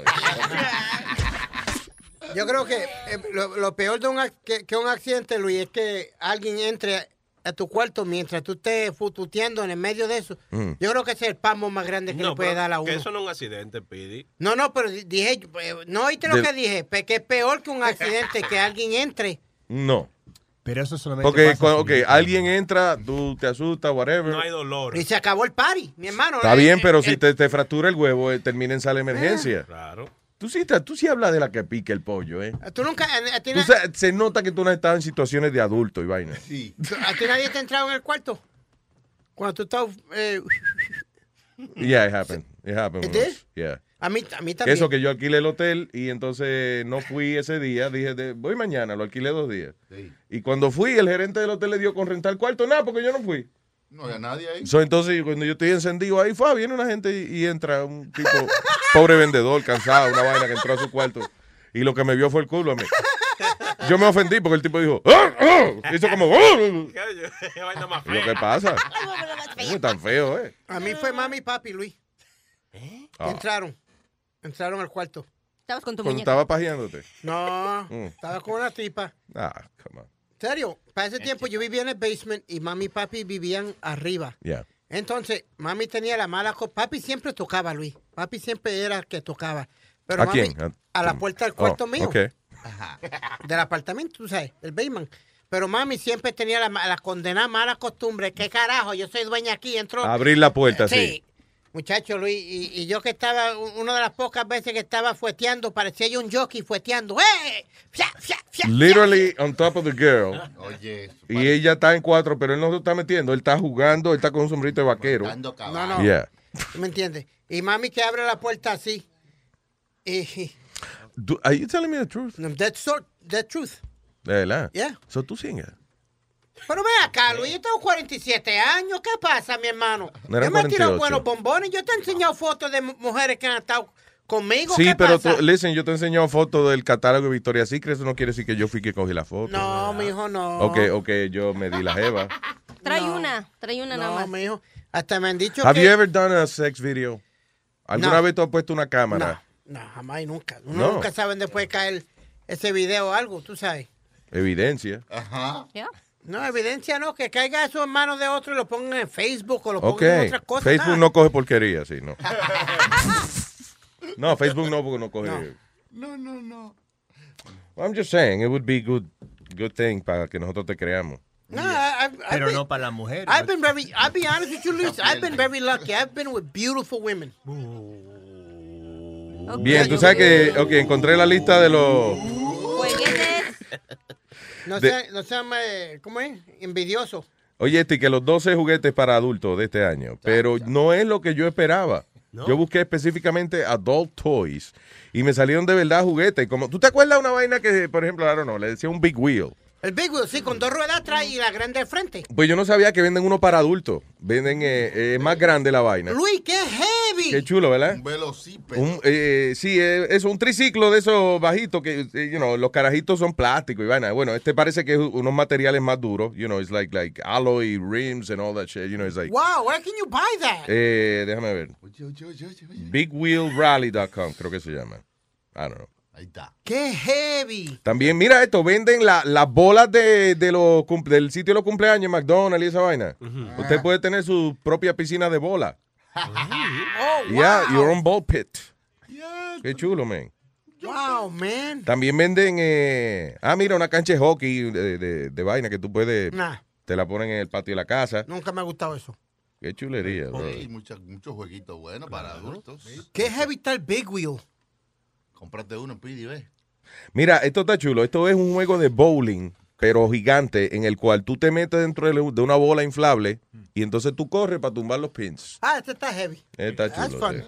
Yo creo que eh, lo, lo peor de un, que, que un accidente, Luis, es que alguien entre a tu cuarto mientras tú estés fututeando en el medio de eso. Mm. Yo creo que ese es el pamo más grande que No, le puede dar a uno. que eso no es un accidente, Pidi. No, no, pero di- dije, eh, no oíste lo De- que dije, que es peor que un accidente que alguien entre. No. Pero eso solamente Porque pasa cuando, si- ok, alguien entra, tú te asustas, whatever. No hay dolor. Y se acabó el party, mi hermano. Está Eh, bien, eh, pero eh, si te, te fractura el huevo, eh, termina en sala de emergencia. Claro. Tú sí, estás- tú sí hablas de la que pica el pollo, ¿eh? Tú nunca. eh, A, ti, Tú se nota que tú no has estado en situaciones de adulto y vaina. Sí. a ti nadie te ha entrado en el cuarto. Cuando tú estás. eh, Yeah, it happened. It happened. It did? Yeah. A, mí, a mí también. Eso que yo alquilé el hotel y entonces no fui ese día. Dije, de- voy mañana, lo alquilé dos días. Y cuando fui, el gerente del hotel le dio con rentar cuarto. Nada, porque yo no fui. No había nadie ahí. So, entonces, cuando yo estoy encendido ahí, fue, viene una gente y, y entra un tipo, pobre vendedor, cansado, una vaina que entró a su cuarto. Y lo que me vio fue el culo a mí. Yo me ofendí porque el tipo dijo, ¡Ah! ¡Ah! hizo como, ¡Ah! Qué vaina más Y yo, fea. ¿qué pasa? <laughs> No es tan feo, ¿eh? A mí fue mami y papi, Luis. Ah. Entraron. Entraron al cuarto. Estabas con tu Cuando muñeca. estaba pajeándote. No, Mm. estaba con una tipa. Ah, come on. En serio, para ese tiempo yo vivía en el basement y mami y papi vivían arriba. Yeah. Entonces, mami tenía la mala cosa. Papi siempre tocaba, Luis. Papi siempre era el que tocaba. Pero ¿A mami, quién? A- A la puerta del cuarto Oh, mío. ok. Del apartamento, tú sabes, el basement. Pero mami siempre tenía la, ma- la condenada mala costumbre. ¿Qué carajo? Yo soy dueña aquí, entro. Abrir la puerta, sí. Muchacho Luis, y, y yo que estaba, una de las pocas veces que estaba fueteando, parecía yo un jockey fueteando. ¡Eh! ¡Fia, fia, fia! Literally on top of the girl. Oye, Y ella está en cuatro, pero él no se está metiendo. Él está jugando, él está con un sombrito de vaquero. No, no. Yeah. ¿tú ¿Me entiendes? Y mami que abre la puerta así. Y, Do- are you telling me the truth? that's, so, that's truth. De verdad. Yeah. So tú singas. Pero ve acá, Luis, yo tengo 47 años. ¿Qué pasa, mi hermano? No yo me he tirado 48. buenos bombones. Yo te he enseñado fotos de mu- mujeres que han estado conmigo. Sí, ¿Qué pero pasa? tú- listen, yo te he enseñado fotos del catálogo de Victoria's Secret. Eso no quiere decir que yo fui que cogí la foto. No, mijo, no. Ok, ok, yo me di la jeva. <laughs> Trae una, trae una nada No, más. mijo. Hasta me han dicho Have que... you ever done a sex video? ¿Alguna No. vez tú has puesto una cámara? No, jamás y nunca. Uno No. nunca sabe después caer ese video o algo, tú sabes. Evidencia. Ajá. No, evidencia no, que caiga eso en manos de otro y lo pongan en Facebook o lo pongan en otras cosas. Facebook nada. no coge porquería, sí, no. <laughs> no, Facebook no, porque no coge. No, no, no. I'm just saying, it would be good, good thing para que nosotros te creamos. No, I- I've- I've Pero been- no para las mujeres. I've been very, I'll be honest with you, Luis, <laughs> I've been very lucky. I've been with beautiful women. Bien, tú sabes que, ok, encontré la lista de los... No De- sean, no sean eh, ¿cómo es? Envidiosos. Oye, este, que los 12 juguetes para adultos de este año, pero no es lo que yo esperaba. Yo busqué específicamente adult toys y me salieron de verdad juguetes. Como, ¿Tú te acuerdas de una vaina que, por ejemplo, I don't know, le decía un big wheel? El Big Wheel, sí, con dos ruedas atrás y la grande al frente. Pues yo no sabía que venden uno para adultos. Venden eh, eh, más grande la vaina. Luis, qué heavy. Qué chulo, ¿verdad? Un velocípedo. Un, eh, sí, eh, es un triciclo de esos bajitos que, eh, you know, los carajitos son plásticos y vaina. Bueno, este parece que es unos materiales más duros. You know, it's like, like alloy rims and all that shit. You know, it's like... Wow, where can you buy that? Eh, déjame ver. Bigwheelrally.com, creo que se llama. I don't know. Ahí está. Qué heavy. También, mira esto, venden la- las bolas de, de los del sitio de los cumpleaños, McDonald's y esa vaina. Usted puede tener su propia piscina de bola. Oh, Yeah, wow. your own ball pit. Qué chulo, man. Wow, man. También venden, eh, ah, mira, una cancha de hockey de, de- de vaina que tú puedes, Nah, te la ponen en el patio de la casa. nunca me ha gustado eso. Qué chulería. Sí, muchos muchos jueguitos buenos para adultos. Qué heavy está el Big Wheel. Cómprate uno, pidi, ve. Mira, esto está chulo. Esto es un juego de bowling, pero gigante, en el cual tú te metes dentro de una bola inflable y entonces tú corres para tumbar los pins. Ah, este está heavy. Está That's chulo. fun.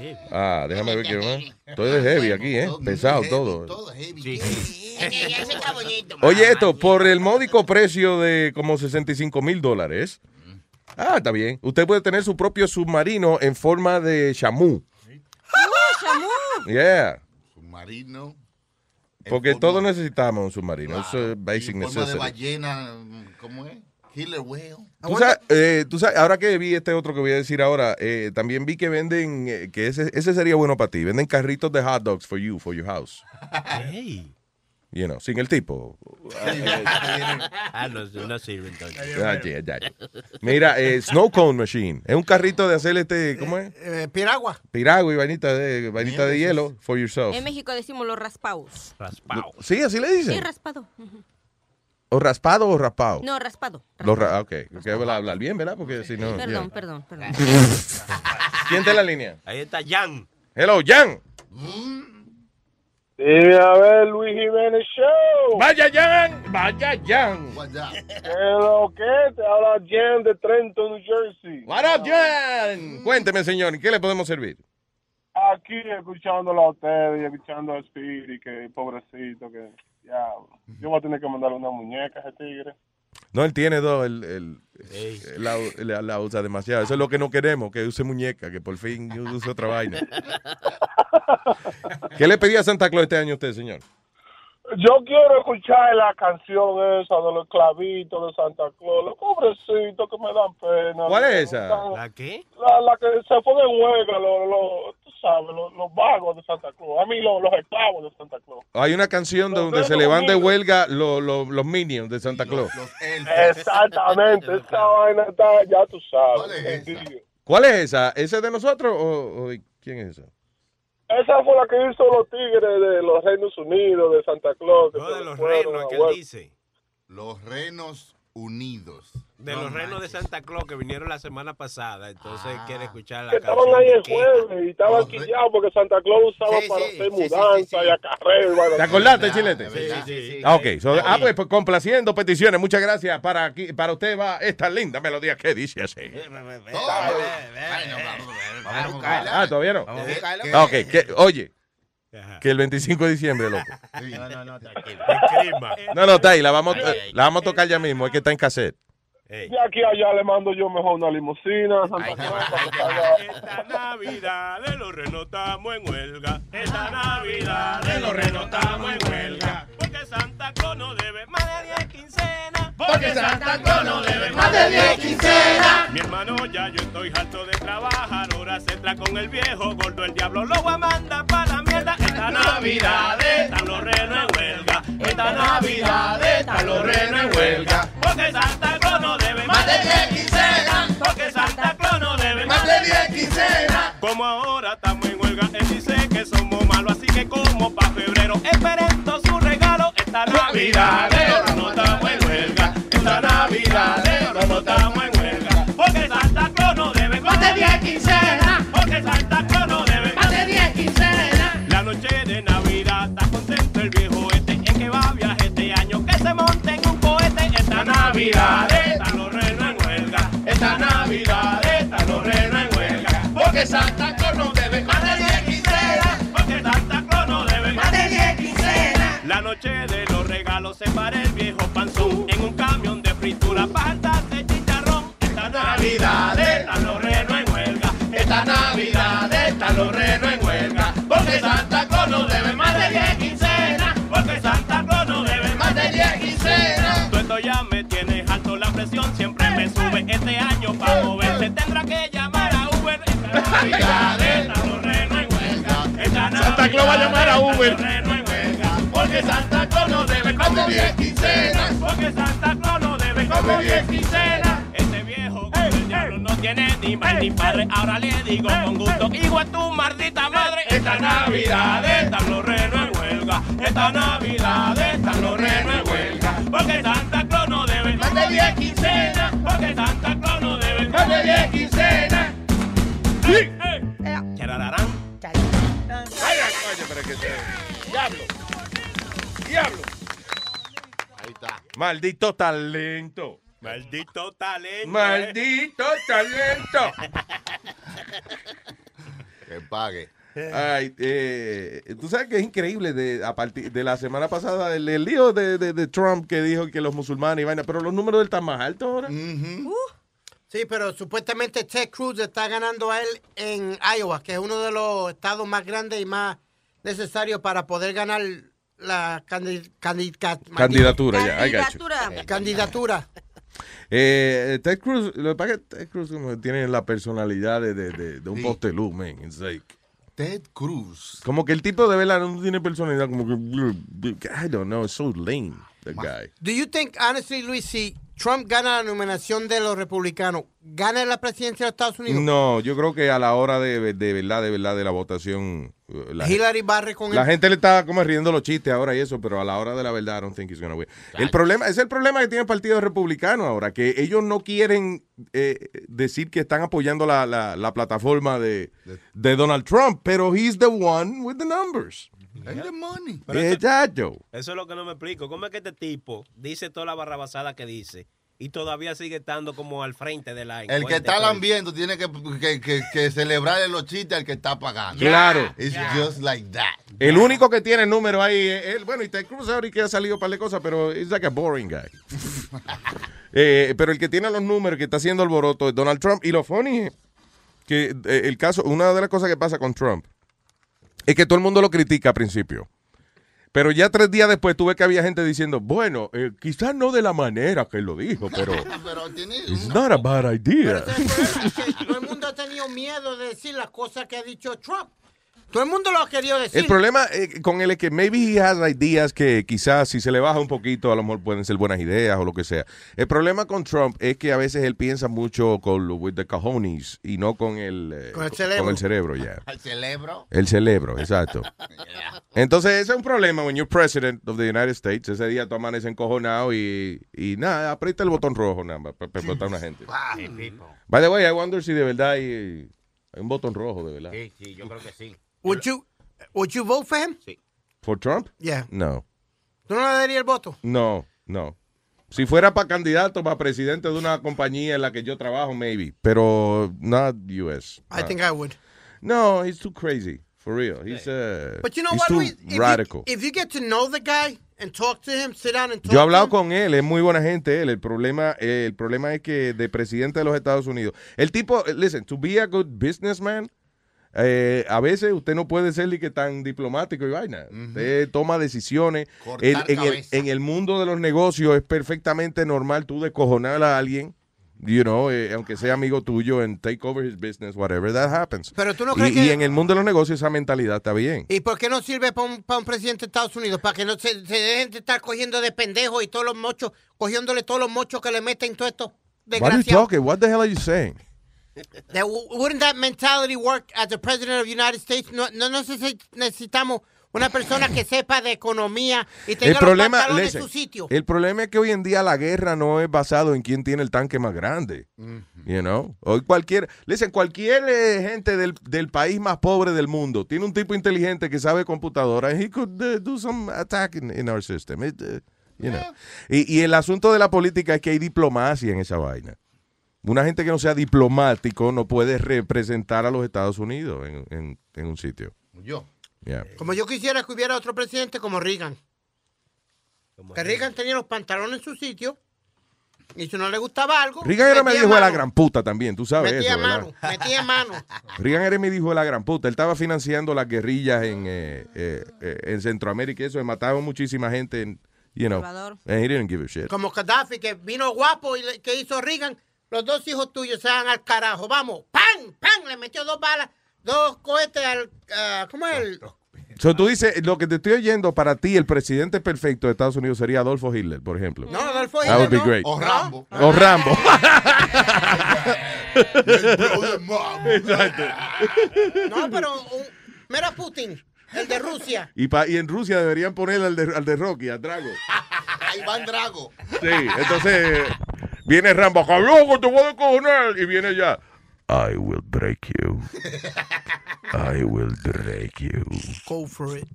sí. Ah, déjame ver qué más. Estoy de heavy aquí, ¿eh? Pesado todo. <laughs> Ese está bonito. Oye, esto, por el módico precio de como 65 mil dólares. Ah, está bien. Usted puede tener su propio submarino en forma de chamú. Yeah. Submarino. Porque todos necesitamos un submarino. Es Claro. a basic forma de ballena, ¿cómo es? Killer whale. Tú sabes, eh, tú sabes, ahora que vi este otro que voy a decir ahora, eh, también vi que venden, eh, que ese, ese sería bueno para ti, venden carritos de hot dogs for you, for your house. You know, sin el tipo. <laughs> Ah, no, no sirve entonces. Ah, yeah, yeah, yeah. Mira, eh, Snow Cone Machine. Es un carrito de hacer este, ¿cómo es? Eh, piragua. Piragua y vainita de, vainita de hielo for yourself. En México decimos los raspados. Raspado. Sí, así le Sí, dicen. raspado. Ujú. ¿O raspado o raspado? No, raspado. Lo ra- ah, ok, que hablar bien, ¿verdad? Porque si no... Perdón, yeah. perdón, perdón. <laughs> ¿Quién está en la línea? Ahí está Jan. Hello, Jan. Dime a ver, Luis Jiménez Show. Vaya, Jan. Vaya, Jan. ¿Qué lo que? Te habla Jan de Trenton, New Jersey. What up, Jan? Cuénteme, señor, ¿en qué le podemos servir? Aquí escuchándolo a ustedes y escuchando a Speedy, que pobrecito, que ya. Yo voy a tener que mandarle una muñeca a ese tigre. No, él tiene dos, él, él- él la, la- la usa demasiado. Eso es lo que no queremos, que use muñeca, que por fin use otra vaina. <laughs> ¿Qué le pedía a Santa Claus este año a usted, señor? Yo quiero escuchar la canción esa de los clavitos de Santa Claus. Los pobrecitos que me dan pena. ¿Cuál es esa? ¿La qué? La, la que se pone en huelga, los, los, sabes, los, los vagos de Santa Claus. A mí, los, los esclavos de Santa Claus. Hay una canción donde se le van de huelga los, los, los minions de Santa Claus. Exactamente, <laughs> esa vaina está, ya tú sabes. ¿Cuál es esa? ¿Esa es de nosotros o, o quién es esa? Esa fue la que hizo los tigres de los Reinos Unidos, de Santa Claus. No, de los a que él dice. Los renos unidos. De los renos de Santa Claus que vinieron la semana pasada. Entonces Ah. quiere escuchar la Que canción. estaban ahí el jueves y estaban quillados porque Santa Claus usaba Sí, para sí, hacer sí, sí, mudanza y acarreo. vaina ¿Te acordaste, Chilete? Sí, sí, sí. Ah, ok. So, ah, pues, pues, complaciendo peticiones. Muchas gracias. Para, aquí, para usted va esta linda melodía que dice así. Ah, ¿todavía no? Vamos a buscarlo. Ah, ok. que- oye, que el 25 de diciembre, loco. No, no, no, tranquilo. No, no, está ahí. La vamos, la vamos a tocar ya mismo. Es que está en cassette. De aquí a allá le mando yo mejor una limusina a Santa salga- Esta Navidad de los renos estamos en huelga. Esta Navidad de los renos estamos en huelga. Porque Santa Claus no debe más de 10 quincenas. Porque Santa Claus no debe más de 10 quincenas. Mi hermano, ya yo estoy harto de trabajar. Ahora se entra con el viejo gordo. El diablo lo va a mandar para. Esta Navidad están los renos en huelga. Esta Navidad están los renos en huelga. Porque Santa Claus no debe más de 10 quincenas. Porque Santa Claus no debe más de 10 quincenas. Como ahora estamos en huelga, él dice que somos malos. Así que como para febrero, esperen su regalo. Esta Navidad Navidad están los renos en huelga. Esta Navidad están los renos en huelga. Porque Santa Claus no debe más de 10 quincenas. Porque Santa Claus no debe más de 10 quincenas. La noche de los regalos se para el viejo panzón en un camión de fritura para hartarse chicharrón. Esta Navidad están los renos en huelga. Esta Navidad están los renos en huelga. Porque Santa Claus no debe más de 10 quincenas. Este año para moverse tendrá que llamar a Uber. Esta Navidad están los renos en huelga. Esta Santa Claus va a llamar a Uber. porque Santa Claus no debe de 10 quincenas. Porque Santa Claus no debe de 10 quincenas. Este viejo con el diablo no tiene ni madre ni padre. Ahora le digo con gusto, hijo a tu maldita madre. Esta Navidad están los renos en huelga. Esta Navidad están los renos en huelga. Porque Santa de 10 quincenas. Porque Santa Claus no debe más de 10 quincenas. ¡Sí! Charararán. Vaya, coño, pero que se- Diablo. Diablo. Ahí está. Maldito talento. Maldito talento. Maldito talento. Que pague. Ay, eh, tú sabes que es increíble de, a partir de la semana pasada el, el lío de, de- de Trump que dijo que los musulmanes y vaina, pero los números de él están más altos ahora. Sí, pero supuestamente Ted Cruz está ganando a él en Iowa, que es uno de los estados más grandes y más necesarios para poder ganar la candi- candidat- Candidatura, I got you. Candidatura. Candidatura. Eh, Ted Cruz, lo que pasa es que Ted Cruz tiene la personalidad de, de, de, de un postelú, man. It's like- Ted Cruz. como que el tipo de verdad no tiene personalidad, como que, I don't know, it's so lame, that guy. Do you think, honestly, Luis, si Trump gana la nominación de los republicanos, ¿gana la presidencia de los Estados Unidos? No, yo creo que a la hora de, de verdad, de verdad, de la votación, eh, la, Hillary barre con la él. gente le está como riendo los chistes ahora y eso, pero a la hora de la verdad, I don't think he's gonna win. El problema, es el problema que tiene el Partido Republicano ahora, que ellos no quieren eh, decir que están apoyando la, la, la plataforma de, de Donald Trump, pero he's the one with the numbers. El de money. Pero eso- Exacto. Eso es lo que no me explico. ¿Cómo es que este tipo dice toda la barrabasada que dice y todavía sigue estando como al frente de la El que encuesta? está lambiendo tiene que, que, que, que celebrarle los chistes al que está pagando. Claro. It's just like that. El único que tiene número ahí es él. Bueno, y Ted Cruz ahora y que ha salido para de cosas, pero es like a boring guy. <laughs> Eh, pero el que tiene los números, que está haciendo alboroto es Donald Trump. Y lo funny es que eh, el caso, una de las cosas que pasa con Trump es que todo el mundo lo critica al principio. Pero ya tres días después tuve que había gente diciendo, bueno, eh, quizás no de la manera que él lo dijo, pero <laughs> Pero tiene it's not a bad idea. Todo el mundo ha tenido miedo de decir las cosas que ha dicho Trump. Todo el mundo lo ha querido decir. El problema eh, con él es que maybe he has ideas que quizás si se le baja un poquito a lo mejor pueden ser buenas ideas o lo que sea. El problema con Trump es que a veces él piensa mucho con lo- with the cojones y no con el, eh, Con el cerebro. Con el cerebro, ya. Al cerebro. El cerebro, exacto. <laughs> Entonces ese es un problema when you're president of the United States. Ese día tú amaneces encojonado y, y nada, aprieta el botón rojo nada más para explotar a una gente. <laughs> By the way, I wonder si de verdad hay, hay un botón rojo, de verdad. Sí, sí, yo creo que sí. Would you, would you vote for him? Sí. ¿For Trump? Yeah. No. ¿Tú no le darías el voto? No, no. Si fuera para candidato, para presidente de una compañía en la que yo trabajo, maybe. Pero not US. I think I would. No, he's too crazy. For real. He's, uh, But you know he's what, too Luis? If you- radical. if you get to know the guy and talk to him, sit down and talk Yo he hablado to him, con él, es muy buena gente él. El problema, eh, el problema es que de presidente de los Estados Unidos, el tipo, eh, listen, to be a good businessman, eh, a veces usted no puede ser ni que tan diplomático y vaina. Usted toma decisiones. En, el, cabeza. en el mundo de los negocios es perfectamente normal tú descojonar a alguien. You know, eh, aunque sea amigo tuyo, en take over his business, whatever that happens. Pero tú no y, crees y que- en el mundo de los negocios esa mentalidad está bien. ¿Y por qué no sirve para un, presidente de Estados Unidos? Para que no se, se dejen de estar cogiendo de pendejos y todos los mochos, cogiéndole todos los mochos que le meten todo esto. What are you talking? What the hell are you saying? That wouldn't that mentality work as the president of the United States? No, no, no sé si necesitamos una persona que sepa de economía y tenga El los problema, listen, en su sitio. el problema es que hoy en día la guerra no es basado en quién tiene el tanque más grande. You know? Hoy cualquier, listen, cualquier eh, gente del, del país más pobre del mundo tiene un tipo inteligente que sabe computadora and he could uh, do some attack in, in our system. It, uh, you know. y, y el asunto de la política es que hay diplomacia en esa vaina. Una gente que no sea diplomático no puede representar a los Estados Unidos en, en- en un sitio. Yo. Yeah. Como yo quisiera que hubiera otro presidente como Reagan. Que Reagan tenía los pantalones en su sitio y si no le gustaba algo, Reagan era mi metía hijo de la gran puta también, tú sabes Metía eso, ¿verdad? mano, metía mano. <laughs> Reagan era mi hijo de la gran puta. Él estaba financiando las guerrillas en, eh, eh, eh, en Centroamérica y eso. Mataban muchísima gente en, you know. Salvador. And he didn't give a shit. Como Gaddafi, que vino guapo y le- que hizo Reagan. Los dos hijos tuyos se van al carajo. Vamos, ¡pam! ¡pam! Le metió dos balas, dos cohetes al. ah, ¿Cómo es? el- So, tú dices, lo que te estoy oyendo, para ti, el presidente perfecto de Estados Unidos sería Adolfo Hitler, por ejemplo. No, Adolfo That would be Hitler, no. great. O Rambo. O Rambo. <laughs> Exacto. No, pero. un- mira Putin, el de Rusia. y, pa- y en Rusia deberían poner al de, al de Rocky, a Drago. Ahí van Drago. Sí, entonces viene Rambo, cabrón, te voy a descojonar. Y viene ya. I will break you. I will break you. Go for it.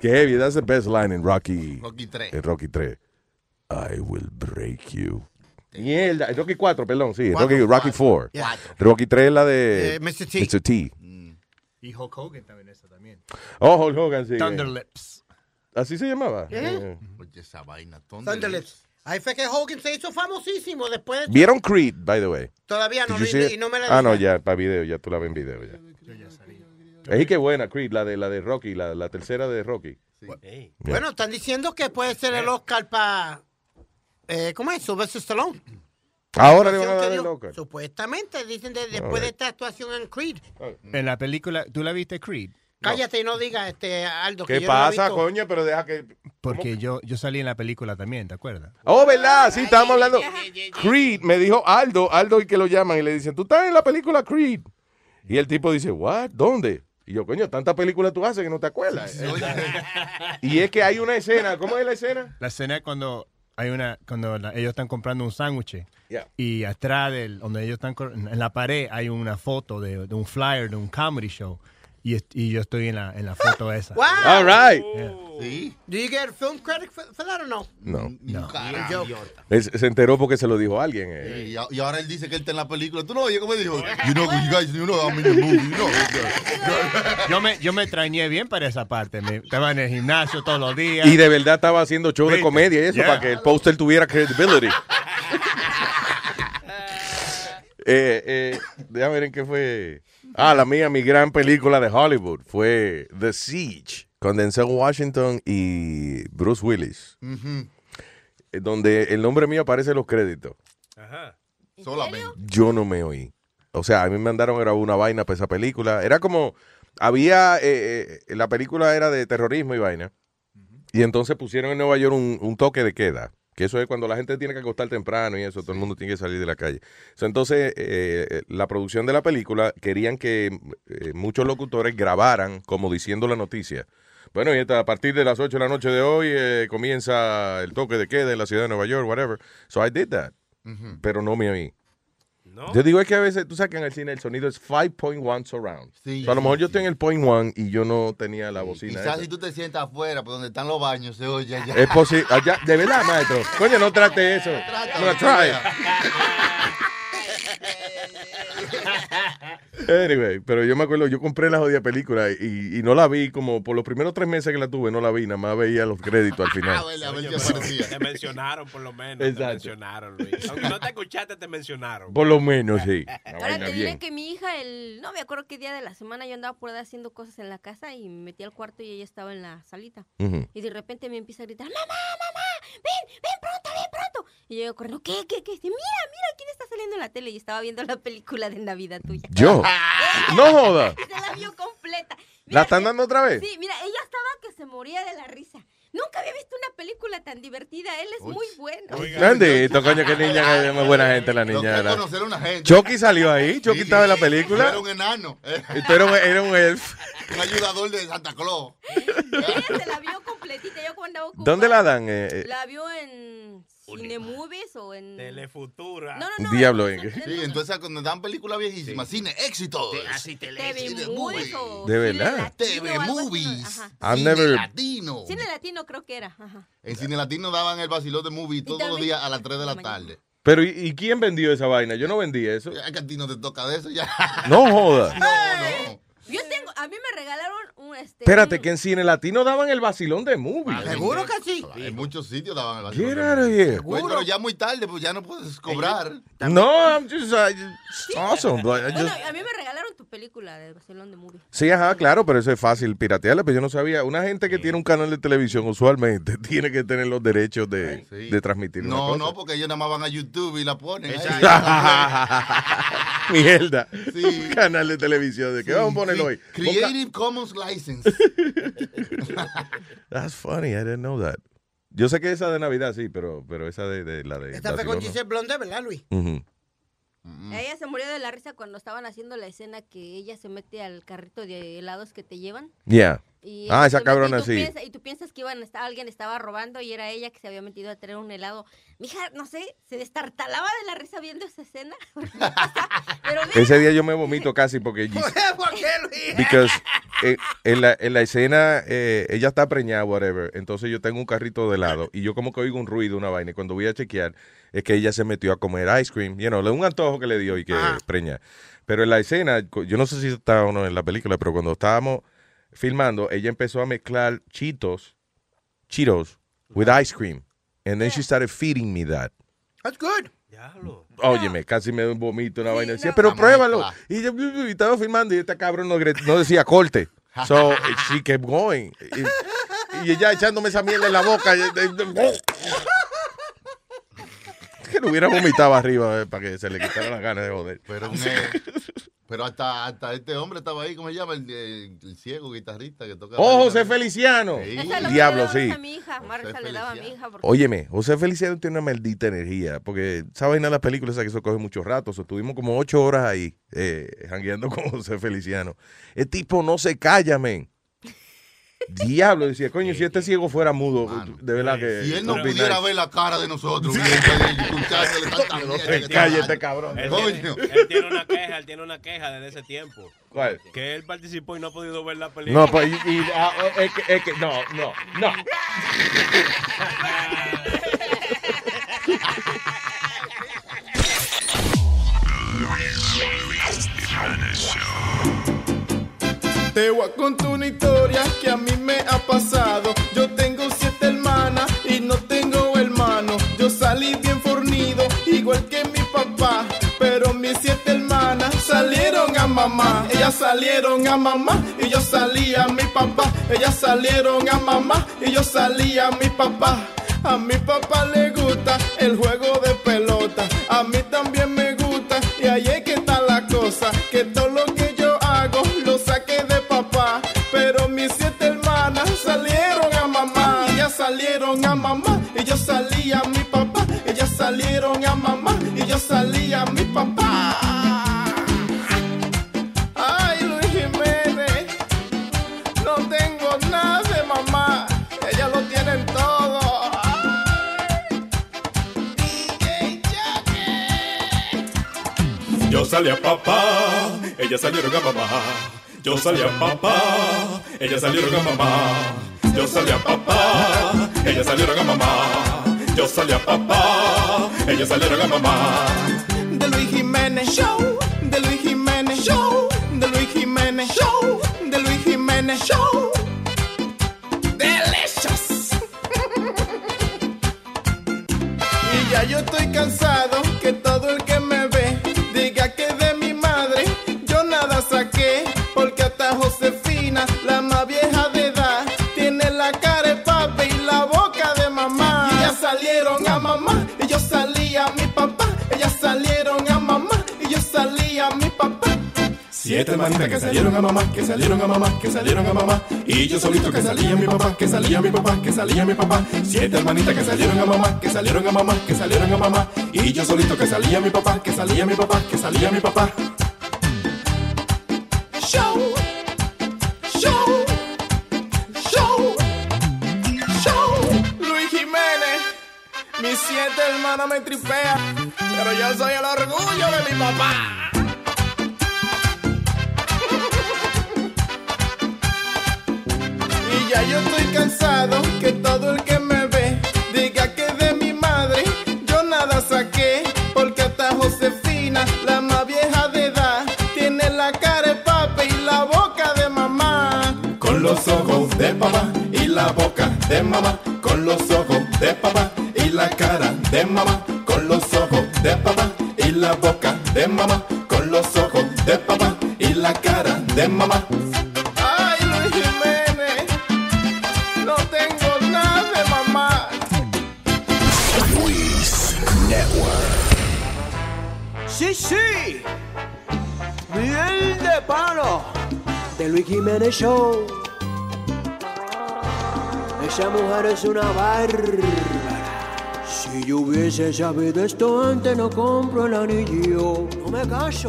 Que heavy, that's the best line in Rocky. Rocky 3. En Rocky 3. I will break you. Mierda, Rocky 4, perdón, sí, Cuatro, Rocky, Rocky 4. Cuatro. Rocky 3 es la de Eh, Mr. T. Mr. T. Y Hulk Hogan también esa también. Oh, Hulk Hogan, sí. Thunderlips. ¿Así se llamaba? ¿Eh? Oye, esa vaina. Thunderlips. Ahí fue que Hogan se hizo famosísimo después de. ¿Vieron Creed, by the way? Todavía no, vi- y no me la Ah, no, ya, para video, ya tú la ves en video, ya. Es que buena, Creed, la de, la de Rocky, la, la tercera de Rocky. Yeah. Bueno, están diciendo que puede ser el Oscar para. Eh, ¿Cómo es? Sylvester Stallone. Ahora le van a dar el. Oscar. Supuestamente, dicen de- después de esta actuación en Creed. En la película, ¿tú la viste Creed? Cállate y no digas, este, Aldo. que ¿Qué yo no he pasa, visto. coño? Pero deja que... Porque yo, yo salí en la película también, ¿te acuerdas? Oh, ¿verdad? Sí, estábamos hablando. Creed, me dijo Aldo, Aldo y que lo llaman y le dicen, ¿tú estás en la película Creed? Y el tipo dice, ¿what? ¿Dónde? Y yo, coño, tanta película tú haces que no te acuerdas. <laughs> y es que hay una escena, ¿cómo es la escena? La escena es cuando hay una cuando la- ellos están comprando un sándwich Yeah. y atrás del donde ellos están cor- en la pared hay una foto de, de un flyer de un comedy show y, est- y yo estoy en la en la foto esa. Wow. All right. Sí. Do you get film credit for, for that or no? No. No. Se enteró porque se lo dijo alguien. eh. Y, ahora él dice que él está en la película. Tú no oyes cómo dijo. You know, you guys, you know, I'm in the movie. You know. Yo me yo me extrañé bien para esa parte. Me, estaba en el gimnasio todos los días. Y de verdad estaba haciendo show de comedia y eso Yeah. para que el póster tuviera credibility. <laughs> eh, eh, déjame ver en qué fue. Ah, la mía, mi gran película de Hollywood fue The Siege con Denzel Washington y Bruce Willis, eh, donde el nombre mío aparece en los créditos. Solamente. Yo no me oí. O sea, a mí me mandaron era una vaina para esa película. Era como, había, eh, eh, la película era de terrorismo y vaina. Y entonces pusieron en Nueva York un, un toque de queda. Que eso es cuando la gente tiene que acostar temprano y eso, todo el mundo tiene que salir de la calle. So, entonces, eh, la producción de la película querían que eh, muchos locutores grabaran como diciendo la noticia. Bueno, y esta- a partir de las 8 de la noche de hoy eh, comienza el toque de queda en la ciudad de Nueva York, whatever. So I did that. Pero no me oí. Yo digo es que a veces, tú sabes que en el cine el sonido es 5.1 surround. Sí, So, a lo sí, mejor yo estoy en el point one y yo no tenía la bocina. Quizás esa. si tú te sientas afuera, por donde están los baños, se oye allá. Es posible. allá- De verdad, maestro. Coño, no trate eso. Gonna try. <laughs> Anyway, pero yo me acuerdo, yo compré la jodida película y, y no la vi como por los primeros tres meses que la tuve, no la vi, nada más veía los créditos al final. <laughs> Pero Te mencionaron por lo menos. Te mencionaron, Luis. Aunque no te escuchaste, te mencionaron. Por lo menos, sí. <laughs> Ahora te diré bien. que mi hija, el no me acuerdo qué día de la semana yo andaba por ahí haciendo cosas en la casa y me metí al cuarto y ella estaba en la salita. Y de repente me empieza a gritar, mamá, mamá, ven, ven pronto, ven pronto. Y yo corriendo, ¿qué, qué, qué? Dice, mira, mira, ¿quién está saliendo en la tele? Y estaba viendo la película de Navidad tuya. Yo. <laughs> No joda. <laughs> Se la vio completa. ¿La están dando otra vez? Sí, mira, ella estaba que se moría de la risa. Nunca había visto una película tan divertida. Él es muy bueno. Bendito, coño, qué niña, que muy buena gente la niña. Era. conocer una gente. Chucky salió ahí, Chucky estaba en la Era película. un enano. eh, Y tú eras un- era un elf. <laughs> Un ayudador de Santa Claus. Ella se la vio completita. Yo cuando andaba ocupada, ¿Dónde la dan? eh, eh? La vio en Cinemovies o en... Telefutura. No, no, no. Diablo, ¿en qué? Sí, entonces cuando dan películas viejísimas, cine éxito. Así TV Movies o ¿De verdad? TV Movies. Cine never- latino. Cine latino creo que era. Ajá. En cine latino daban el vacilón de movie todos los días a las 3 de la tarde. Pero, ¿y, y quién vendió esa vaina? Yo no vendí eso. Ya que a ti no te toca de eso ya. No joda. <laughs> No, no. Yo tengo, a mí me regalaron un este. Espérate, que en cine latino daban el vacilón de movie. Seguro que sí. En muchos sitios daban el vacilón. Get de out of movie. here. Pues, pero ya muy tarde, pues ya no puedes cobrar. No, I'm just, I- it's awesome. but I a mí me regalaron tu película de Barcelona de Movie. Sí, ajá, claro, pero eso es fácil piratearla, pero yo no sabía. Una gente que tiene un canal de televisión usualmente <laughs> tiene que tener los derechos de, de transmitir una No, cosa. no, porque ellos nada más van a YouTube y la ponen. <laughs> Mierda. Sí. Un canal de televisión. ¿De qué vamos a Creative Commons License. <laughs> That's funny, I didn't know that. Yo sé que esa de Navidad sí, pero, pero esa de, de la de. Esta fue con no. Giselle Blonde, ¿verdad, Luis? Ujú. Ella se murió de la risa cuando estaban haciendo la escena que ella se mete al carrito de helados que te llevan. Yeah. Y Ah, esa cabrona sí. piensas- y tú piensas que iban a estar- alguien estaba robando y era ella que se había metido a traer un helado. Mija, no sé, se destartalaba de la risa viendo esa escena. <laughs> Pero mira, Ese día yo me vomito casi porque. <laughs> ¿Por qué, Luis? Because eh, en, la, en la escena eh, ella está preñada, whatever. Entonces yo tengo un carrito de helado y yo como que oigo un ruido, una vaina. Y cuando voy a chequear, es que ella se metió a comer ice cream. You know, un antojo que le dio y que preña. Pero en la escena, yo no sé si está o no en la película, pero cuando estábamos filmando, ella empezó a mezclar chitos, Cheetos, with ice cream. And then she started feeding me that. That's good. Óyeme, casi me da un vomito, una vaina. Decía, pero pruébalo. Y yo y estaba filmando y este cabrón no, no decía corte. So she kept going. Y, y ella echándome esa mierda en la boca. Que lo hubiera vomitado arriba eh, para que se le quitara las ganas de joder. Pero, un, eh, pero hasta, hasta este hombre estaba ahí, ¿cómo se llama? El, el- el ciego guitarrista que toca. Oh, José Feliciano. Sí. Diablo, sí. a mi hija. Marta le daba a mi hija. porque- Óyeme, José Feliciano tiene una maldita energía, porque sabes nada las películas que eso coge mucho rato, so, estuvimos como ocho horas ahí, eh, jangueando con <laughs> José Feliciano. El tipo no se calla, men. Diablo, decía, coño, si este ciego fuera mudo, de verdad que... Si él no pudiera nice. ver la cara de nosotros, <laughs> que calle está este cabrón. Él Coño. tiene, él tiene una queja, él tiene una queja desde ese tiempo. ¿Cuál? Que él participó y no ha podido ver la película. No, pues, y, y- ah, es que, es que- no, no, no. <laughs> Te voy a contar una historia que a mí me ha pasado. Yo tengo siete hermanas y no tengo hermano. Yo salí bien fornido, igual que mi papá. Pero mis siete hermanas salieron a mamá. Ellas salieron a mamá y yo salí a mi papá. Ellas salieron a mamá y yo salí a mi papá. A mi papá le gusta el juego de pelota. A mí también salieron a mamá y yo salí a mi papá. Ellas salieron a mamá y yo salí a mi papá. Ay, Luis Jiménez, no tengo nada de mamá. Ellas lo tienen todo. Yo salí a papá, ellas salieron a mamá. Yo salí a papá, ellas salieron a mamá. Yo salí a papá, ellas salieron a mamá. Yo salí a papá, ellas salieron a mamá. de Luis Jiménez Show, de Luis Jiménez Show, de Luis Jiménez Show, de Luis Jiménez Show. Delicious. <laughs> y ya yo estoy cansado que todo el Siete hermanitas que salieron a mamá, que salieron a mamá, que salieron a mamá. Y yo solito que salía a mi papá, que salía a mi papá, que salía a mi papá. Siete hermanitas que salieron a mamá, que salieron a mamá, que salieron a mamá. Y yo solito que salía a mi papá, que salía a mi papá, que salía a mi papá. Show, show, show, show. Luis Jiménez, mis siete hermanas me tripean, pero yo soy el orgullo de mi papá. Ya yo estoy cansado que todo el que me ve diga que de mi madre yo nada saqué, porque hasta Josefina, la más vieja de edad, tiene la cara de papi y la boca de mamá. Con los ojos de papá y la boca de mamá. Con los ojos de papá y la cara de mamá. Con los ojos de papá y la boca de mamá. Con los ojos de papá y la cara de mamá. De Luis Jiménez Show. Esa mujer es una bárbara. Si yo hubiese sabido esto antes, no compro el anillo. No me caso.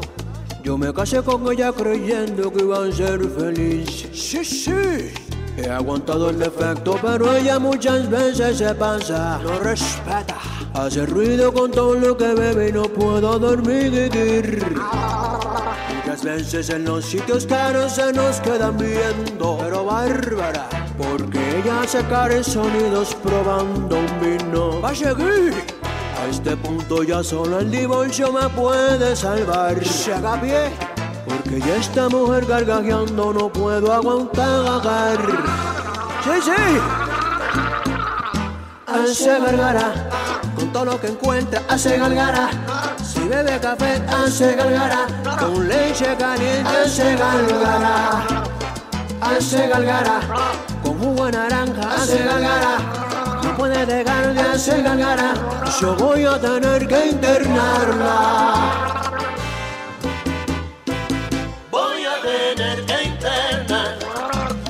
Yo me casé con ella creyendo que iban a ser felices. Sí, sí. He aguantado el defecto, pero ella muchas veces se pasa. No respeta. Hace ruido con todo lo que bebe y no puedo dormir. Muchas veces en los sitios caros se nos quedan viendo. Pero bárbara, porque ella hace caros sonidos probando un vino. Va a seguir. A este punto ya solo el divorcio me puede salvar. Se haga pie. Porque ya esta mujer gargajeando no puedo aguantar. Sí, sí. Hace gargara. Con todo lo que encuentra hace gargara. Bebe café hace gargara. Con leche caliente hace gargara. Hace gargara. Con jugo de naranja hace gargara. No puede dejar de hacer gargara. Yo voy a tener que internarla. Voy a tener que internar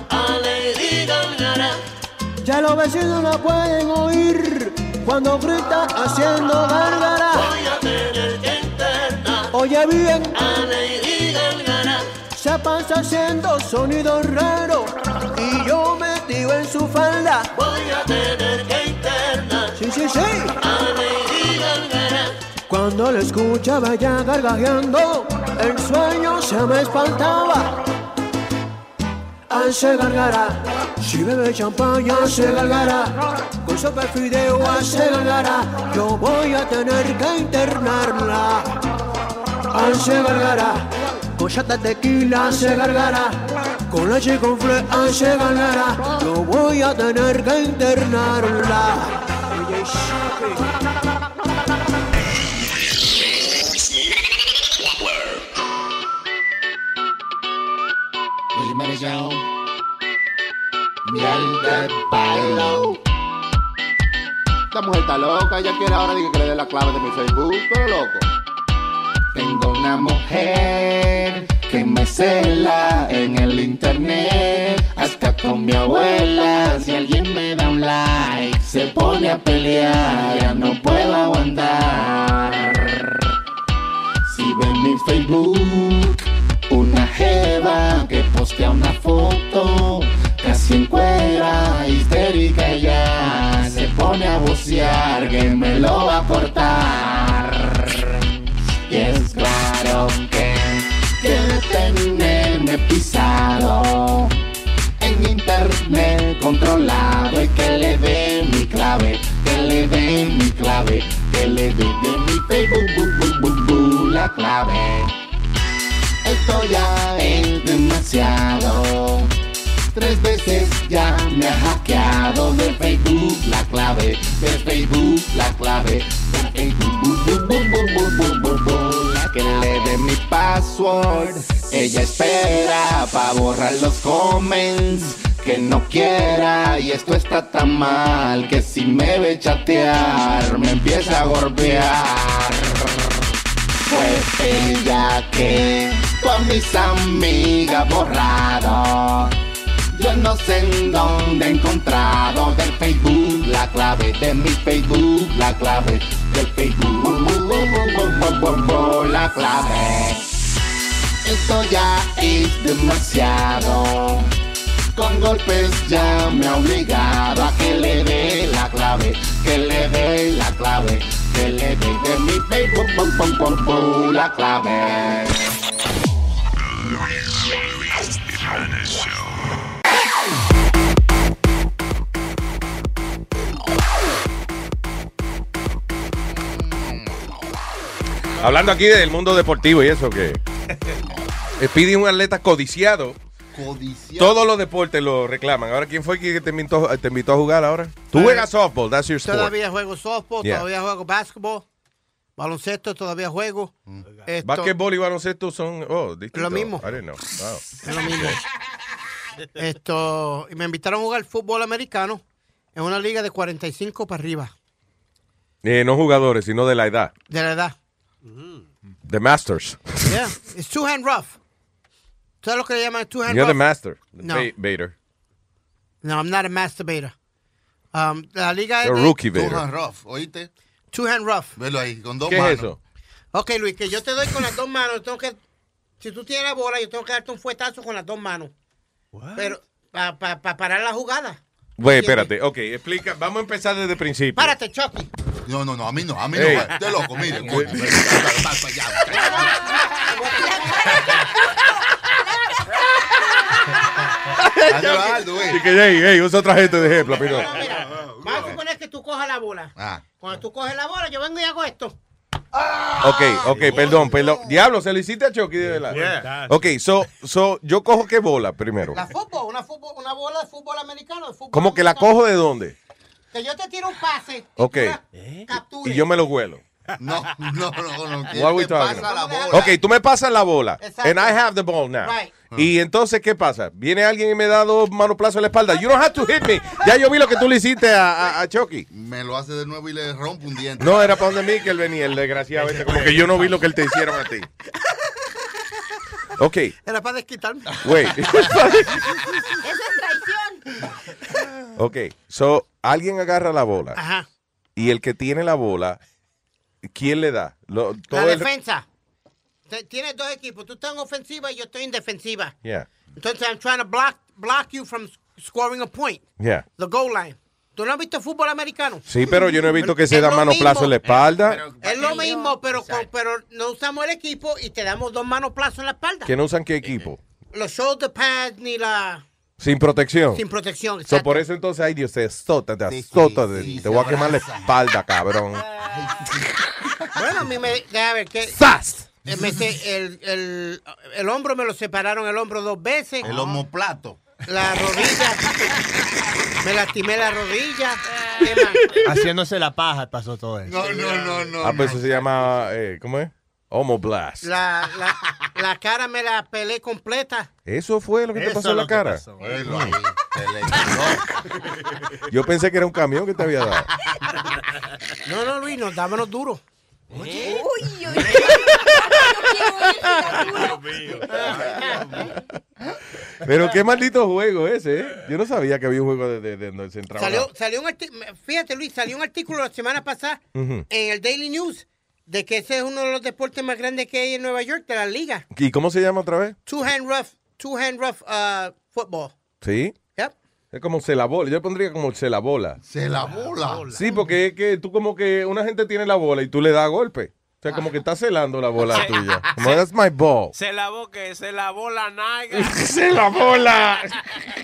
a Lady Gaga. Ya los vecinos la pueden oír cuando grita haciendo gargara. Oye bien, se pasa haciendo sonidos raros y yo metido en su falda. Voy a tener que internar Sí, sí, sí. Cuando la escuchaba ya gargajeando, el sueño se me espantaba. Hace gargara, si bebe champaña hace gargara, con sopa de fideo hace gargara, yo voy a tener que internarla. Hace gargara, con chata de tequila hace gargara, con leche con fle hace gargara, yo voy a tener que internarla. Miel de palo. Esta mujer está loca, ella quiere ahora que le dé la clave de mi Facebook, pero loco. Tengo una mujer que me cela en el internet, hasta con mi abuela. Si alguien me da un like, se pone a pelear, ya no puedo aguantar. Si ven mi Facebook, una jeva que postea una foto, casi en cuera, histérica ella se pone a bucear que me lo va a cortar. Y es claro que quiere tenerme pisado en internet controlado y que le dé mi clave, que le dé mi clave, que le dé de mi Facebook la clave. Esto ya es demasiado. Tres veces ya me ha hackeado de Facebook la clave, de Facebook la clave, de Facebook bu, bu, bu, que le dé mi password. Ella espera para borrar los comments que no quiera y esto está tan mal que si me ve chatear me empieza a golpear. Fue ella que a mis amigas borrado. Yo no sé en dónde he encontrado del Facebook la clave de mi Facebook, la clave del Facebook, la clave. Esto ya es demasiado. Con golpes ya me ha obligado a que le dé la clave, que le dé la clave, que le dé de mi Facebook, bu, bu, bu, bu, Hablando aquí del mundo deportivo y eso que <laughs> Speedy es un atleta codiciado. Codiciado. Todos los deportes lo reclaman. Ahora, ¿quién fue que te invitó, te invitó a jugar ahora? Tú Eh, juegas softball, that's your sport. Todavía juego softball, Yeah. todavía juego basketball, baloncesto, todavía juego. Esto- Básquetbol y baloncesto son oh, distintos. Lo mismo. I know. Wow. Lo mismo. Esto, y me invitaron a jugar fútbol americano en una liga de 45 para arriba, Eh, no jugadores, sino de la edad. de la edad. The Masters. Yeah, it's two hand rough. ¿Sabes lo que le llaman two hand You're the master. The No. ba-. No, I'm not a masturbator. Um, la liga You're es rookie Two Bader. hand rough, ¿oíste? two hand rough. Velo ahí, con dos ¿Qué manos. es eso? Ok, Luis, que yo te doy con las dos manos. Tengo que, si tú tienes la bola, yo tengo que darte un fuetazo con las dos manos. Pero para parar la jugada. Güey, espérate. Ok, explica. Vamos a empezar desde el principio. Párate, Chucky. No, no, no, a mí no, a mí Ey. no. Usted loco, mire. <laughs> coño. <laughs> Y que, hey, hey, usa otra gente de ejemplo, Pino. Vamos a suponer que tú cojas la bola. Ah. Cuando tú coges la bola, yo vengo y hago esto. Ok, ok, perdón, perdón. Diablo, se lo hiciste a Chucky de verdad. Yeah. Ok, so, so, yo cojo qué bola primero. La fútbol, una, fútbol, una bola de fútbol americano. De fútbol ¿Cómo que la americano. cojo de dónde? Que yo te tiro un pase. Ok. capture. Y yo me lo huelo. No, no, no, no. What we talking pasa la bola. Ok, tú me pasas la bola. Exacto. And I have the ball now. Right. Y entonces, ¿qué pasa? Viene alguien y me da dos manoplazos en la espalda. You don't have to hit me. Ya yo vi lo que tú le hiciste a, a, a Chucky. Me lo hace de nuevo y le rompe un diente. No, era para donde mí que él venía, el desgraciado ese. Como que yo no vi lo que él te hicieron a ti. Ok, Era para desquitarme. wait. <laughs> Eso es traición. <laughs> ok, so, alguien agarra la bola. Ajá. Y el que tiene la bola, ¿quién le da? Lo- La todo defensa. Tienes dos equipos. Tú estás en ofensiva y yo estoy en defensiva. Yeah, Entonces, I'm trying to block, block you from scoring a point. yeah. The goal line. ¿Tú no has visto fútbol americano? Sí, pero yo no he visto que se manoplazos mismo. en la espalda. Es lo mismo, pero, con- pero no usamos el equipo y te damos dos manoplazos en la espalda. Que no usan qué equipo. Los shoulder pads ni la... Sin protección. Sin protección, So, por eso entonces, ay Dios, te azota, te azota, te- te voy a quemar la espalda, cabrón. <laughs> Bueno, a mí me... Déjame ver, ¿qué? ¡Zas! Eh, el, el, el hombro me lo separaron el hombro dos veces. El homoplato. La rodilla. me lastimé la rodilla. <laughs> Haciéndose la paja pasó todo eso. No, no, no, no. Ah, pues eso se llama, eh, ¿cómo es? Homo Blast. La, la, la cara me la pelé completa. ¿Eso fue lo que te Eso pasó es en la lo que cara? pasó. Ahí, quedó. <laughs> Yo pensé que era un camión que te había dado. No, no, Luis, nos dámonos duro. Uy, uy, uy. <laughs> Pero qué maldito juego ese, ¿eh? Yo no sabía que había un juego de, de- de donde se entraba. Salió, salió un fíjate Luis, salió un artículo la semana pasada en el Daily News de que ese es uno de los deportes más grandes que hay en Nueva York, de la liga. ¿Y cómo se llama otra vez? Two hand rough, two hand rough uh, football. ¿Sí? Yep. Es como se la bola. Yo pondría como se la bola. Se la bola. Sí, porque es que tú como que una gente tiene la bola y tú le das golpe. O sea, como que estás celando la bola tuya. <laughs> Como, that's my ball. Se lavó que se lavó la naga. <laughs> ¡Se la bola!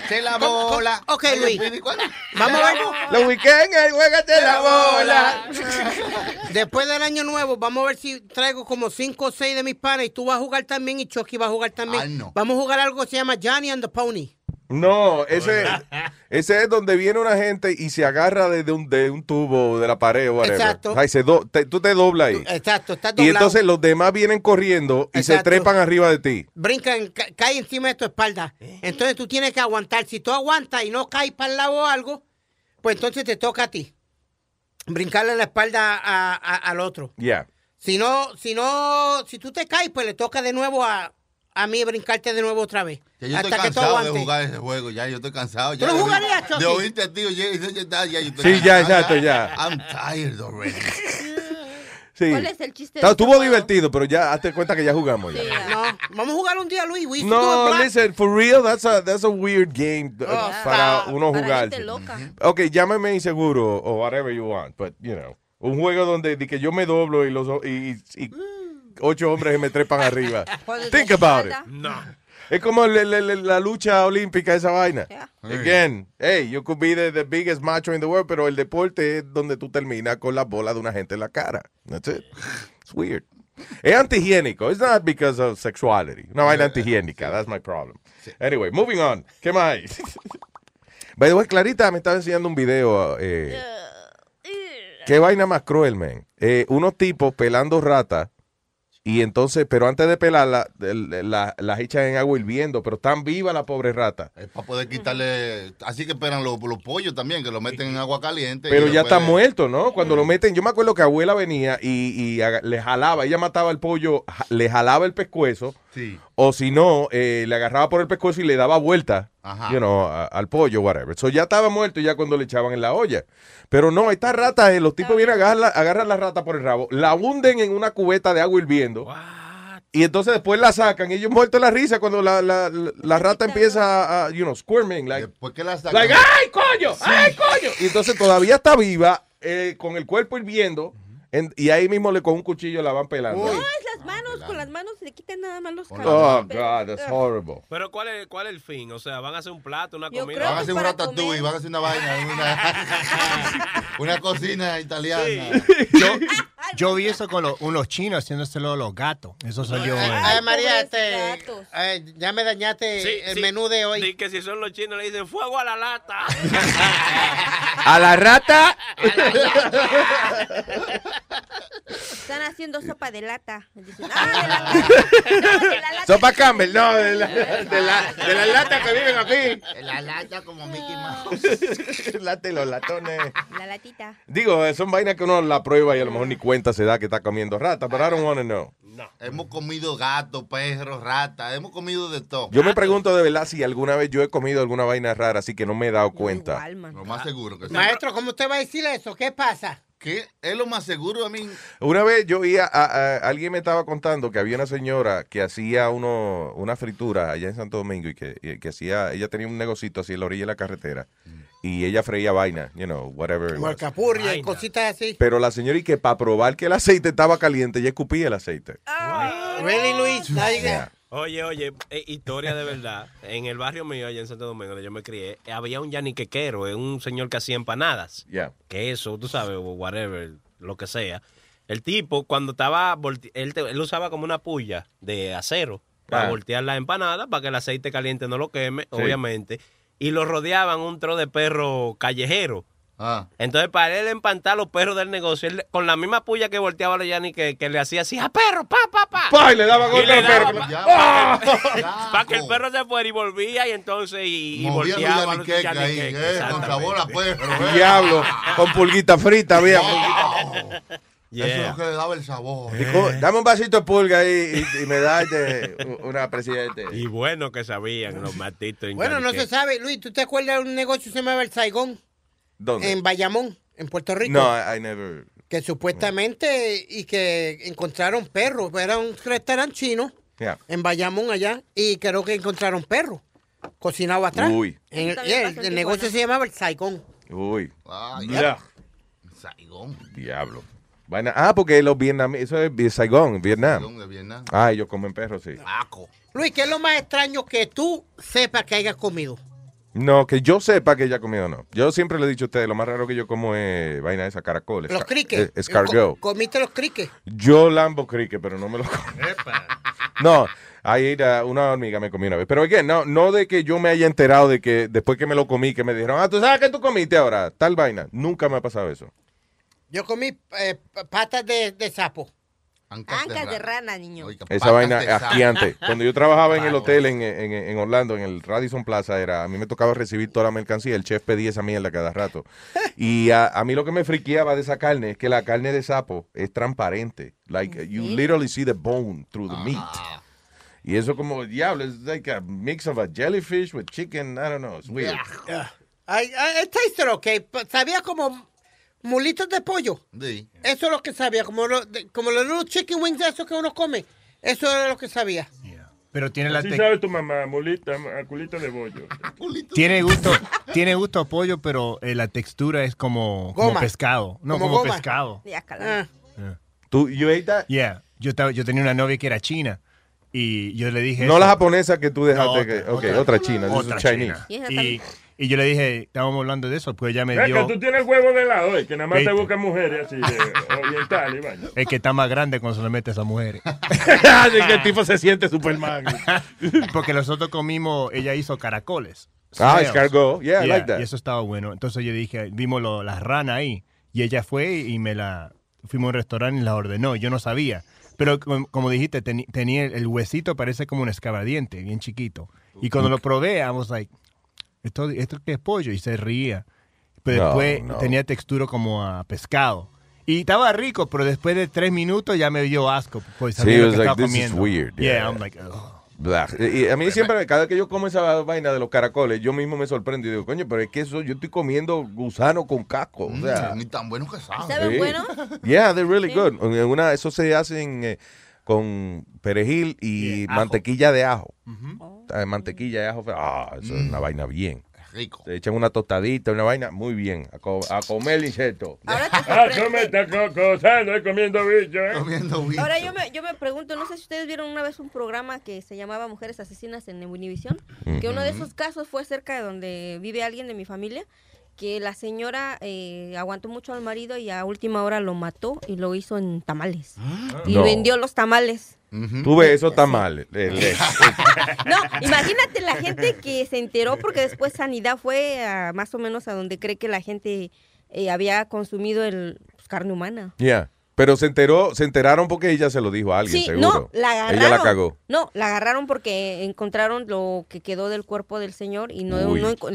Se la bola. Ok, Luis. <laughs> Vamos a ver. Los weekends, juégate la bola. Después del año nuevo, vamos a ver si traigo como cinco o seis de mis panas y tú vas a jugar también y Chucky va a jugar también. Ay, no. Vamos a jugar algo que se llama Johnny and the Pony. No, <laughs> ese, ese es donde viene una gente y se agarra de, de un, de un tubo de la pared o whatever. Exacto. Ay, se do- te- tú te doblas ahí. Exacto, está Y doblado. entonces los demás vienen corriendo y se trepan arriba de ti. brincan, ca- cae encima de tu espalda. Entonces tú tienes que aguantar. Si tú aguantas y no caes para el lado o algo, pues entonces te toca a ti. Brincarle la espalda a- a- al otro. Ya. Si no, si no, si tú te caes, pues le toca de nuevo a, a mí brincarte de nuevo otra vez. Ya yo hasta estoy que tú cansado de aguantes. jugar ese juego. Ya yo estoy cansado. ¿Tú ya lo de- jugarías, Chucky? De oírte a ti, oye, ya, ya, ya, yo estoy Sí, ya, exacto, ya. I'm tired already. Sí. ¿Cuál es el chiste de Está- ese Estuvo juego? divertido, pero ya hazte cuenta que ya jugamos. ya. Sí. No, vamos a jugar un día, Luis. We No, listen, for real, that's a, that's a weird game uh, Oh, para stop. uno Para jugar. gente loca. Ok, llámame inseguro o whatever you want, but, you know, un juego donde di que yo me doblo y los y, y ocho hombres se me trepan arriba. <laughs> Think about it. No. Es como le- le- le- la lucha olímpica, esa vaina. Yeah. Again, hey, you could be the, the biggest macho in the world, pero el deporte es donde tú terminas con la bola de una gente en la cara. That's it. It's weird. Es antihigiénico. It's not because of sexuality. Una vaina antihigiénica. That's my problem. Anyway, moving on. ¿Qué más? <laughs> By the way, Clarita me estaba enseñando un video. eh, qué vaina más cruel, man. Eh, unos tipos pelando ratas. Y entonces, pero antes de pelarla, el- la- las echan en agua hirviendo, pero están viva la pobre rata. Es para poder quitarle. Así que esperan los, los pollos también, que lo meten en agua caliente. Pero ya está muerto, ¿no? Cuando lo meten, yo me acuerdo que abuela venía y, y le jalaba, ella mataba el pollo, le jalaba el pescuezo, Sí. O si no, eh, le agarraba por el pescuezo y le daba vuelta, Ajá. you know, a- al pollo, whatever. So ya estaba muerto ya cuando le echaban en la olla. Pero no, estas ratas, eh, los tipos vienen, agarran la, agarran la rata por el rabo, la hunden en una cubeta de agua hirviendo. Y entonces después la sacan y ellos muertos la risa cuando la, la, la- la rata empieza a, a, you know, squirming, like, Después que la sacan. Like, ¡ay, coño! ¡ay, coño! Y entonces todavía está viva, eh, con el cuerpo hirviendo, en- y ahí mismo le con un cuchillo la van pelando. Las manos, con las manos le quitan nada más los Oh, cabellos. God, that's horrible. Pero ¿cuál es, ¿cuál es el fin? O sea, ¿van a hacer un plato, una Yo comida? Van a hacer un ratatouille, comer. van a hacer una vaina, una, <laughs> una cocina italiana. Yo, <laughs> yo vi eso con los, unos chinos haciéndoselo a los gatos. Eso salió. en- Ay, María, este, ay, ya me dañaste Sí, el sí. menú de hoy. Di que si son los chinos le dicen fuego a la lata. <laughs> A la rata. Están haciendo sopa de lata. Dicen, ah, de la, <laughs> no, de la lata. Sopa Campbell, no, de la, de la, de la lata que viven aquí. La lata como Mickey Mouse. <laughs> Late los latones. La latita. Digo, son vainas que uno la prueba y a lo mejor ni cuenta se da que está comiendo rata, pero I don't want to know. Hemos comido gato, perro, rata, hemos comido de todo. Yo me pregunto de verdad si alguna vez yo he comido alguna vaina rara, así que no me he dado cuenta. Lo más seguro que sí. Maestro, ¿cómo usted va a decir eso? ¿Qué pasa? ¿Qué? Es lo más seguro a mí. Una vez yo vi a, a- a- alguien me estaba contando que había una señora que hacía uno, una fritura allá en Santo Domingo y que, y que hacía, ella tenía un negocito así en la orilla de la carretera y ella freía vaina, you know, whatever. alcapurria y cositas así. Pero la señora y que para probar que el aceite estaba caliente, ella escupía el aceite. Really, Luis? Yeah. Oye, oye, eh, historia de verdad. <laughs> En el barrio mío, allá en Santo Domingo, donde yo me crié, había un yaniquequero, eh, un señor que hacía empanadas. Yeah. Queso, tú sabes, o whatever, lo que sea. El tipo, cuando estaba, él, te- él usaba como una puya de acero para Ah. voltear la empanada, para que el aceite caliente no lo queme, Sí. obviamente. Y lo rodeaban un tro de perro callejero. Ah. Entonces, para él empantar los perros del negocio, él, con la misma puya que volteaba los Yanni, que, que le hacía así, a perro, pa, pa, pa. Pa, y le daba Y le otro perro. Ya, pa- Para que el perro se fuera y volvía, y entonces, y, y volteaba yaniqueques, eh, con sabor a perro. eh. Diablo, con pulguita frita, había. <laughs> Eso es lo que le daba el sabor. Y co- Dame un vasito de pulga ahí y, y me da este, una presidente. Y bueno que sabían los matitos. en Bueno, no se sabe. Luis, ¿tú te acuerdas de un negocio que se llamaba El Saigón? ¿Dónde? En Bayamón, en Puerto Rico. No, I, I never. Que supuestamente y que encontraron perros. Era un restaurante chino Yeah. en Bayamón allá y creo que encontraron perros cocinados atrás. Uy. En el, negocio se llamaba El Saigón. Uy. Ah, ya. Saigón. Diablo. Vaina- Ah, porque los vietnamitas, eso es de Saigon, Vietnam. Saigón de Vietnam. Ah, ellos comen perros, sí. Luis, ¿qué es lo más extraño que tú sepas que hayas comido? No, que yo sepa que ella ha comido no. Yo siempre le he dicho a ustedes, lo más raro que yo como es vaina de esa caracoles. Los criques. Escargot. Co- ¿Comiste los criques? Yo lambo cricket, pero no me lo como. <laughs> No, ahí era una hormiga me comí una vez. Pero again, no, no de que yo me haya enterado de que después que me lo comí, que me dijeron, ah, tú sabes que tú comiste ahora, tal vaina. Nunca me ha pasado eso. Yo comí eh, patas de, de sapo. Ancas de rana, niño. Esa vaina asqueante. Cuando yo trabajaba en el hotel en, en- en Orlando, en el Radisson Plaza, era a mí me tocaba recibir toda la mercancía. El chef pedía esa mierda cada rato. <laughs> Y a, a mí lo que me friqueaba de esa carne es que la carne de sapo es transparente. Like, you literally see the bone through the meat. Y eso como, diablo, es like a mix of a jellyfish with chicken. I don't know, it's weird. El taster, ok. p- Sabía como mulitos de pollo. Sí. Eso es lo que sabía. Como, lo- de- como los little chicken wings esos que uno come. Eso era lo que sabía. Pero tiene la tec- sabe tu mamá, mulita, a culito de bollo. <laughs> tiene gusto, tiene gusto a pollo, pero eh, la textura es como, como pescado. No, Como como, pescado. Ya, calma. ¿Tú, you ate that? Yeah. Yo, estaba- yo tenía una novia que era china y yo le dije... No eso. la japonesa que tú dejaste. No, que, otra, ok, otra. otra, china. Otra Chinese. china. Y Y, yo le dije, estábamos hablando de eso, pues ella me Es que dio... tú tienes el huevo de lado, eh, que nada más te Veinte. buscan mujeres así, de oriental y. Es que está más grande cuando se le mete a esas mujeres. <laughs> Así que el tipo se siente Superman. <laughs> Porque nosotros comimos, ella hizo caracoles. Ah, escargot. Yeah, I like that. Y eso estaba bueno. Entonces yo dije, vimos lo- las ranas ahí. Y ella fue y me la... Fuimos a un restaurante y la ordenó. Yo no sabía. Pero com- como dijiste, teni- tenía el, el huesito, parece como un escabadiente, bien chiquito. Y cuando lo probé, I was like, ¿esto, esto qué es pollo? Y se ría. Pero No, después no. tenía textura como a pescado. Y estaba rico, pero después de tres minutos ya me dio asco. Pues Sí, sabía lo que like, estaba this is comiendo. weird, Yeah, yeah. I'm like, ugh. Blah. Y a mí siempre, cada vez que yo como esa vaina de los caracoles, yo mismo me sorprendo y digo, coño, pero es que eso, yo estoy comiendo gusano con casco. O sea, Ni tan bueno que sabe. ¿Saben sí. bueno? Yeah, they're really Sí. good. En Una, eso se hacen eh, con perejil y mantequilla de ajo. Mantequilla de ajo. Ah, eso es Mm. una vaina bien. Rico. Te echan una tostadita, una vaina muy bien. A, co- a comer insecto. Ahora te <laughs> Ah, me comiendo bicho, ¿eh? Comiendo bicho. Ahora yo me, yo me pregunto, no sé si ustedes vieron una vez un programa que se llamaba Mujeres Asesinas en Univision, que uno de esos casos fue cerca de donde vive alguien de mi familia, que la señora eh, aguantó mucho al marido y a última hora lo mató y lo hizo en tamales. Y No. vendió los tamales. Tú ves, eso está mal. El- el- <laughs> No, imagínate la gente que se enteró porque después Sanidad fue a, más o menos a donde cree que la gente eh, había consumido el pues, carne humana. yeah. Pero se enteró, se enteraron porque ella se lo dijo a alguien, Sí, seguro. no, la agarraron. Ella la cagó. No, la agarraron porque encontraron lo que quedó del cuerpo del señor y no,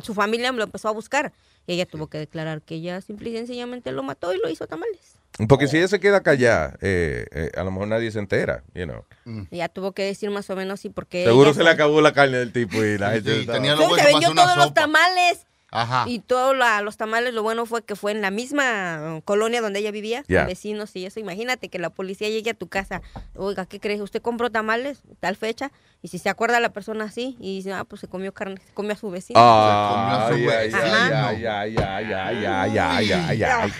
su familia lo empezó a buscar. Y ella tuvo que declarar que ella simple y sencillamente lo mató y lo hizo tamales. Porque si ella se queda callada, eh, eh, a lo mejor nadie se entera, you know. Ella tuvo que decir más o menos sí porque Seguro se le acabó la carne del tipo y la gente... sí, estaba- tenía se vendió todos los tamales. Ajá. Y todos los tamales, lo bueno fue que fue en la misma uh, colonia donde ella vivía, Ya. con vecinos y eso. Imagínate que la policía llegue a tu casa. Oiga, ¿qué crees? ¿Usted compró tamales tal fecha? Y si se acuerda la persona así y dice, ah, pues se comió carne, se comió a su vecino. Ah, Se comió a ay, su ay, vecino. ay, ay, ay, ay, ay, ay, ay, ay.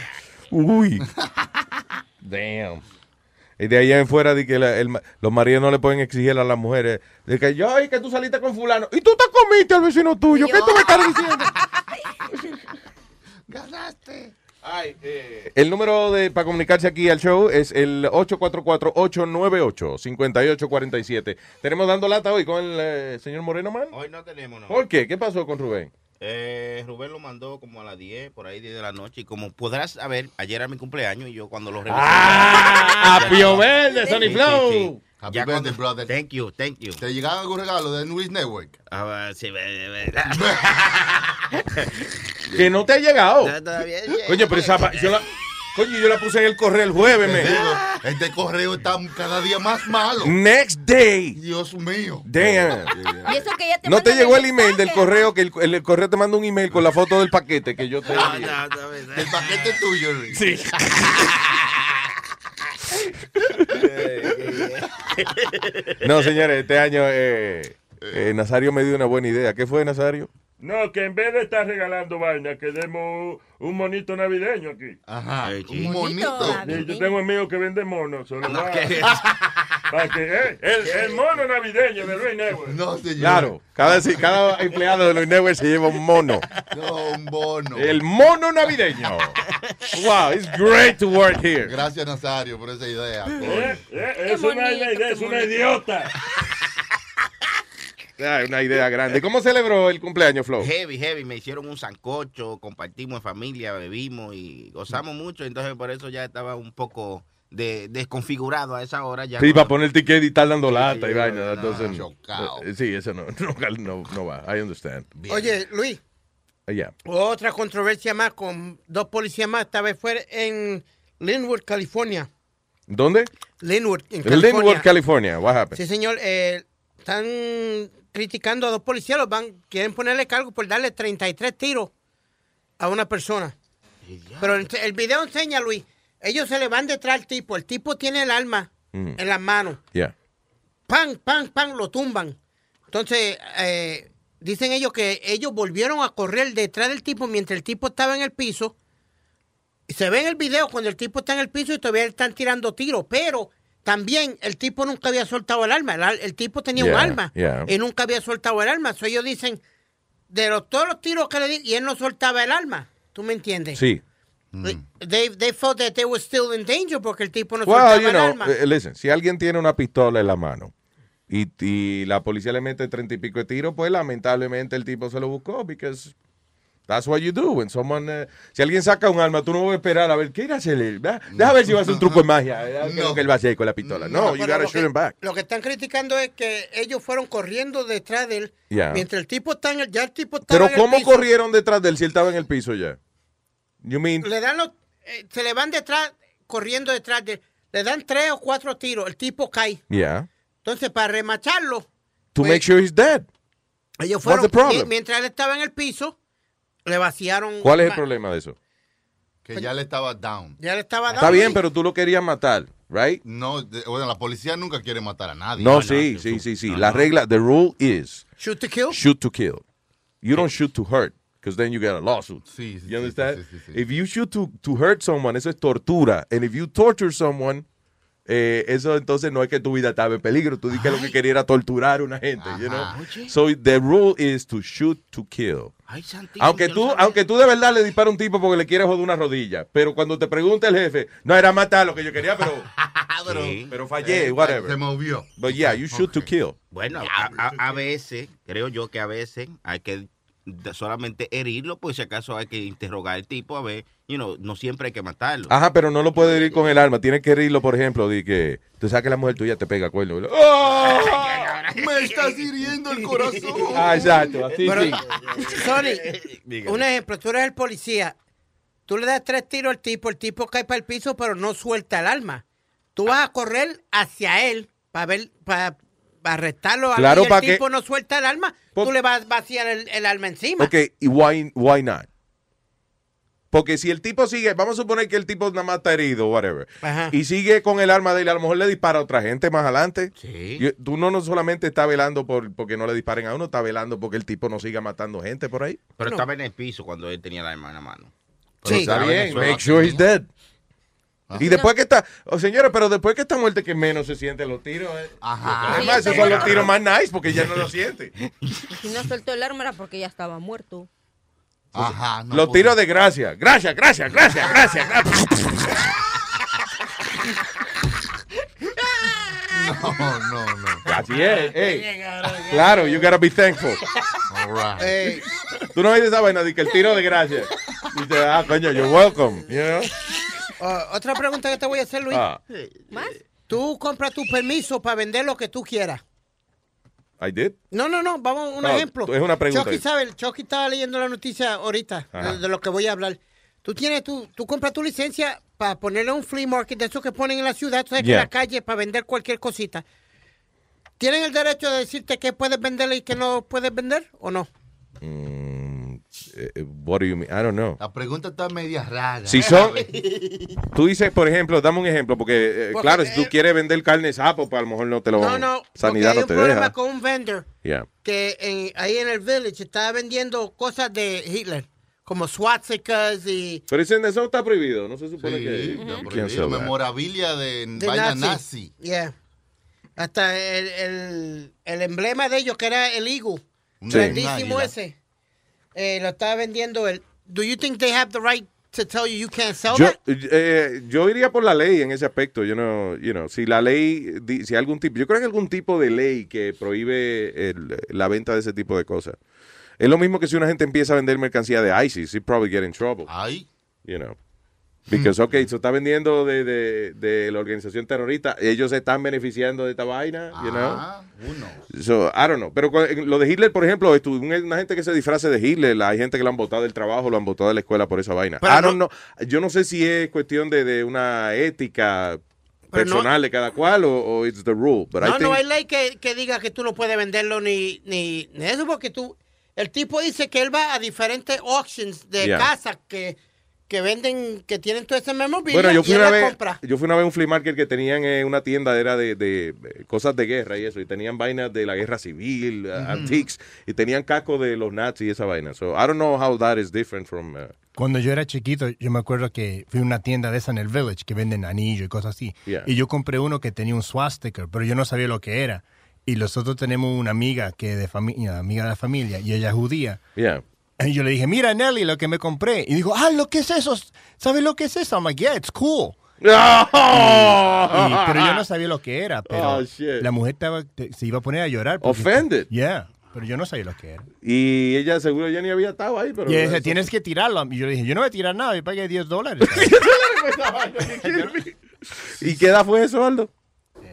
Uy. <laughs> Damn. Y de ahí en fuera de que la- el ma- los maridos no le pueden exigir a las mujeres de que yo y que tú saliste con fulano y tú te comiste al vecino tuyo. ¿Qué tú me estás diciendo? <laughs> Ganaste. Ay, El número de para comunicarse aquí al show es el 844-898-5847. Tenemos dando lata hoy con el eh, señor Moreno Man. Hoy no tenemos, no. ¿Por qué? ¿Qué pasó con Rubén? Eh, Rubén lo mandó como a las 10, por ahí 10 de la noche. Y como podrás saber, ayer era mi cumpleaños y yo cuando lo revisé. ¡Ah! No- Verde, Sonny Flow. Happy Ya birthday, cuando- brother. Thank you, thank you. ¿Te llegaron algún regalo de Luis Network? Ah, sí, ve- ve- <laughs> Que no te ha llegado. No, todavía Coño, pero esa, pa- yo la, coño, yo la puse en el correo el jueves, me. digo, Este correo está cada día más malo. Next day. Dios mío. Damn. Y eso que ya te No te llegó el email del correo, que el, el- el correo te manda un email con la foto del paquete que yo te No, envié. no, no, no. El paquete tuyo, Luis. Sí. <laughs> No, señores, este año eh, eh, Nazario me dio una buena idea. ¿Qué fue, Nazario? No, que en vez de estar regalando vaina, que demos un monito navideño aquí. Ajá. Un monito. Sí, yo tengo amigos que venden monos. Solo No, ¿qué es? <laughs> para que, eh, el, el mono navideño de Luis Network. No, señor. Claro, cada, cada empleado de los Networks se lleva un mono. No, un bono. El mono navideño. Wow, it's great to work here. Gracias, Nazario, por esa idea. Eh, eh, es una bonito, idea, es una bonito. idiota. Ah, una idea grande. ¿Cómo celebró el cumpleaños, Flo? Heavy, heavy. Me hicieron un sancocho, compartimos en familia, bebimos y gozamos mucho. Entonces, por eso ya estaba un poco de, desconfigurado a esa hora. Ya Sí, cuando- para poner ticket y estar dando Sí, lata sí, y vaina. no, entonces, chocao. eh, sí, eso no, <laughs> no, no, no va. I understand. Oye, Luis, Eh, yeah. otra controversia más con dos policías más. Esta vez fue en Linwood, California. ¿Dónde? Linwood, en California. Linwood, California. What happened? Sí, señor. eh, están criticando a dos policías. Los van, quieren ponerle cargo por darle 33 tiros a una persona. Pero el, el video enseña, Luis. Ellos se le van detrás al tipo. El tipo tiene el arma Mm. en las manos. Yeah. Pan, pan, pan, lo tumban. Entonces, eh, dicen ellos que ellos volvieron a correr detrás del tipo mientras el tipo estaba en el piso. Y se ve en el video cuando el tipo está en el piso y todavía están tirando tiros. Pero también el tipo nunca había soltado el arma. El, tipo tenía un arma yeah. y nunca había soltado el arma. So, ellos dicen, de los, todos los tiros que le di, y él no soltaba el arma. ¿Tú me entiendes? Sí. They, they felt that they were still in danger porque el tipo no Well, soltaba you el know, arma. eh, listen, si alguien tiene una pistola en la mano y, y la policía le mete treinta y pico de tiros, pues lamentablemente el tipo se lo buscó, because that's what you do. When someone, eh, si alguien saca un arma, tú no vas a esperar a ver qué irá a hacer él. Deja, ver si va a hacer un truco de magia. Lo que él va a hacer con la pistola. No, you pero gotta lo shoot que- him back. Lo que están criticando es que ellos fueron corriendo detrás de él. Yeah. Mientras el tipo está en el, ya el tipo estaba Pero en el ¿cómo piso, corrieron detrás de él si él estaba en el piso ya? You mean, Le dan los, eh, se le van detrás, corriendo detrás de él. Le dan tres o cuatro tiros, el tipo cae. yeah, Entonces, para remacharlo, to Pues- make sure he's dead. ellos What's fueron, the problem? mi- mientras él estaba en el piso, le vaciaron. ¿Cuál es el ma- problema de eso? Que ya le estaba down. Ya le estaba Está dando bien, pero tú lo querías matar, right? No, de- bueno, la policía nunca quiere matar a nadie. No, sí, sí, sí, sí. La regla, the rule is Shoot to kill. shoot to kill. You don't shoot to hurt, because then you get a lawsuit. Sí, sí, You understand? sí, sí, sí. If you shoot to, to hurt someone, eso es tortura. And if you torture someone, eh, eso entonces no es que tu vida estaba en peligro. Tú dices que lo que quería era torturar a una gente, you know? So the rule is to shoot to kill. Ay, santísimo, Aunque tú, aunque tú de verdad le disparas a un tipo porque le quieres joder una rodilla, pero cuando te pregunta el jefe, no era matar lo que yo quería, pero, <laughs> pero, Sí. pero fallé, Eh, whatever. Se movió. But yeah, you shoot to kill. Bueno, a, a- a veces, creo yo que a veces hay que de solamente herirlo, pues si acaso hay que interrogar al tipo, a ver, you know, no siempre hay que matarlo. Ajá, pero no lo puede herir con el arma. Tiene que herirlo, por ejemplo, de que tú sabes que la mujer tuya te pega cuerno. ¡Oh! <laughs> Me estás hiriendo el corazón. Ah, exacto, así Pero, sí. Sony, <laughs> un ejemplo, tú eres el policía, tú le das tres tiros al tipo, el tipo cae para el piso, pero no suelta el arma. Tú vas a correr hacia él para ver, para arrestarlo a Claro, y el pa' que- tipo no suelta el arma, tú le vas a vaciar el, el arma encima. Ok, ¿y why, why not? Porque si el tipo sigue, vamos a suponer que el tipo nada más está herido, whatever, Ajá. y sigue con el arma de él, a lo mejor le dispara a otra gente más adelante. Y Tú no, no solamente estás velando por, porque no le disparen a uno, estás velando porque el tipo no siga matando gente por ahí. Pero estaba en el piso cuando él tenía la arma en la mano. Pero está bien, el make sure he's dead. Y después que está, oh, señores, pero después que está muerto que menos se sienten los tiros. eh. Ajá. Además, esos son los tiros más nice porque ya no lo <laughs> siente. Si no soltó el arma era porque ya estaba muerto. Ajá. los tiros de gracia. Gracias, gracias, gracias, gracias. gracias. No, no, no. Así es. Hey. Claro, you gotta be thankful. All right. Eh, Tú no oyes esa vaina de que el tiro de gracia. Dice, ah, coño, you're welcome. You know? Oh, otra pregunta que te voy a hacer, Luis. Ah. ¿Más? Tú compras tu permiso para vender lo que tú quieras. I did. No, no, no, vamos a un No, ejemplo. es una pregunta. Chucky sabe, el Chucky estaba leyendo la noticia ahorita de, de lo que voy a hablar. Tú tienes, tú, tú compras tu licencia para ponerle a un flea market de esos que ponen en la ciudad, que en la calle para vender cualquier cosita. ¿Tienen el derecho de decirte qué puedes venderle y qué no puedes vender o no? Mm, what do you mean? I don't know. La pregunta está media rara. Si son, <laughs> tú dices, por ejemplo, dame un ejemplo, porque, eh, Porque, claro, si tú eh, quieres vender carne de sapo, pues a lo mejor no te lo No, no, porque sanidad hay no un te problema deja. con un vendor Yeah. que en- ahí en el village estaba vendiendo cosas de Hitler, como swastikas y... Pero ese eso está prohibido, no se supone Sí, que. está ¿Quién prohibido. sabe? Memorabilia de, de vaina nazi. nazi. Yeah. Hasta el, el, el emblema de ellos, que era el Sí. grandísimo Un ese, eh, lo estaba vendiendo él. Do you think they have the right to tell you you can't sell Yo, that? eh, yo iría por la ley en ese aspecto. Yo no, you know, si la ley, si hay algún tipo, yo creo que hay algún tipo de ley que prohíbe el- la venta de ese tipo de cosas. Es lo mismo que si una gente empieza a vender mercancía de ISIS, he probably get in trouble. Ay. You know. Because, okay, se está vendiendo de, de, de la organización terrorista, ellos se están beneficiando de esta vaina, you know. Ah, uno. So, I don't know. Pero lo de Hitler, por ejemplo, una gente que se disfrace de Hitler, hay gente que lo han votado del trabajo, lo han votado de la escuela por esa vaina. Pero I don't know. Yo no sé si es cuestión de, de una ética Pero no- personal de cada cual o, o it's the rule. But I No, no think- hay ley que, que diga que tú no puedes venderlo ni, ni, ni eso, porque tú, el tipo dice que él va a diferentes auctions de Yeah. casas que, que venden, que tienen todo ese memorabilia Bueno, yo y fui, él una vez, compra. yo fui una vez a un flea market que tenían eh, una tienda, era de, de, eh, cosas de guerra y eso, y tenían vainas de la guerra civil, uh, antiques, y tenían cascos de los nazis y esa vaina. So, I don't know how that is different from... uh, Cuando yo era chiquito, yo me acuerdo que fui a una tienda de esa en el Village que venden anillos y cosas así. Yeah. Y yo compré uno que tenía un swastika, pero yo no sabía lo que era. Y nosotros tenemos una amiga que de familia, amiga de la familia, y ella es judía. Yeah. Y yo le dije, mira Nelly, lo que me compré. Y dijo, ah, lo que es eso. ¿Sabes lo que es eso? I'm like, yeah, it's cool. <laughs> Y- pero yo no sabía lo que era. Pero Oh, shit. la mujer estaba, se iba a poner a llorar. Offended. Yeah, pero yo no sabía lo que era. Y ella seguro ya ni había estado ahí, pero... y ella dice, tienes que tirarlo. Y yo le dije, yo no voy a tirar nada, yo pagué 10 dólares. <laughs> <laughs> ¿Y qué edad fue eso, Aldo?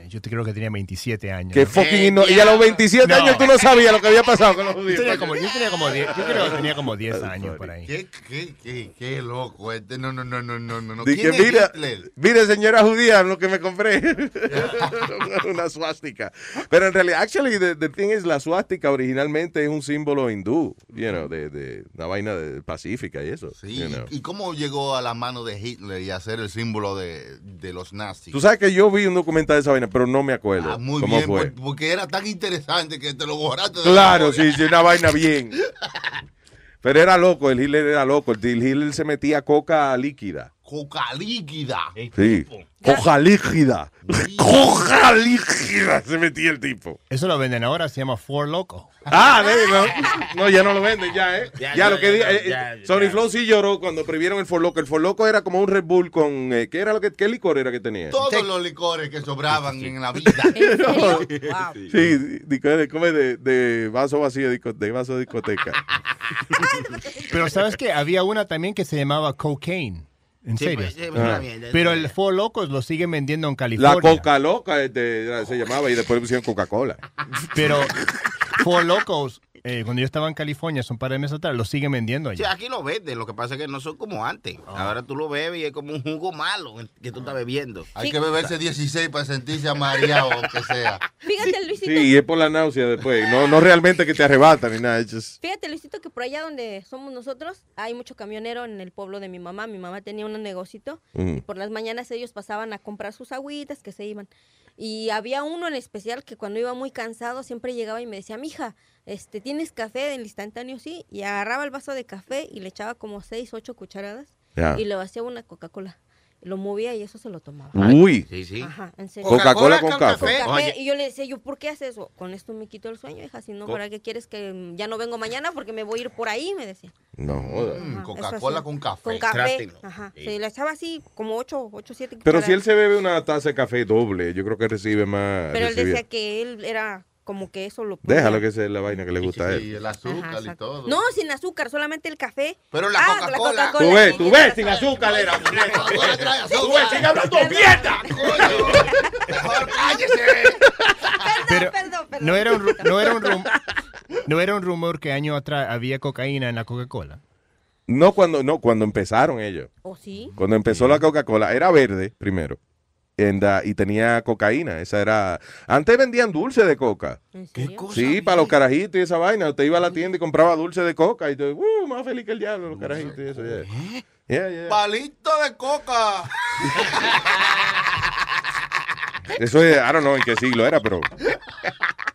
Eh, yo te creo que tenía 27 años. Que fucking... inno- y a los 27 No. años tú no sabías lo que había pasado con los Yo judíos. tenía como, yo tenía como 10, yo creo que tenía como 10 años por ahí. ¿Qué, qué, qué, qué loco este. No, no, no, no, no, no. no. Dije, ¿Quién es mira, mire, señora judía, lo que me compré. <laughs> una suástica. Pero en realidad, actually, the, the thing is, la suástica originalmente es un símbolo hindú, you know, de, de una vaina de, pacífica y eso. Sí, you know. ¿y cómo llegó a la mano de Hitler y a ser el símbolo de, de los nazis? Tú sabes que yo vi un documental de esa vaina, pero no me acuerdo Ah, muy cómo bien, fue. por- porque era tan interesante que te lo borraste. de Claro, sí, sí, una vaina bien. <laughs> Pero era loco, el Hitler era loco. El Hitler se metía coca líquida. Coca líquida. Sí. Coja líquida. Coja líquida. Se metía el tipo. Eso lo venden ahora, se llama Four Loco. Ah, no, no, ya no lo venden, ya, ¿eh? Ya, Ya, lo ya, que di- ya, eh, ya, eh, Sony ya. Flow sí lloró cuando prohibieron el For Loco. El For Loco era como un Red Bull con. eh, ¿Qué era lo que qué licor era que tenía? Todos los licores que sobraban en la vida. <laughs> <laughs> Sí, de, come de, de vaso vacío, de vaso de discoteca. <laughs> Pero ¿sabes qué? Había una también que se llamaba Cocaine. En Sí, serio. pues, sí, pues, Ah. Pero el Four Locos lo siguen vendiendo en La California. Coca Loca este, se llamaba y después pusieron Coca-Cola. Pero Four Locos, eh, cuando yo estaba en California, un par de meses atrás, lo siguen vendiendo Sí, allá. aquí lo venden, lo que pasa es que no son como antes. Ah. Ahora tú lo bebes y es como un jugo malo que tú estás bebiendo. Hay que beberse 16 para sentirse amareado o que sea. <laughs> Fíjate, Luisito. Sí, y es por la náusea después. No, no realmente que te arrebatan ni nada. just- Fíjate, Luisito, que por allá donde somos nosotros hay mucho camionero en el pueblo de mi mamá. Mi mamá tenía un negocito Mm. y por las mañanas ellos pasaban a comprar sus agüitas que se iban. Y había uno en especial que cuando iba muy cansado siempre llegaba y me decía, mija, este, ¿tienes café del instantáneo? Sí. Y agarraba el vaso de café y le echaba como seis, ocho cucharadas Ya. y le vaciaba una Coca-Cola. Lo movía y eso se lo tomaba. Uy. Sí, sí. Ajá, en serio. Coca-Cola con café. Con Oye. Y yo le decía, yo, ¿por qué haces eso? Con esto me quito el sueño, hija. Si no, Co- ¿para qué quieres que mm, ya no vengo mañana? Porque me voy a ir por ahí, me decía. No joda. Ajá, Coca-Cola sí. con café. Con café. Ajá. Se le echaba así como 8, 8, 7 Pero si él se bebe una taza de café doble, yo creo que recibe más. Pero él decía que él era como que eso lo Déjalo que es la vaina que le gusta a Y él. el azúcar Ajá, y todo. No, sin azúcar, solamente el café. Pero la Ah, Coca-Cola. Tú ves, tú ves, sin azúcar era. Tú ves, sigue hablando mierda. No era un, ru- no era un rum- no era un rumor que años atrás había cocaína en la Coca-Cola. No cuando, no, cuando empezaron ellos. ¿O sí? Cuando empezó la Coca-Cola, era verde primero. And, uh, y tenía cocaína. Esa era. Antes vendían dulce de coca. ¿Qué Sí, para los carajitos y esa vaina. Usted iba a la tienda y compraba dulce de coca. Y te, uh, más feliz que el diablo, los carajitos y eso. yeah. Yeah, yeah. Palito de coca. <laughs> Eso es, I don't know en qué siglo era, pero.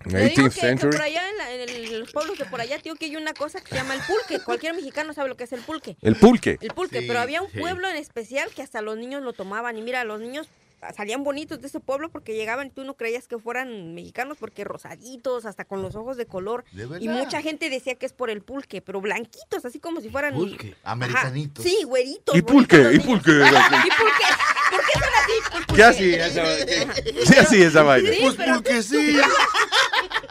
Le digo 18th que, que century. por allá, en, la- en el- en los pueblos de por allá, tío, que hay una cosa que se llama el pulque. Cualquier mexicano sabe lo que es el pulque. El pulque. El pulque, Sí, pero había un sí. pueblo en especial que hasta los niños lo tomaban. Y mira, los niños salían bonitos de ese pueblo porque llegaban y tú no creías que fueran mexicanos porque rosaditos, hasta con los ojos de color. ¿De verdad? y mucha gente decía que es por el pulque, pero blanquitos, así como si fueran... Pulque. Ajá, Americanitos. Sí, güeritos. ¿Y pulque? ¿Y pulque? <laughs> ¿Y por qué? ¿Por qué son así? ¿Qué hacía esa, qué, qué hacía esa vaina? Sí, Pues porque sí.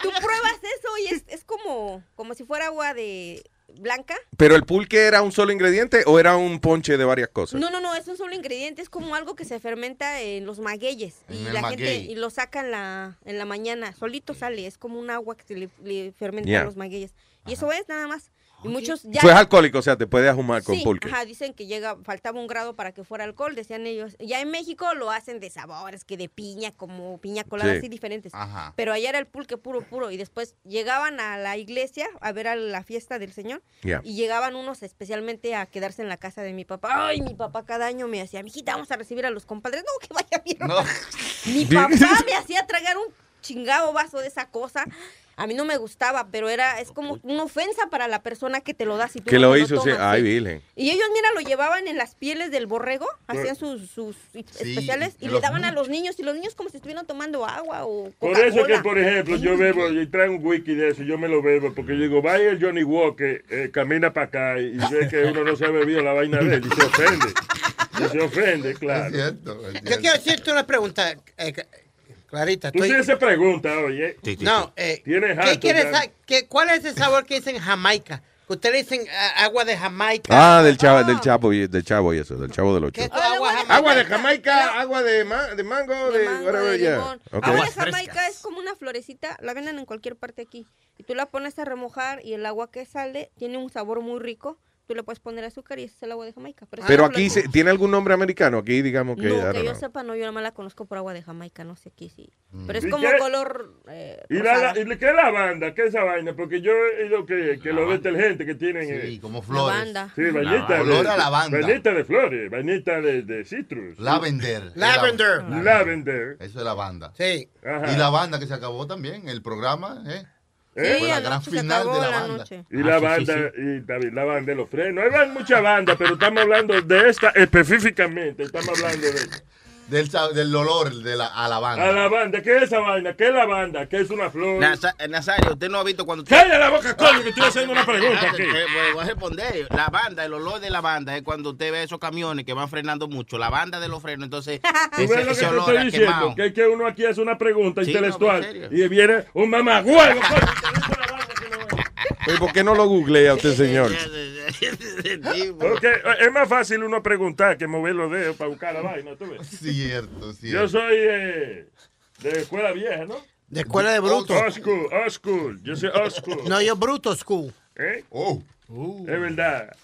Tú pruebas eso y es, es como, como si fuera agua de blanca. ¿Pero el pulque era un solo ingrediente o era un ponche de varias cosas? No, no, no, es un solo ingrediente, es como algo que se fermenta en los magueyes y En la maguey. gente y lo saca en la, en la mañana, solito sale, es como un agua que se le, le fermenta Ya. a los magueyes. Y eso es nada más. Y muchos ya es alcohólico, o sea, te puedes ahumar con Sí, pulque. ajá, dicen que llega, faltaba un grado para que fuera alcohol, decían ellos. Ya en México lo hacen de sabores, que de piña, como piña colada, Sí. así diferentes. Ajá. Pero allá era el pulque puro, puro. Y después llegaban a la iglesia a ver a la fiesta del Señor. Ya. Y llegaban unos especialmente a quedarse en la casa de mi papá. Ay, mi papá cada año me decía, mijita, vamos a recibir a los compadres. No, que vaya bien. Mi <laughs> papá me hacía tragar un chingado vaso de esa cosa. A mí no me gustaba, pero era es como una ofensa para la persona que te lo da si tú Que no lo te hizo, sí. tomas, Ay, sí. virgen. Y ellos, mira, lo llevaban en las pieles del borrego, hacían sus, sus especiales y le daban a los niños y los niños como si estuvieran tomando agua o Por eso que, por ejemplo, yo bebo y traigo un wiki de eso, yo me lo bebo, porque yo digo, vaya el Johnny Walker, eh, camina para acá y <laughs> ve que uno no se ha bebido la vaina de él y se ofende. Y se ofende, claro. Yo quiero decirte una pregunta, eh, Clarita. Tú estoy- se pregunta, oye. No, eh, Tienes ¿qué quieres qué- ¿cuál es el sabor que dicen Jamaica? Ustedes dicen ah, agua de Jamaica. Ah, del chavo, del chavo y del chavo y eso, del chavo del ocho. ¿Qué agua Jamaica? Agua de Jamaica, agua de, ma- de mango, de, whatever, yeah. Okay. Agua de Jamaica es como una florecita, la venden en cualquier parte aquí. Y tú la pones a remojar y el agua que sale tiene un sabor muy rico. Tú le puedes poner azúcar y ese es el agua de Jamaica. Pero una aquí, se- ¿tiene algún nombre americano? Aquí digamos que... No, que yo know. sepa, no, yo nada más la conozco por agua de Jamaica, no sé aquí sí. Pero es ¿Y como qué? color eh, ¿Y, la, y qué es la banda? ¿Qué es esa vaina? Porque yo he oído que, que los detergentes que tienen... Sí, eh, como flores. Lavanda. Sí, vainita de... Olor a lavanda. Vainita de flores, vainita de, de citrus. Lavender. Lavender. Lavender. Eso es la banda. Sí. Ajá. Y la banda que se acabó también, el programa, ¿eh? ¿Eh? La gran final de la banda. Y la Ah, sí, banda, sí, y también la banda de los frenos. Hay mucha banda, pero estamos hablando de esta específicamente. Estamos hablando de. Del, sa- del olor de la, a la banda. A la banda, ¿qué es esa vaina? ¿Qué es la banda? ¿Qué es una flor? Nasa- Nazario, usted no ha visto cuando... ¡Calla la boca, coño, que estoy haciendo una pregunta aquí! Eh, voy a responder. La banda, el olor de la banda es cuando usted ve esos camiones que van frenando mucho. La banda de los frenos, entonces <laughs> ¿Tú ese, ves lo que te olor estoy diciendo? Que, que uno aquí hace una pregunta Sí, intelectual y viene un mamagüevo. coño. ¿Y por qué no lo googlea usted, <laughs> señor? Porque <laughs> es más fácil uno preguntar que mover los dedos para buscar la vaina, ¿tú ves? Cierto, cierto. Yo soy eh, de escuela vieja, ¿no? De escuela de bruto. Old school, old school. Yo soy old school. No, yo bruto school. ¿Eh? Oh. Es verdad.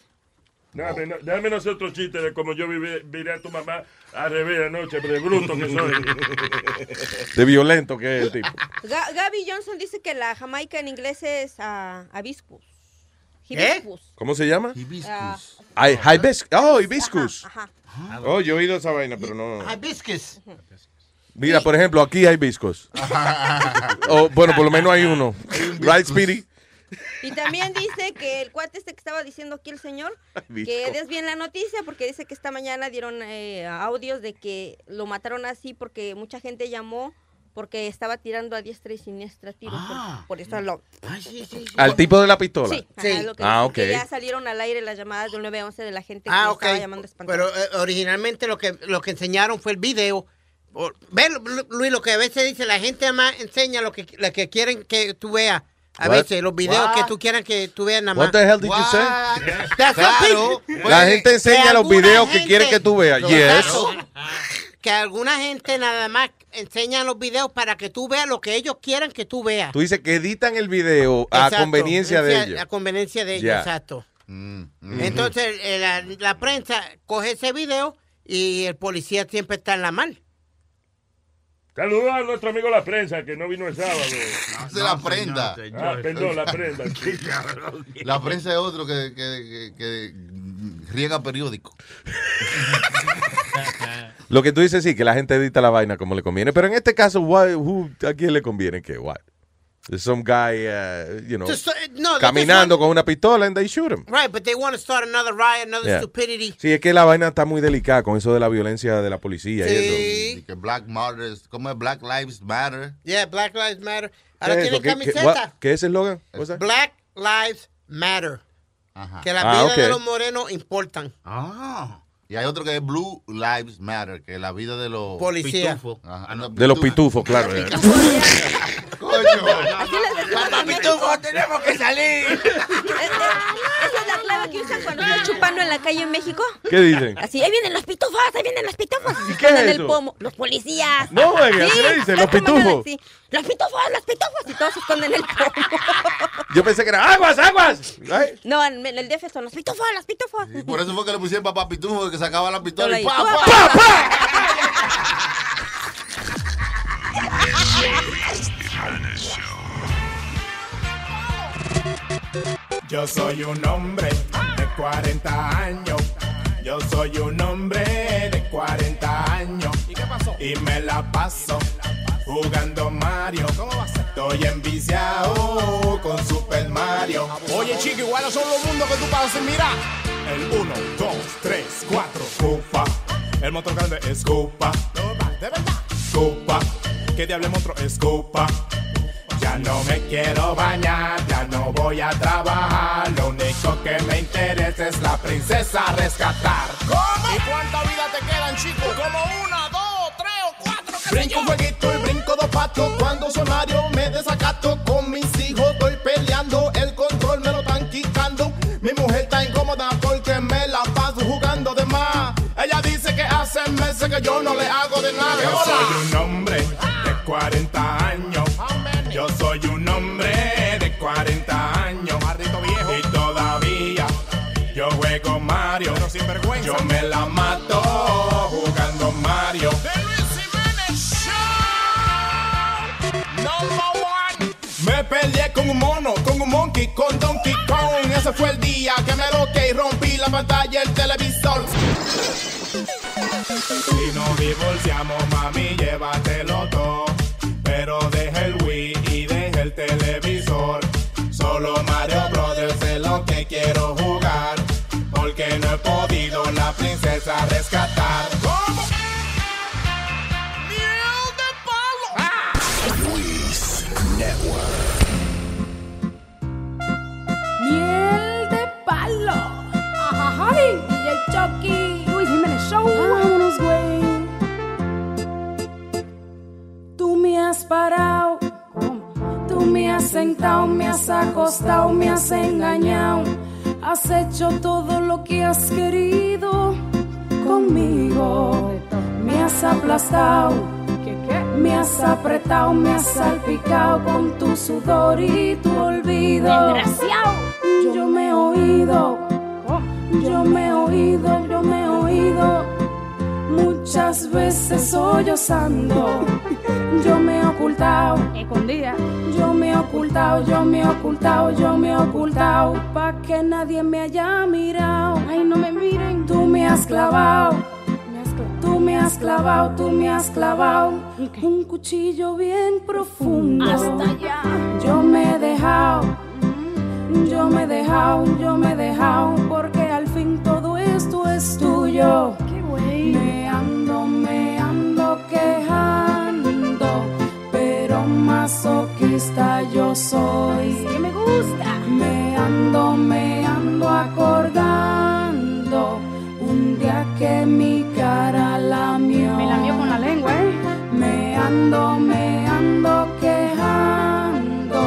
Déjame, no- déjame no hacer otro chiste de como yo viví- miré a tu mamá al revés anoche, pero de bruto que soy. <laughs> De violento que es el tipo. Ga- Gaby Johnson dice que la Jamaica en inglés es ah, Hibiscus. ¿Cómo se llama? Hibiscus. Oh, hibiscus. ajá. Oh, yo he oído esa vaina, pero no. Hibiscus. Mira, por ejemplo, aquí hay hibiscus. <laughs> O, bueno, por lo menos hay uno. Right, Speedy? Y también dice que el cuate este que estaba diciendo aquí el señor, <laughs> que des bien la noticia porque dice que esta mañana dieron eh, audios de que lo mataron así porque mucha gente llamó porque estaba tirando a diestra y siniestra tiros. por- Por, eso lo... ¿Al tipo de la pistola? Sí, ajá, lo que Ah, ok. que ya salieron al aire las llamadas del 911 de la gente que Ah, le ok. estaba llamando espantado. Pero eh, originalmente lo que, lo que enseñaron fue el video. Ve, Lu- Luis, lo que a veces dice, la gente más enseña lo que, lo que quieren que tú veas. A What? veces, los videos What? que tú quieras que tú veas nada más. What the hell did you say? That's Claro. what La gente enseña los videos que gente- quiere que tú veas. Yes. Exacto. Que alguna gente nada más enseña los videos para que tú veas lo que ellos quieran que tú veas. Tú dices que editan el video a conveniencia de ellos. A conveniencia de ellos, exacto. Mm, Entonces, eh, la, la prensa coge ese video y el policía siempre está en la mal. Saludos a nuestro amigo la prensa que no vino el sábado. Se la prenda. Ah, perdón, la <laughs> prenda. <laughs> La prensa es otro que, que, que- que riega periódico. <laughs> Lo que tú dices sí, que la gente edita la vaina como le conviene. Pero en este caso, why- who- ¿a quién le conviene que? What? Some guy, uh, you know, Just, uh, no, caminando just con una pistola and they shoot him. want- right, but they want to start another riot, another Yeah. stupidity. Sí, es que la vaina está muy delicada con eso de la violencia de la policía y eso. Y que Black Matters, ¿cómo es Black Lives Matter? Yeah, Black Lives Matter. ¿Qué Ahora tiene camiseta. what- ¿Qué es ese eslogan? Black Lives Matter. Que la Ah, vida ok. de los morenos importan. Ah. Y hay otro que es Blue Lives Matter, que es la vida de los Policía. pitufos. Ajá, no, De los pitufos, claro. <laughs> eh. Papá Pitufo, tenemos que salir. Esa es la clave que usan cuando están chupando en la calle en México. ¿Qué dicen? Así, ahí vienen los pitufos, ahí vienen los pitufos. Y ¿Qué es el pomo. Los policías. No, oiga, así le dicen, los pitufos. sí. Los pitufos, los pitufos. Y todos se esconden el pomo. <laughs> Yo pensé que era aguas, aguas. Ay. No, en el DF son los pitufos, los pitufos. Por eso fue que le pusieron papá pitufo, que sacaba la pistola y. ¡pa, ¡Pa, pa! <laughs> pa, <laughs> Yo soy un hombre de 40 años. Yo soy un hombre de 40 años. ¿Y qué pasó? Y me la paso jugando Mario. ¿Cómo va a ser? Estoy enviciado con Super Mario. Oye, chico, igual son los mundos que tú pasas. Mira. El 1, 2, 3, 4. Cupa. El motor grande es Cupa. De verdad. Cupa. ¿Qué diable monstruo es Cupa? Ya no me quiero bañar, ya no voy a trabajar. Lo único que me interesa es la princesa rescatar. ¿Cómo? ¿Y cuánta vida te quedan, chicos? Como una, dos, tres o cuatro. Brinco un jueguito y brinco dos patos. Cuando soy Mario me desacato con mis hijos. Estoy peleando, el control me lo están quitando. Mi mujer está incómoda porque me la paso jugando de más. Ella dice que hace meses que yo no le hago de nada. Yo soy un hombre pantalla del televisor. Si nos divorciamos, mami, llévatelo me has sentado, me has acostado, me has engañado. Has hecho todo lo que has querido conmigo. Me has aplastado. Me has apretado, me has salpicado con tu sudor y tu olvido. Yo me he oído, yo me he oído, yo me he oído. Muchas veces sollozando. Yo me he ocultado. Escondida. Yo me he ocultado, yo me he ocultado, yo me he ocultado. Pa' que nadie me haya mirado. Ay, no me miren. Tú me has clavado. Tú me has clavado, tú me has clavado un cuchillo bien profundo. Hasta allá. Yo me he dejado, yo me he dejado, yo me he dejado, porque al fin todo esto es tuyo. Qué güey. Me ando, me masoquista yo soy. Sí me gusta. Me ando, me ando acordando un día que mi cara lamió. Me lamió con la lengua, ¿eh? Me ando, me ando quejando,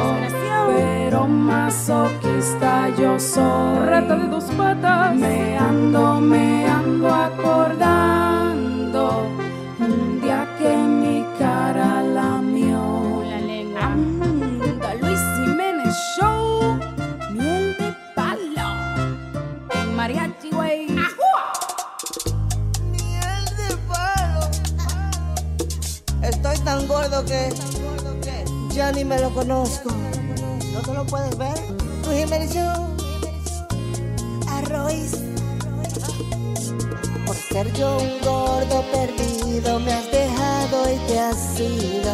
pero masoquista yo soy. Rata de dos patas. Me ando, me ando acordando que ya ni me lo conozco. ¿No te lo puedes ver? Luis Jiménez. Arroz. Por ser yo un gordo perdido, me has dejado y te has ido.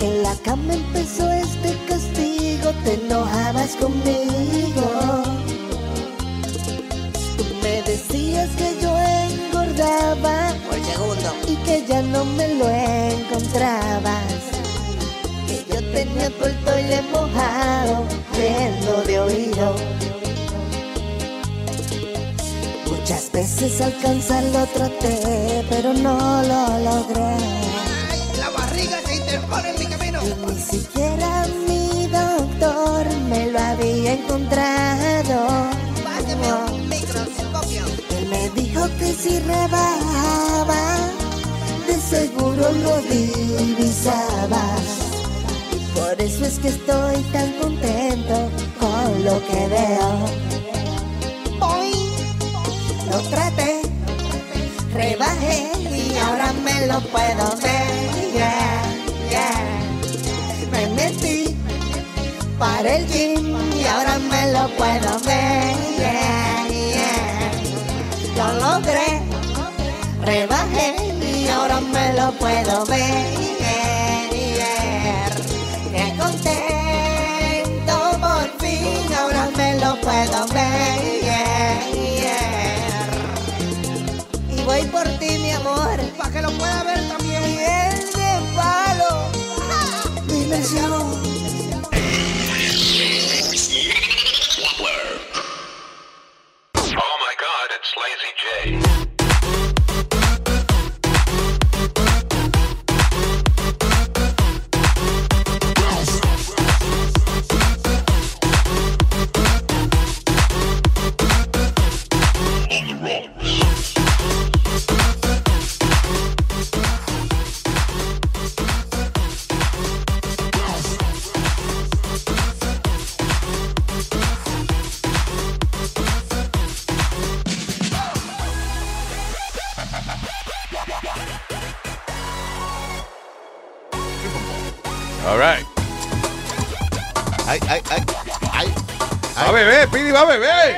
En la cama empezó este castigo, te enojabas conmigo. Tú me decías que yo por segundo y que ya no me lo encontrabas. Que yo tenía todo el toile mojado, lleno de oído. Muchas veces alcanzarlo traté, pero no lo logré. La barriga se interpone en mi camino. Y ni siquiera mi doctor me lo había encontrado. Dijo que si rebajaba, de seguro lo divisabas. Por eso es que estoy tan contento con lo que veo. Hoy lo traté, rebajé y ahora me lo puedo ver. Me metí para el gym y ahora me lo puedo ver. Lo logré, rebajé y ahora me lo puedo ver. Qué contento por fin, ahora me lo puedo ver. Y voy por ti, mi amor, para que lo pueda ver también. Miel de palo. Dimensión. Va a beber.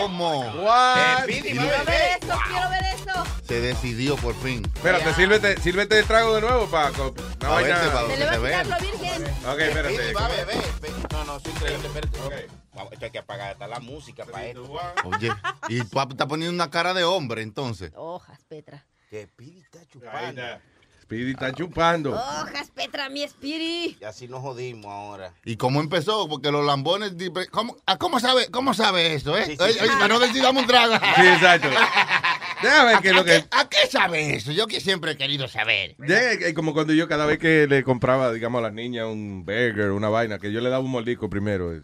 ¿Cómo? What? Quiero ver eso, quiero ver eso. Se decidió por fin. Espérate, sírvete, sírvete el trago de nuevo para vaina. verte, pa' Se le va a quitar lo virgen. Ok, espérate. Va a beber. No, no, es increíble, espérate. esto hay que apagar hasta la música para esto. Oye, y tú estás poniendo una cara de hombre entonces. Hojas, Petra. Que Piri está chupando. Speedy está chupando. Hojas, Petra, mi espiri. Y así nos jodimos ahora. ¿Y cómo empezó? Porque los lambones. ¿Cómo, ah, cómo sabe, cómo sabe eso, eh? Sí, sí, Oye, sí. oye, para no decir dame un trago. <laughs> Sí, exacto. Déjame ver ¿A, qué es lo que. a qué sabe eso? Yo que siempre he querido saber. Ya, eh, como cuando yo cada vez que le compraba, digamos, a las niñas un burger, una vaina, que yo le daba un mordisco primero. eh.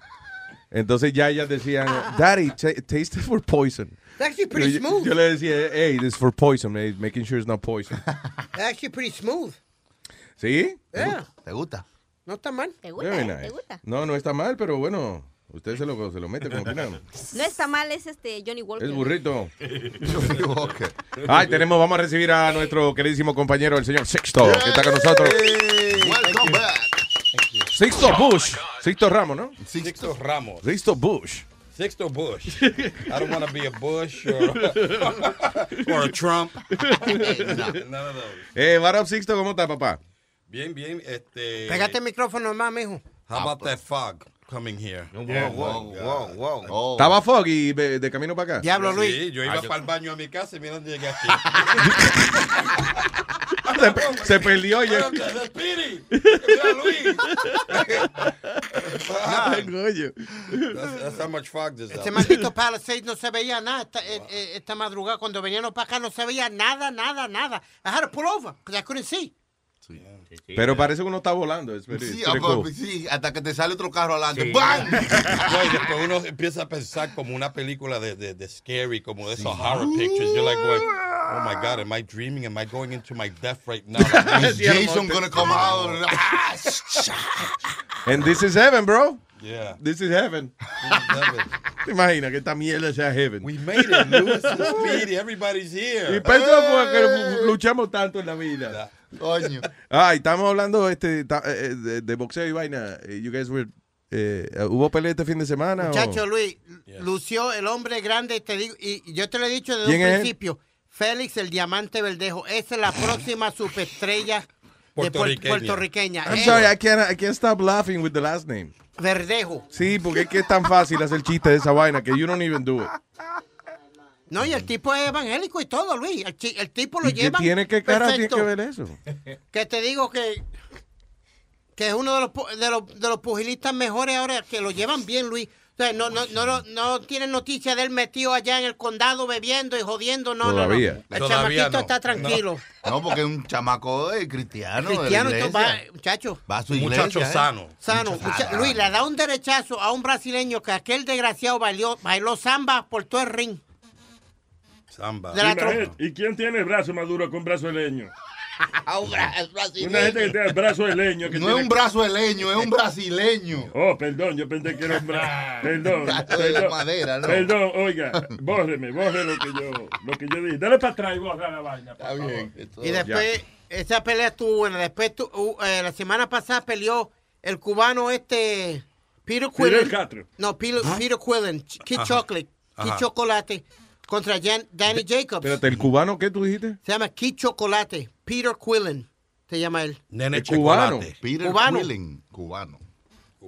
Entonces ya ellas decían, Daddy, ta- taste it for poison. It's actually pretty yo, smooth. yo le decía, hey, this is for poison, eh, making sure it's not poison. It's actually pretty smooth. ¿Sí? Yeah. ¿Te gusta? No está mal. ¿Te Very nice. No, no está mal, pero bueno, usted se lo, se lo mete como opinamos. No está mal, es este Johnny Walker. Es burrito. <laughs> Ay, tenemos, vamos a recibir a nuestro queridísimo compañero, el señor Sixto, que está con nosotros. Welcome back. Sixto Bush. Sixto Ramos, ¿no? Sixto Ramos. Sixto Bush. Sixto Bush. <laughs> I don't want to be a Bush or, <laughs> or a Trump. None of those. Eh, what up, Sixto? ¿Cómo está, papá? Bien, bien. Este, Pégate el micrófono más, mijo. How about that fog coming here? Yeah. Wow, wow, wow, Oh. ¿Estaba foggy de, de camino para acá? Diablo, Luis. Sí, yo iba Ah, yo- para el baño a mi casa y mira dónde llegué aquí. <laughs> se, se perdió ya. ¡Mira, Speedy! ¡Mira, Luis! That's, that's how much fog there's Este maldito Palisades no se veía nada esta, eh, eh, esta madrugada. Cuando veníamos para acá no se veía nada, nada, nada. I had to pull over because I couldn't see. Pero parece que uno está volando. Es very- Sí, it's very ah, cool. sí, hasta que te sale otro carro adelante. Sí. ¡Bam! <laughs> No, y después uno empieza a pensar como una película de, de, de scary, como de esos horror pictures. You're like, going, oh my God, am I dreaming? Am I going into my death right now? <laughs> Is Jason gonna come out? And this is heaven, bro. Yeah. This is heaven. <laughs> ¿Te imaginas que esta mierda sea heaven? We made it, Lewis and Speedy. Everybody's here. Y eso fue que luchamos tanto en la vida. Coño. Ay, estamos hablando este, ta- eh, de, de boxeo y vaina. Eh, You guys were, eh, ¿Hubo pelea este fin de semana? o- Muchacho Luis, lució el hombre grande, te digo, y yo te lo he dicho desde ¿Quién un es él? principio. Félix el Diamante Verdejo. Esa es la próxima superestrella de puer- Puertorriqueña. puertorriqueña. I'm sorry, I can't, I can't stop laughing with the last name. Verdejo. Sí, porque es que es tan fácil hacer chiste de esa vaina que you don't even do it. No, y el tipo es evangélico y todo, Luis. El, tipo lo ¿Y qué lleva. tiene que cara tiene que ver eso? <laughs> Que te digo que, que es uno de los, de, los, de los pugilistas mejores ahora, que lo llevan bien, Luis. O sea, no, no, no, no, no tienen noticia de él metido allá en el condado bebiendo y jodiendo. No, Todavía. no, no. El Todavía chamaquito no. está tranquilo. No, porque es un chamaco eh, cristiano. de la Cristiano, entonces va, iglesia. muchacho. Va a su iglesia. Muchacho eh. sano. Sano. Mucha- Luis, le da un derechazo a un brasileño que aquel desgraciado bailó, bailó samba por todo el ring. Samba. De la ¿Y quién tiene el brazo más duro que un brazo de leño? <laughs> Un bra- brasileño. Una gente que tiene el brazo de leño. Que No tiene- es un brazo de leño, es un brasileño. Oh, perdón, yo pensé que era un brazo. <laughs> Perdón. Brazo de perdón, madera, ¿no? Perdón, oiga, bórreme, borre lo que yo, lo que yo dije. Dale para atrás y borra la vaina. Está bien. Y después, esa pelea estuvo buena. Después, tu- uh, eh, la semana pasada peleó el cubano este, Peter Quillen. Castro. No, Peter, Peter Quillen, Kid Ajá. Chocolate, Kid Ajá. Chocolate, contra Jan- Danny Jacobs. Espérate, ¿el cubano qué tú dijiste? Se llama Kid Chocolate, Peter Quillen, se llama él. Nene El cubano. chocolate. Peter Cubano. Quillen, cubano.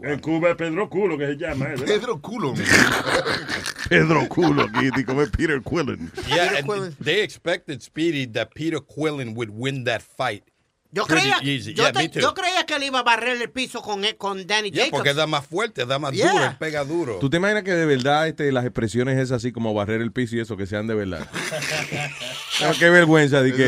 En Cuba es Pedro Culo que se llama. ¿eh? ¿verdad? Pedro Culo. <laughs> Pedro Culo aquí, digo, es Peter Quillen. Yeah, and they expected Speedy that Peter Quillen would win that fight. Yo creía, yo, Yeah, te- me too. yo creía que él iba a barrer el piso con, con Danny Yeah, Jacobs. porque da más fuerte, da más Yeah. duro, él pega duro. ¿Tú te imaginas que de verdad este, las expresiones esas así como barrer el piso y eso que sean de verdad? <laughs> No, qué vergüenza de que,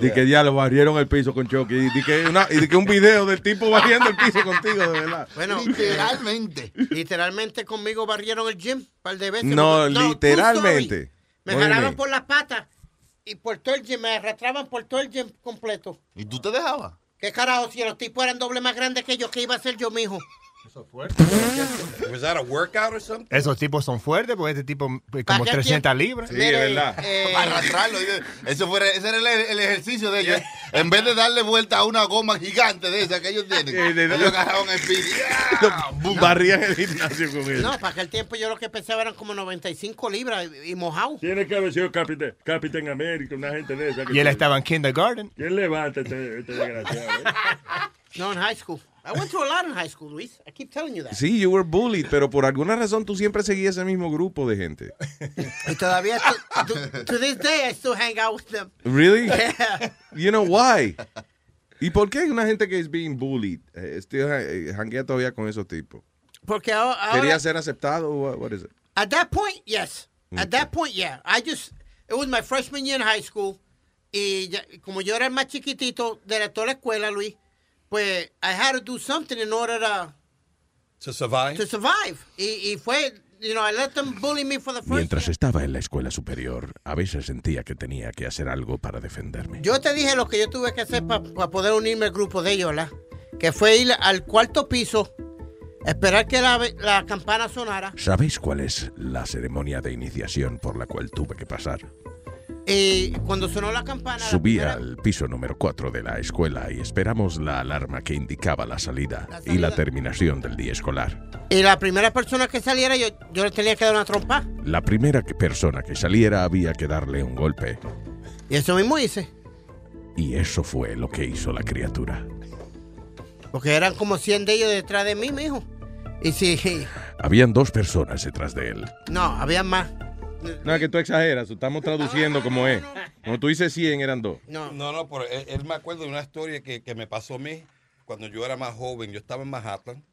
de que ya lo barrieron el piso con Chucky y de que, una- y de que un video del tipo barriendo el piso contigo, de verdad. Bueno, Literalmente. Literalmente conmigo barrieron el gym un par de veces. No, literalmente. Me mean? por las patas y por todo el gym, me arrastraban por todo el gym completo. ¿Y tú te dejabas? ¿Qué carajo? Si los tipos eran doble más grandes que yo, ¿qué iba a hacer yo, mijo? Was that a workout or something? Esos tipos son fuertes porque este tipo ¿Para como qué 300 tiempo? libras. Mire, eh, Para arrastrarlo. Eso fue, ese era el, el ejercicio de ellos. En vez de darle vuelta a una goma gigante de esa que ellos tienen, de- ellos agarraron el speedy. <laughs> Barrían el gimnasio con él. No, para aquel tiempo yo lo que pensaba eran como 95 libras y, y mojado. Tiene que haber sido Capitán, Capitán América, una gente de esa. que Y él estaba en kindergarten. ¿Quién levanta este, este desgraciado? eh? <laughs> No, en high school. I went to a lot in high school, Luis. I keep telling you that. Sí, you were bullied, pero por alguna razón tú siempre seguías ese mismo grupo de gente. Y todavía, to, to- to this day, I still hang out with them. Really? Yeah. You know why? ¿Y por qué una gente que es being bullied? Eh, still eh, janguea todavía con esos tipos. Porque ahora, ¿Quería ser aceptado o what, is it? At that point, yes. At that point, yeah. I just, it was my freshman year in high school. Y ya- como yo era el más chiquitito de la- toda la escuela, Luis, pues I had to do something in order to, To survive. to survive. Y, y fue, you know, I let them bully me for the first Mientras estaba en la escuela superior, a veces sentía que tenía que hacer algo para defenderme. Yo te dije lo que yo tuve que hacer para poder unirme al grupo de ellos, ¿verdad? Que fue ir al cuarto piso, esperar que la, la campana sonara ¿Sabéis cuál es la ceremonia de iniciación por la cual tuve que pasar? Y cuando sonó la campana, la Subí primera- al piso número 4 de la escuela y esperamos la alarma que indicaba la salida, y la terminación del día escolar. y la primera persona que saliera, yo, yo le tenía que dar una trompa. La primera que- persona que saliera había que darle un golpe, Y eso mismo hice. y eso fue lo que hizo la criatura. Porque eran como 100 de ellos detrás de mí, mijo. Y si, Habían dos personas detrás de él. no, había más. No, es que tú exageras, estamos traduciendo como es. Cuando tú dices 100 eran dos. No, no, no pero él, él me acuerdo de una historia que, que me pasó a mí cuando yo era más joven. Yo estaba en Manhattan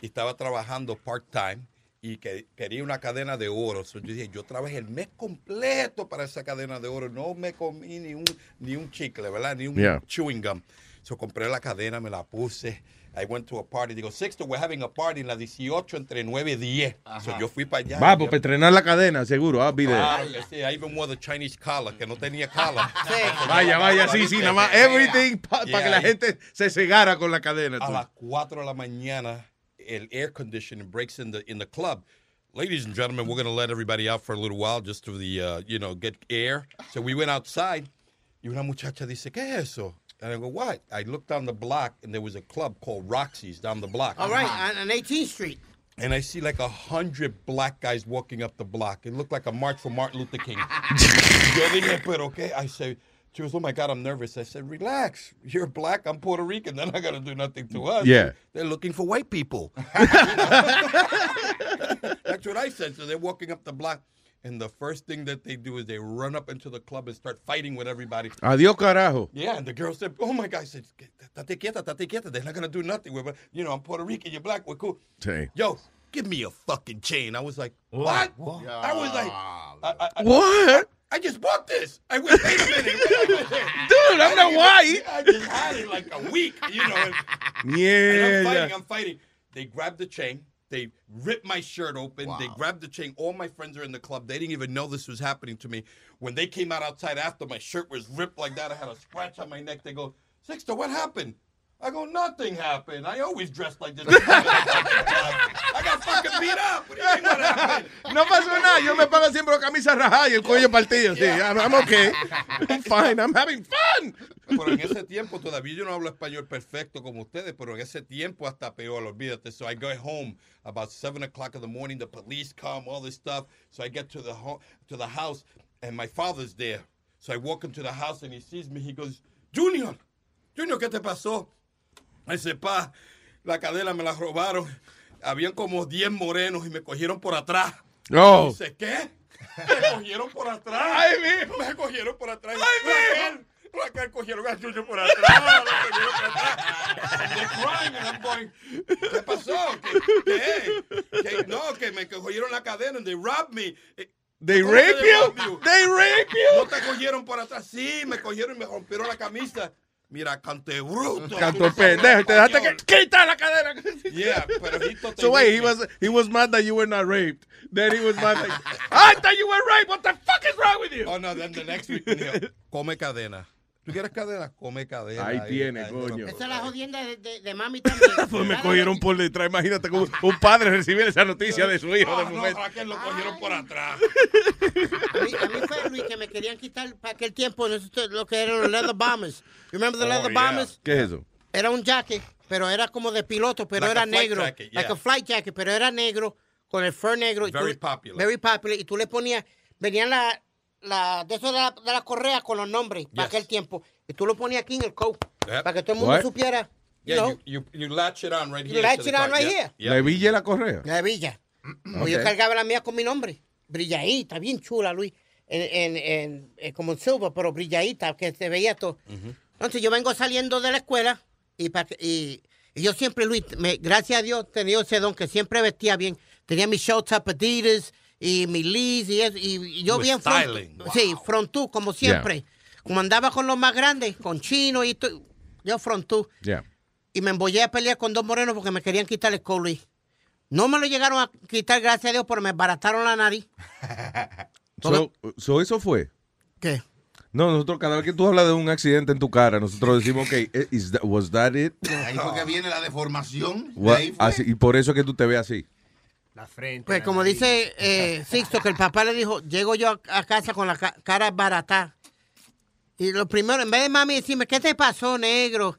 y estaba trabajando part-time y que, quería una cadena de oro. So, yo dije, yo trabajé el mes completo para esa cadena de oro. No me comí ni un, ni un chicle, ¿verdad? Ni un Yeah. chewing gum. So, compré la cadena, me la puse. I went to a party. Digo, Sixto, we're having a party en la 18 entre 9 y 10. So, yo fui para allá. Va, Yo- pues para estrenar la cadena, seguro. There. Claro que sí, I even wore the Chinese collar, que no tenía collar. <laughs> Vaya, vaya, sí, sí, nada más. Everything para Yeah, que la gente se cegara con la cadena. A tú. las 4 de la mañana, el air conditioning breaks in the in the club. Ladies and gentlemen, we're going to let everybody out for a little while just to the, uh, you know, get air. So we went outside y una muchacha dice, ¿qué es eso? And I go, what? I looked down the block and there was a club called Roxy's down the block. All right, on, on 18th Street. And I see like a hundred black guys walking up the block. It looked like a march for Martin Luther King. <laughs> Yo dije, pero qué? I said, she was, oh my God, I'm nervous. I said, relax. You're black, I'm Puerto Rican. They're not going to do nothing to us. Yeah. They're looking for white people. <laughs> That's what I said. So they're walking up the block. And the first thing that they do is they run up into the club and start fighting with everybody. Adiós, carajo. Yeah, and the girl said, "Oh my God!" I said, "Tate quieta, tate quieta. They're not gonna do nothing. We're, you know, I'm Puerto Rican. You're black. We're cool." Sí. Yo, give me a fucking chain. I was like, what? I was like, I, I, I- What? I just bought this. I went, wait a minute, wait a minute. <laughs> Dude, I'm not white. I just had it like a week, you know. And, and I'm Mierda. fighting, I'm fighting. They grabbed the chain. They ripped my shirt open. They grabbed the chain. All my friends are in the club. They didn't even know this was happening to me. When they came out outside after, my shirt was ripped like that. I had a scratch on my neck. They go, Sixto, what happened? I go, nothing happened. I always dress like this. <laughs> I got fucking beat up. What do you mean what happened? No pasó nada. Yo me pongo siempre la camisa rajada y el cuello partido. Sí, I'm, I'm okay. I'm fine. I'm having fun. Pero en ese tiempo todavía yo no hablo español perfecto como ustedes, pero en ese tiempo hasta peor, olvídate. So I go home about 7 o'clock in the morning, the police come, all this stuff. So I get to the, ho- to the house and my father's there. So I walk into the house and he sees me. He goes, Junior, Junior, ¿qué te pasó? I said, pa, la cadena me la robaron. Habían como 10 morenos y me cogieron por atrás. Oh. Dice, ¿qué? Me cogieron por atrás. Ay, mi. Me cogieron por atrás. Ay, Raquel, Raquel, cogieron a Chucho por atrás. Me cogieron por atrás. They're crying and I'm going, ¿qué pasó? ¿Qué? ¿Qué? ¿Qué? No, que me cogieron la cadena and they robbed me. Eh, They ¿Cómo que rape you? They rape you? No te cogieron por atrás. Sí, me cogieron y me rompieron la camisa. Mira, cante bruto. Canto pendejo. Te dejaste que quita la cadena. Yeah, pero So wait, he was he was mad that you were not raped. Then he was mad that I thought you were raped. What the fuck is wrong with you? Oh, no, then the next week, come cadena. ¿Tú quieres cadena? Come cadena. Ahí tiene, ahí, coño. Esa es la jodienda de, de, de mami <laughs> también. Pues me cogieron por detrás. Imagínate como un padre recibir esa noticia de su hijo de Ah, no, momento. Raquel lo cogieron por atrás. A mí, a mí fue Luis que me querían quitar para aquel tiempo lo que eran los leather bombers. You remember the Oh, leather yeah. bombers? ¿Qué es eso? Era un jacket, pero era como de piloto, pero Like era negro. jacket, Like yeah. a flight jacket, pero era negro, con el fur negro. y tú Very popular. Very popular. Y tú le ponías, venían la, la, de eso de la, de la correa con los nombres para Yes. aquel tiempo. Y tú lo ponías aquí en el coat, Yep. para que todo el mundo What? supiera Yeah, No. you, you, you latch it on right You here. latch to the it on right Yeah, here. yeah. ¿Le villa la correa? La villa. Pues Yo Ok. cargaba la mía con mi nombre. Brilladita, bien chula, Luis. En, en, en, eh, como en silver, pero brilladita, que se veía todo. Entonces yo vengo saliendo de la escuela y, y, y yo siempre, Luis, me- gracias a Dios, tenía ese don que siempre vestía bien. Tenía mis short top Adidas y mis Lees y, eso, y, yo With bien front- styling. Sí, frontú, como siempre. Como andaba con los más grandes, con chino y todo, yo frontú. Yeah. Y me embollé a pelear con dos morenos porque me querían quitar el Luis. No me lo llegaron a quitar, gracias a Dios, pero me barataron la nariz. <laughs> So, so eso fue. ¿Qué? No, nosotros cada vez que tú hablas de un accidente en tu cara, nosotros decimos, ok, eh, is that- was that it? Ahí fue que viene la deformación. What- Ahí fue. así- y por eso es que tú te ves así. La frente. Pues como dice eh, Sixto, que el papá le dijo, llego yo a, a casa con la ca- cara barata. Y lo primero, en vez de mami decirme, ¿qué te pasó, negro?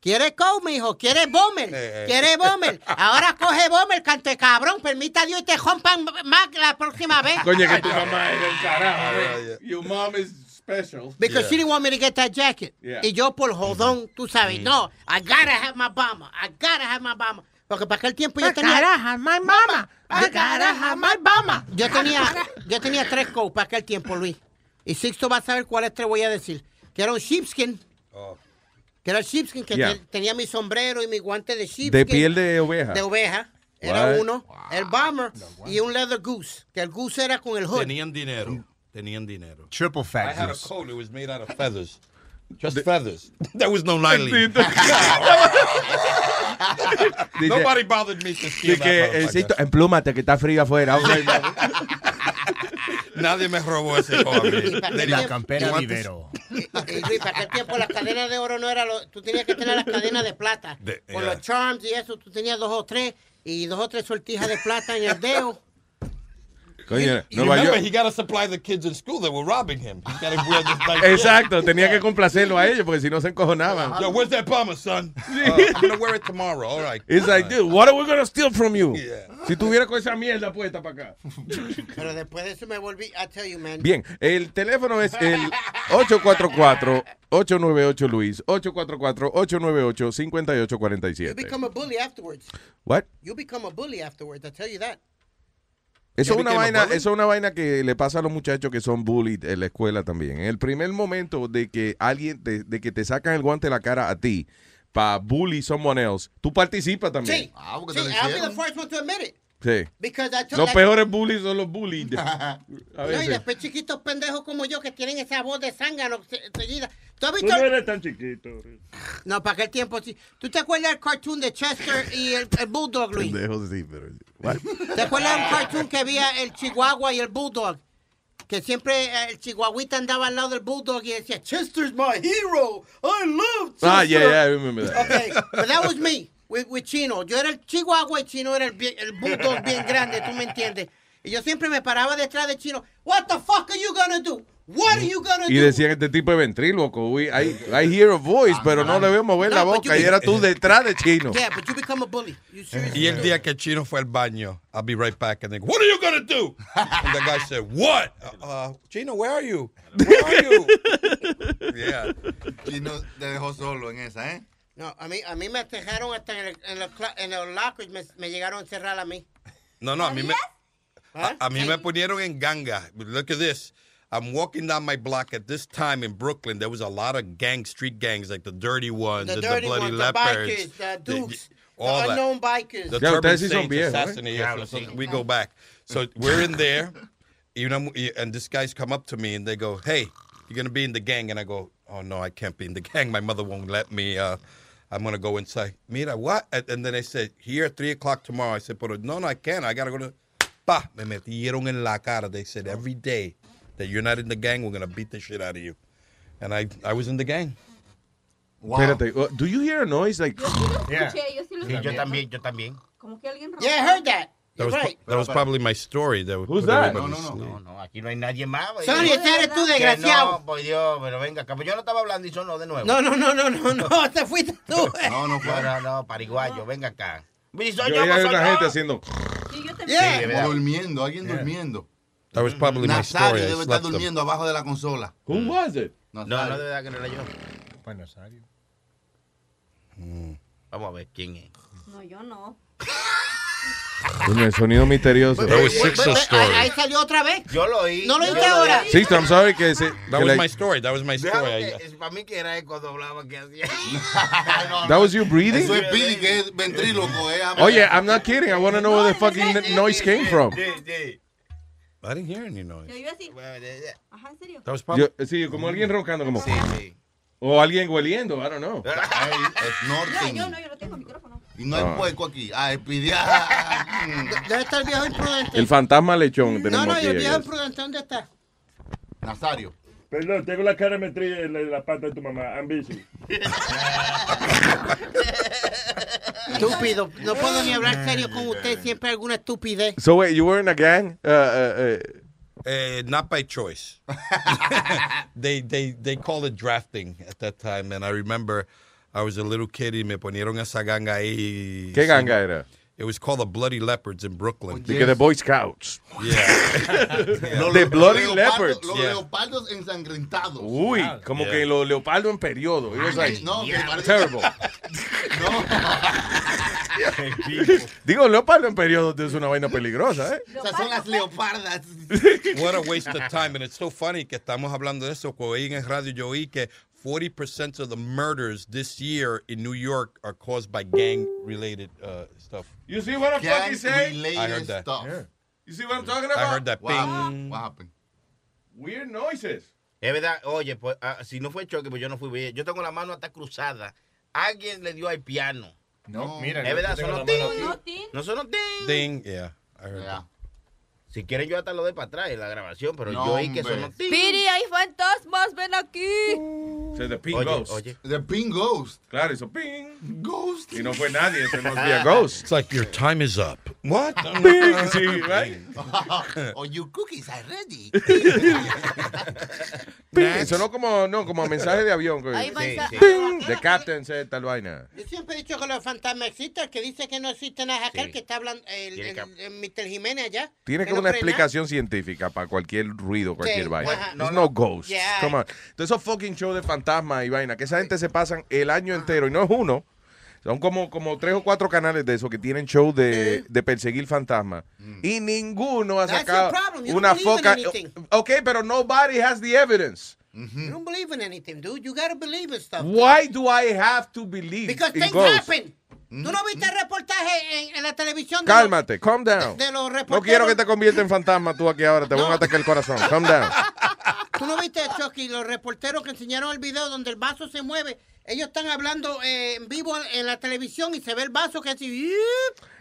¿Quieres comer, hijo? ¿Quieres bomber? Eh, eh. ¿Quieres bomber? Ahora coge bomber, canto de cabrón. Permita a Dios y te rompan más la próxima vez. Coño, que tu mamá es el carajo. Yeah, eh. Your mom is special. Because Yeah. she didn't want me to get that jacket. Yeah. Y yo por jodón, tú sabes, no, I gotta have my bomber. I gotta have my bomber. Porque para aquel tiempo yo tenía... have my mama. I gotta have my mama. Yo tenía, yo tenía tres coats para aquel tiempo, Luis. Y Sixto va a saber cuáles tres voy a decir. Que era un sheepskin. Oh. Que era el sheepskin, que Yeah. te- tenía mi sombrero y mi guante de sheepskin. De piel de oveja. De oveja. Era What? uno. El bomber y un leather goose. Que el goose era con el hood. Tenían dinero. Tenían dinero. Triple I fat had a coat. It was made out of feathers. Just feathers. <laughs> There was no. <laughs> Dice- Nobody bothered me to steal que, eh. Sixto, emplúmate que está frío afuera. <laughs> Nadie me robó ese mí. para They aquel La campera this? vivero. Y, para aquel tiempo las cadenas de oro no era lo... Tú tenías que tener las cadenas de plata. De- Con yeah. los charms y eso, tú tenías dos o tres. Y dos o tres sortijas de plata en el dedo. Coño, You Nueva remember, York. he got to supply the kids in school that were robbing him. He got to wear this nice <laughs> Exacto, tenía que complacerlo a ellos porque si no se encojonaban. Yo, where's that bomber, son? Uh, <laughs> <laughs> I'm gonna wear it tomorrow. All right. It's like, dude, what are we gonna steal from you? Yeah. Si tuviera con esa mierda puesta para acá. Pero después de eso me volví... I tell you, man. Bien, el teléfono es el 844-898 Luis, 844-898-5847. You become a bully afterwards. What? You become a bully afterwards, I tell you that. Eso es una vaina, eso es una vaina que le pasa a los muchachos que son bullied en la escuela también. En el primer momento de que alguien te, de que te sacan el guante de la cara a ti para bully someone else, tú participas también. Sí. Ah, Sí, I'll be the first one to admit it. Sí. Told Los like- peores bullies son los bullied. <laughs> A No, y después chiquitos pendejos como yo que tienen esa voz de zángano se- seguida. ¿Tú has Tú visto? no eres tan chiquito. No, para aquel tiempo sí. ¿Tú te acuerdas del cartoon de Chester y el, el Bulldog, Luis? Pendejo, sí, pero. What? ¿Te acuerdas de un cartoon que había el Chihuahua y el Bulldog? Que siempre eh, el Chihuahuita andaba al lado del Bulldog y decía, Chester's my hero. I love Chester. Ah, yeah, yeah, I remember that. Okay, but that was me Chino. Yo era el Chihuahua y Chino era el, bien- el Bulldog bien grande, ¿tú me entiendes? Y yo siempre me paraba detrás de Chino. What the fuck are you gonna do? What are you gonna Y do? decían este tipo de ventríloco. I, I hear a voice, pero no le veo mover la No, but boca. you- Y era tú detrás de chino. Yeah, but you become a bully. You Y el día que Chino fue al baño, I'll be right back. And they go, what are you gonna do? And the guy said, what? Uh, uh, Chino, where are you? Where are you? <laughs> yeah. Chino te dejó solo en esa, ¿eh? No, a mí, a mí me dejaron hasta en, el, en, los, cla- en los lockers, me, me llegaron a encerrar a mí. No, no, a mí me, ¿Ah? a, a mí me ponieron en ganga. Look at this. I'm walking down my block at this time in Brooklyn. There was a lot of gang, street gangs, like the dirty ones, The the, dirty bloody ones, the leopards, bikers, the dukes, all the that. unknown bikers. The Ya, Turban ustedes sí son Saints viejos, ¿eh? assassination. Claro, So we go back. So we're in there, you know, and this guy's come up to me and they go, "Hey, you're gonna be in the gang," and I go, "Oh no, I can't be in the gang. My mother won't let me. Uh, I'm gonna go inside." Mira, what? And, and then they said, "Here at three o'clock tomorrow." I said, "But no, no, I can't. I gotta go to." Pa, me metieron en la cara. They said every day that you're not in the gang, we're gonna beat the shit out of you. And I, I was in the gang. Espérate, uh, do you hear a noise like? Yeah. Escuché, yo sí lo Sí, yo también, yo también. Como que alguien Yeah, I heard that. That was, right. that was probably my story. That Who's that? No, no, no. No, no, aquí no hay nadie más. Sonny, ese eres tú, desgraciado. No, por Dios, pero venga, acá. Pues yo no estaba hablando y sonó de nuevo. No, no, no, no, no, no, <laughs> te fuiste tú. No, no fue. No, no, no, pariguayo, venga acá. Soy Yo una gente haciendo. Yeah. Sí, Como ¿verdad? durmiendo, alguien durmiendo. That was probably my Nazario story. I debe estar them. durmiendo abajo de la consola. Who was it? No, no, de verdad que no era yo. Fue Nazario. Vamos a ver quién es. No, yo no. <laughs> El sonido misterioso. That was story. Ahí, salió otra vez. Yo lo oí. ¿No lo oíste ahora? Sixto, I'm sorry que se. That was my story. That was my story. Para mí que era cuando hablaba que hacía. <laughs> That was you breathing? Eso es Pidi, que es ventríloco. Eh. Oye, I'm not kidding. I want to know where the fucking noise came from. I didn't hear any noise. Yo iba así. Ajá, en serio. That was probably. Yo- sí, como alguien roncando, como. O alguien hueliendo, I don't know. <laughs> Snorting. Yo no, yo no tengo micrófono. Y no hay Ah. puerco aquí. Ah, es Pidi. Mm. Debe estar el viejo imprudente. El fantasma lechón No, tenemos no, aquí. y el viejo imprudente, ¿dónde está? Nazario. Perdón, tengo la cara metida en la, en la pata de tu mamá. I'm busy. <laughs> Estúpido. No puedo ni hablar serio con usted. Siempre alguna estupidez. So wait, you were in a gang? Uh, uh, uh, Uh, not by choice. <laughs> <laughs> they they they called it drafting at that time, and I remember I was a little kid y me ponieron esa ganga ahí. ¿Qué ganga era? It was called the Bloody Leopards in Brooklyn. Because the Boy Scouts. Yeah. <laughs> Los- The Bloody Leopards. Los Yeah. leopardos ensangrentados. Uy, como que los leopardos en periodo. It was like, No, que parece- terrible. <laughs> <laughs> Digo, leopardo en periodo es una vaina peligrosa, ¿eh? Esas son las leopardas. What a waste of time. And it's so funny que estamos hablando de eso. que Oí en el radio yo oí que 40% of the murders this year in New York are caused by gang-related uh, stuff. You see what I'm fucking saying? I heard that. You see what I'm talking about? I heard that. What happened? What happened? Weird noises. Es verdad, oye, pues ah, si no fue choque, pues yo no fui bien. Yo tengo la mano hasta cruzada. Alguien le dio al piano. No, mira. Es verdad, yo son tengo los la mano ting. aquí. No son los ting. Ding. Yeah, I heard that. Si quieren, yo hasta lo de para atrás en la grabación, pero No, yo oí que son los. Piri, hay fantasmas, ven aquí. So the pink Oye, ghost. oye. The pink ghost. Claro, hizo ping. Ghost. Y no fue nadie, ese must be a ghost. It's like your time is up. What? <laughs> Ping, sí, right? <laughs> oh, your cookies are ready. <laughs> Ping. Sonó como, no, como mensaje de avión. Ahí Sí, sí. Ping. The captain said tal vaina. Yo siempre he dicho que los fantasmas existen. El que dice que no existen es aquel Sí. que está hablando, el, el- que- el Mr. Jiménez allá. Tiene que no una explicación científica para cualquier ruido, cualquier Sí, vaina. ajá. There's No, no, no. ghosts. Yeah. Come on. Entonces, esos fucking shows de fantasmas y vaina, que esa gente se pasan el año entero y no es uno. Son como, como tres o cuatro canales de esos que tienen shows de, de perseguir fantasmas. Y ninguno ha That's sacado una foca. Ok, pero nobody has the evidence. You don't believe in anything, dude. You gotta believe in stuff. Why do I have to believe Because in things ghosts? happen. ¿Tú no viste el reportaje en, en la televisión? de Cálmate, calm down. De, los No quiero que te conviertas en fantasma tú aquí ahora, te voy a atacar el corazón. Calm down. <laughs> ¿Tú no viste, Chucky, los reporteros que enseñaron el video donde el vaso se mueve? Ellos están hablando eh, en vivo en la televisión y se ve el vaso que así...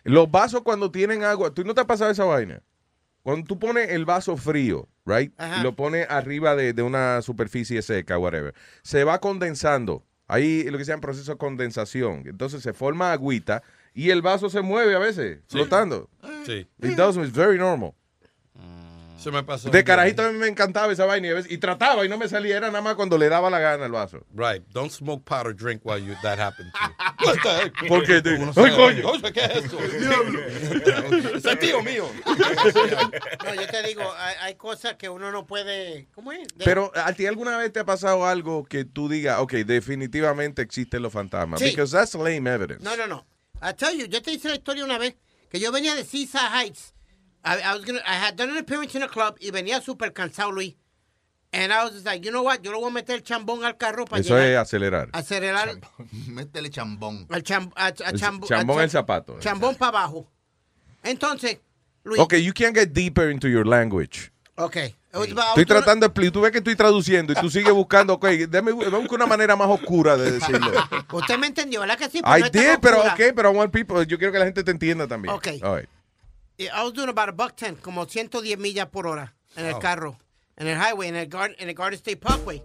Los vasos cuando tienen agua, ¿tú no te has pasado esa vaina? Cuando tú pones el vaso frío, right? Ajá. Y lo pones arriba de, de una superficie seca, whatever. Se va condensando. Ahí lo que se llama proceso de condensación. Entonces se forma agüita y el vaso se mueve a veces, flotando. Sí. It does, it's very normal. Se me pasó. De carajito a mí me encantaba esa vaina y, trataba y no me salía, era nada más cuando le daba la gana al vaso. Right. Don't smoke pot or drink while you that happens. to you. <laughs> ¿Por qué? Ay, coño. ¿Qué es esto? <laughs> <laughs> Ese es tío mío. No, yo te digo, hay, hay cosas que uno no puede... ¿Cómo es? De- Pero ¿a ti alguna vez te ha pasado algo que tú digas, ok, definitivamente existen los fantasmas? Sí. Because that's lame evidence. No, no, no. I tell you, yo te hice la historia una vez que yo venía de Seaside Heights. I, I was gonna, I had done an appearance in a club y venía súper cansado, Luis. And I was just like, you know what? Yo le voy a meter el chambón al carro para Eso llegar. es acelerar. acelerar <laughs> Métele chambón. al cham, a, a El chambo- chambón a el zapato. Chambón para abajo. Entonces, Luis. Ok, you can't get deeper into your language. Okay. About- Estoy tratando de explicar. Tú ves que estoy traduciendo y tú sigues buscando, ok, déjame déjame buscar una manera más oscura de decirlo. Usted me entendió, ¿verdad que sí? Pero I no did, pero oscura. ok, pero I want people, yo quiero que la gente te entienda también. Ok. All right. I was doing about a buck ten, como 110 millas por hora en el carro, en el highway, en el, Gar- en el Garden State Parkway.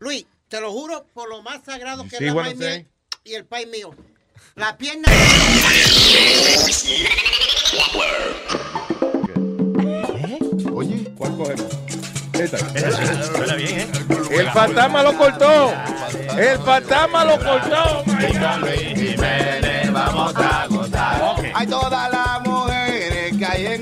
Luis, te lo juro por lo más sagrado You que es la mía saying? y el país mío. La pierna. Oye, ¿cuál cogemos? Esta. Suena bien, ¿eh? El fantasma lo cortó. El fantasma lo cortó. vamos a gozar. Hay todas las mujeres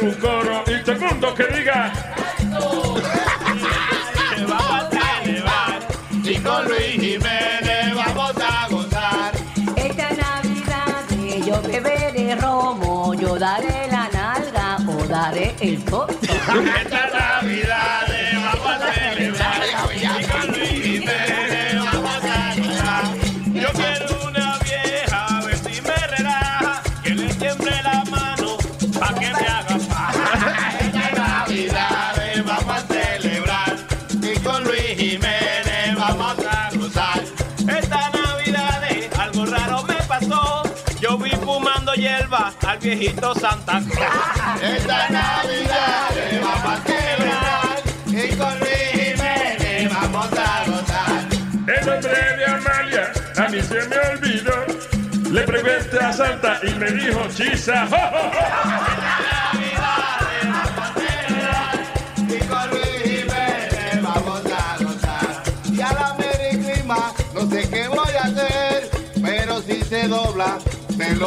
hacer un coro y todo el mundo que diga. Que vamos a celebrar y con Luis Jiménez vamos a gozar. Esta Navidad yo beberé romo, yo daré la nalga o daré el coto. Viejito Santa Claus. Esta Navidad vamos a celebrar y con Luis Jiménez vamos a gozar. El nombre de Amalia a mí se me olvidó. Le pregunté a Santa y me dijo chisa. Y con Luis Jiménez vamos a gozar. Y a la Merry Christmas no sé qué voy a hacer, pero si se dobla, Esta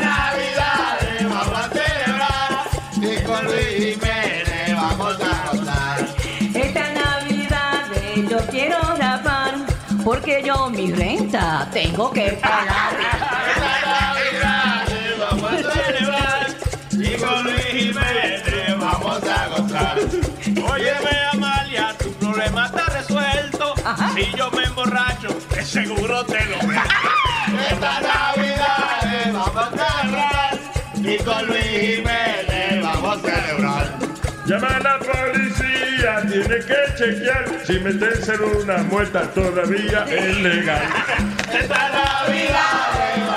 Navidad vamos a celebrar y con Luis Jiménez vamos a gozar. Esta Navidad yo quiero rapar porque yo mi renta tengo que pagar. Vamos a celebrar y con Luis Jiménez vamos a gozar. Óyeme, Amalia, tu problema está resuelto. Si yo me emborracho, de seguro te lo veo. <laughs> Esta Navidad vamos a celebrar y con Luis Jiménez vamos a celebrar. Llama a la policía, tiene que chequear si meterse en una muerta todavía es legal. Esta Navidad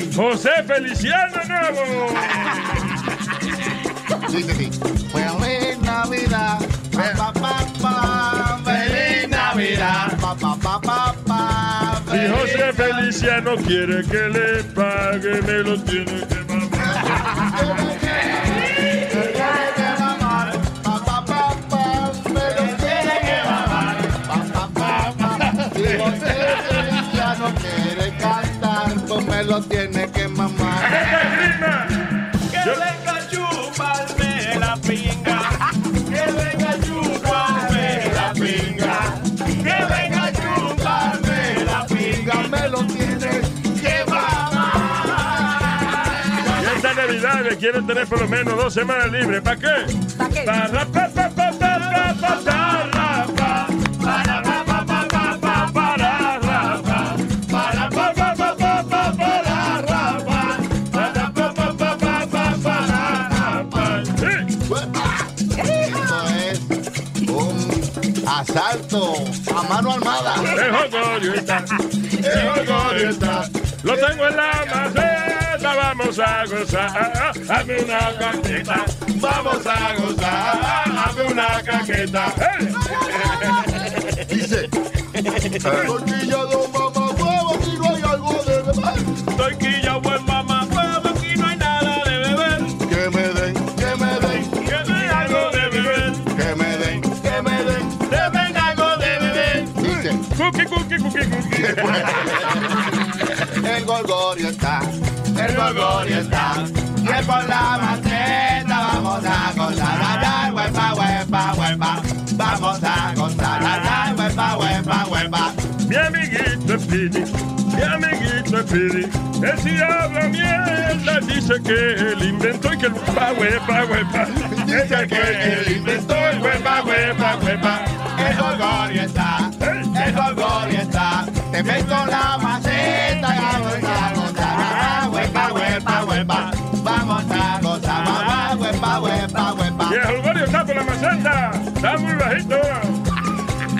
José Feliciano Nuevo. Feliz Navidad. Pa, pa, pa, Feliz Navidad. Pa, pa, pa, pa, pa, Si José Feliciano quiere que le pague, me lo tiene que Si me lo tiene que mamar. Que venga a chuparme la pinga. Que venga a chuparme la pinga. Que venga a chuparme la pinga. Me lo tiene que Y esta Navidad le quieren tener por lo menos dos semanas libres. ¿Para qué? ¿Para qué? Para pa, pa, pa, pa, pa, Está, el está. Lo tengo en la maceta, vamos a gozar. Hazme una caqueta, vamos a gozar. Hazme una caqueta. Dice, tortilla de mamá huevo, aquí no hay algo de beber. El gorgorio está, el gorgorio está. Y es por la maceta vamos a gozar. Ay, huepa, huepa, huepa. Vamos a gozar. Ay, huepa, huepa, huepa. Mi amiguito Speedy, mi amiguito Speedy. Él si habla mierda, dice que él inventó y que el huepa, huepa, huepa. Dice que él inventó el huepa, huepa, huepa. El gorgorio está, el gorgorio está. Te meto la maceta y vamos a gozar. Huepa, huepa, huepa. Vamos a gozar. Mamá, huepa, huepa, huepa. Y el Holgorio está por la maceta, está muy bajito.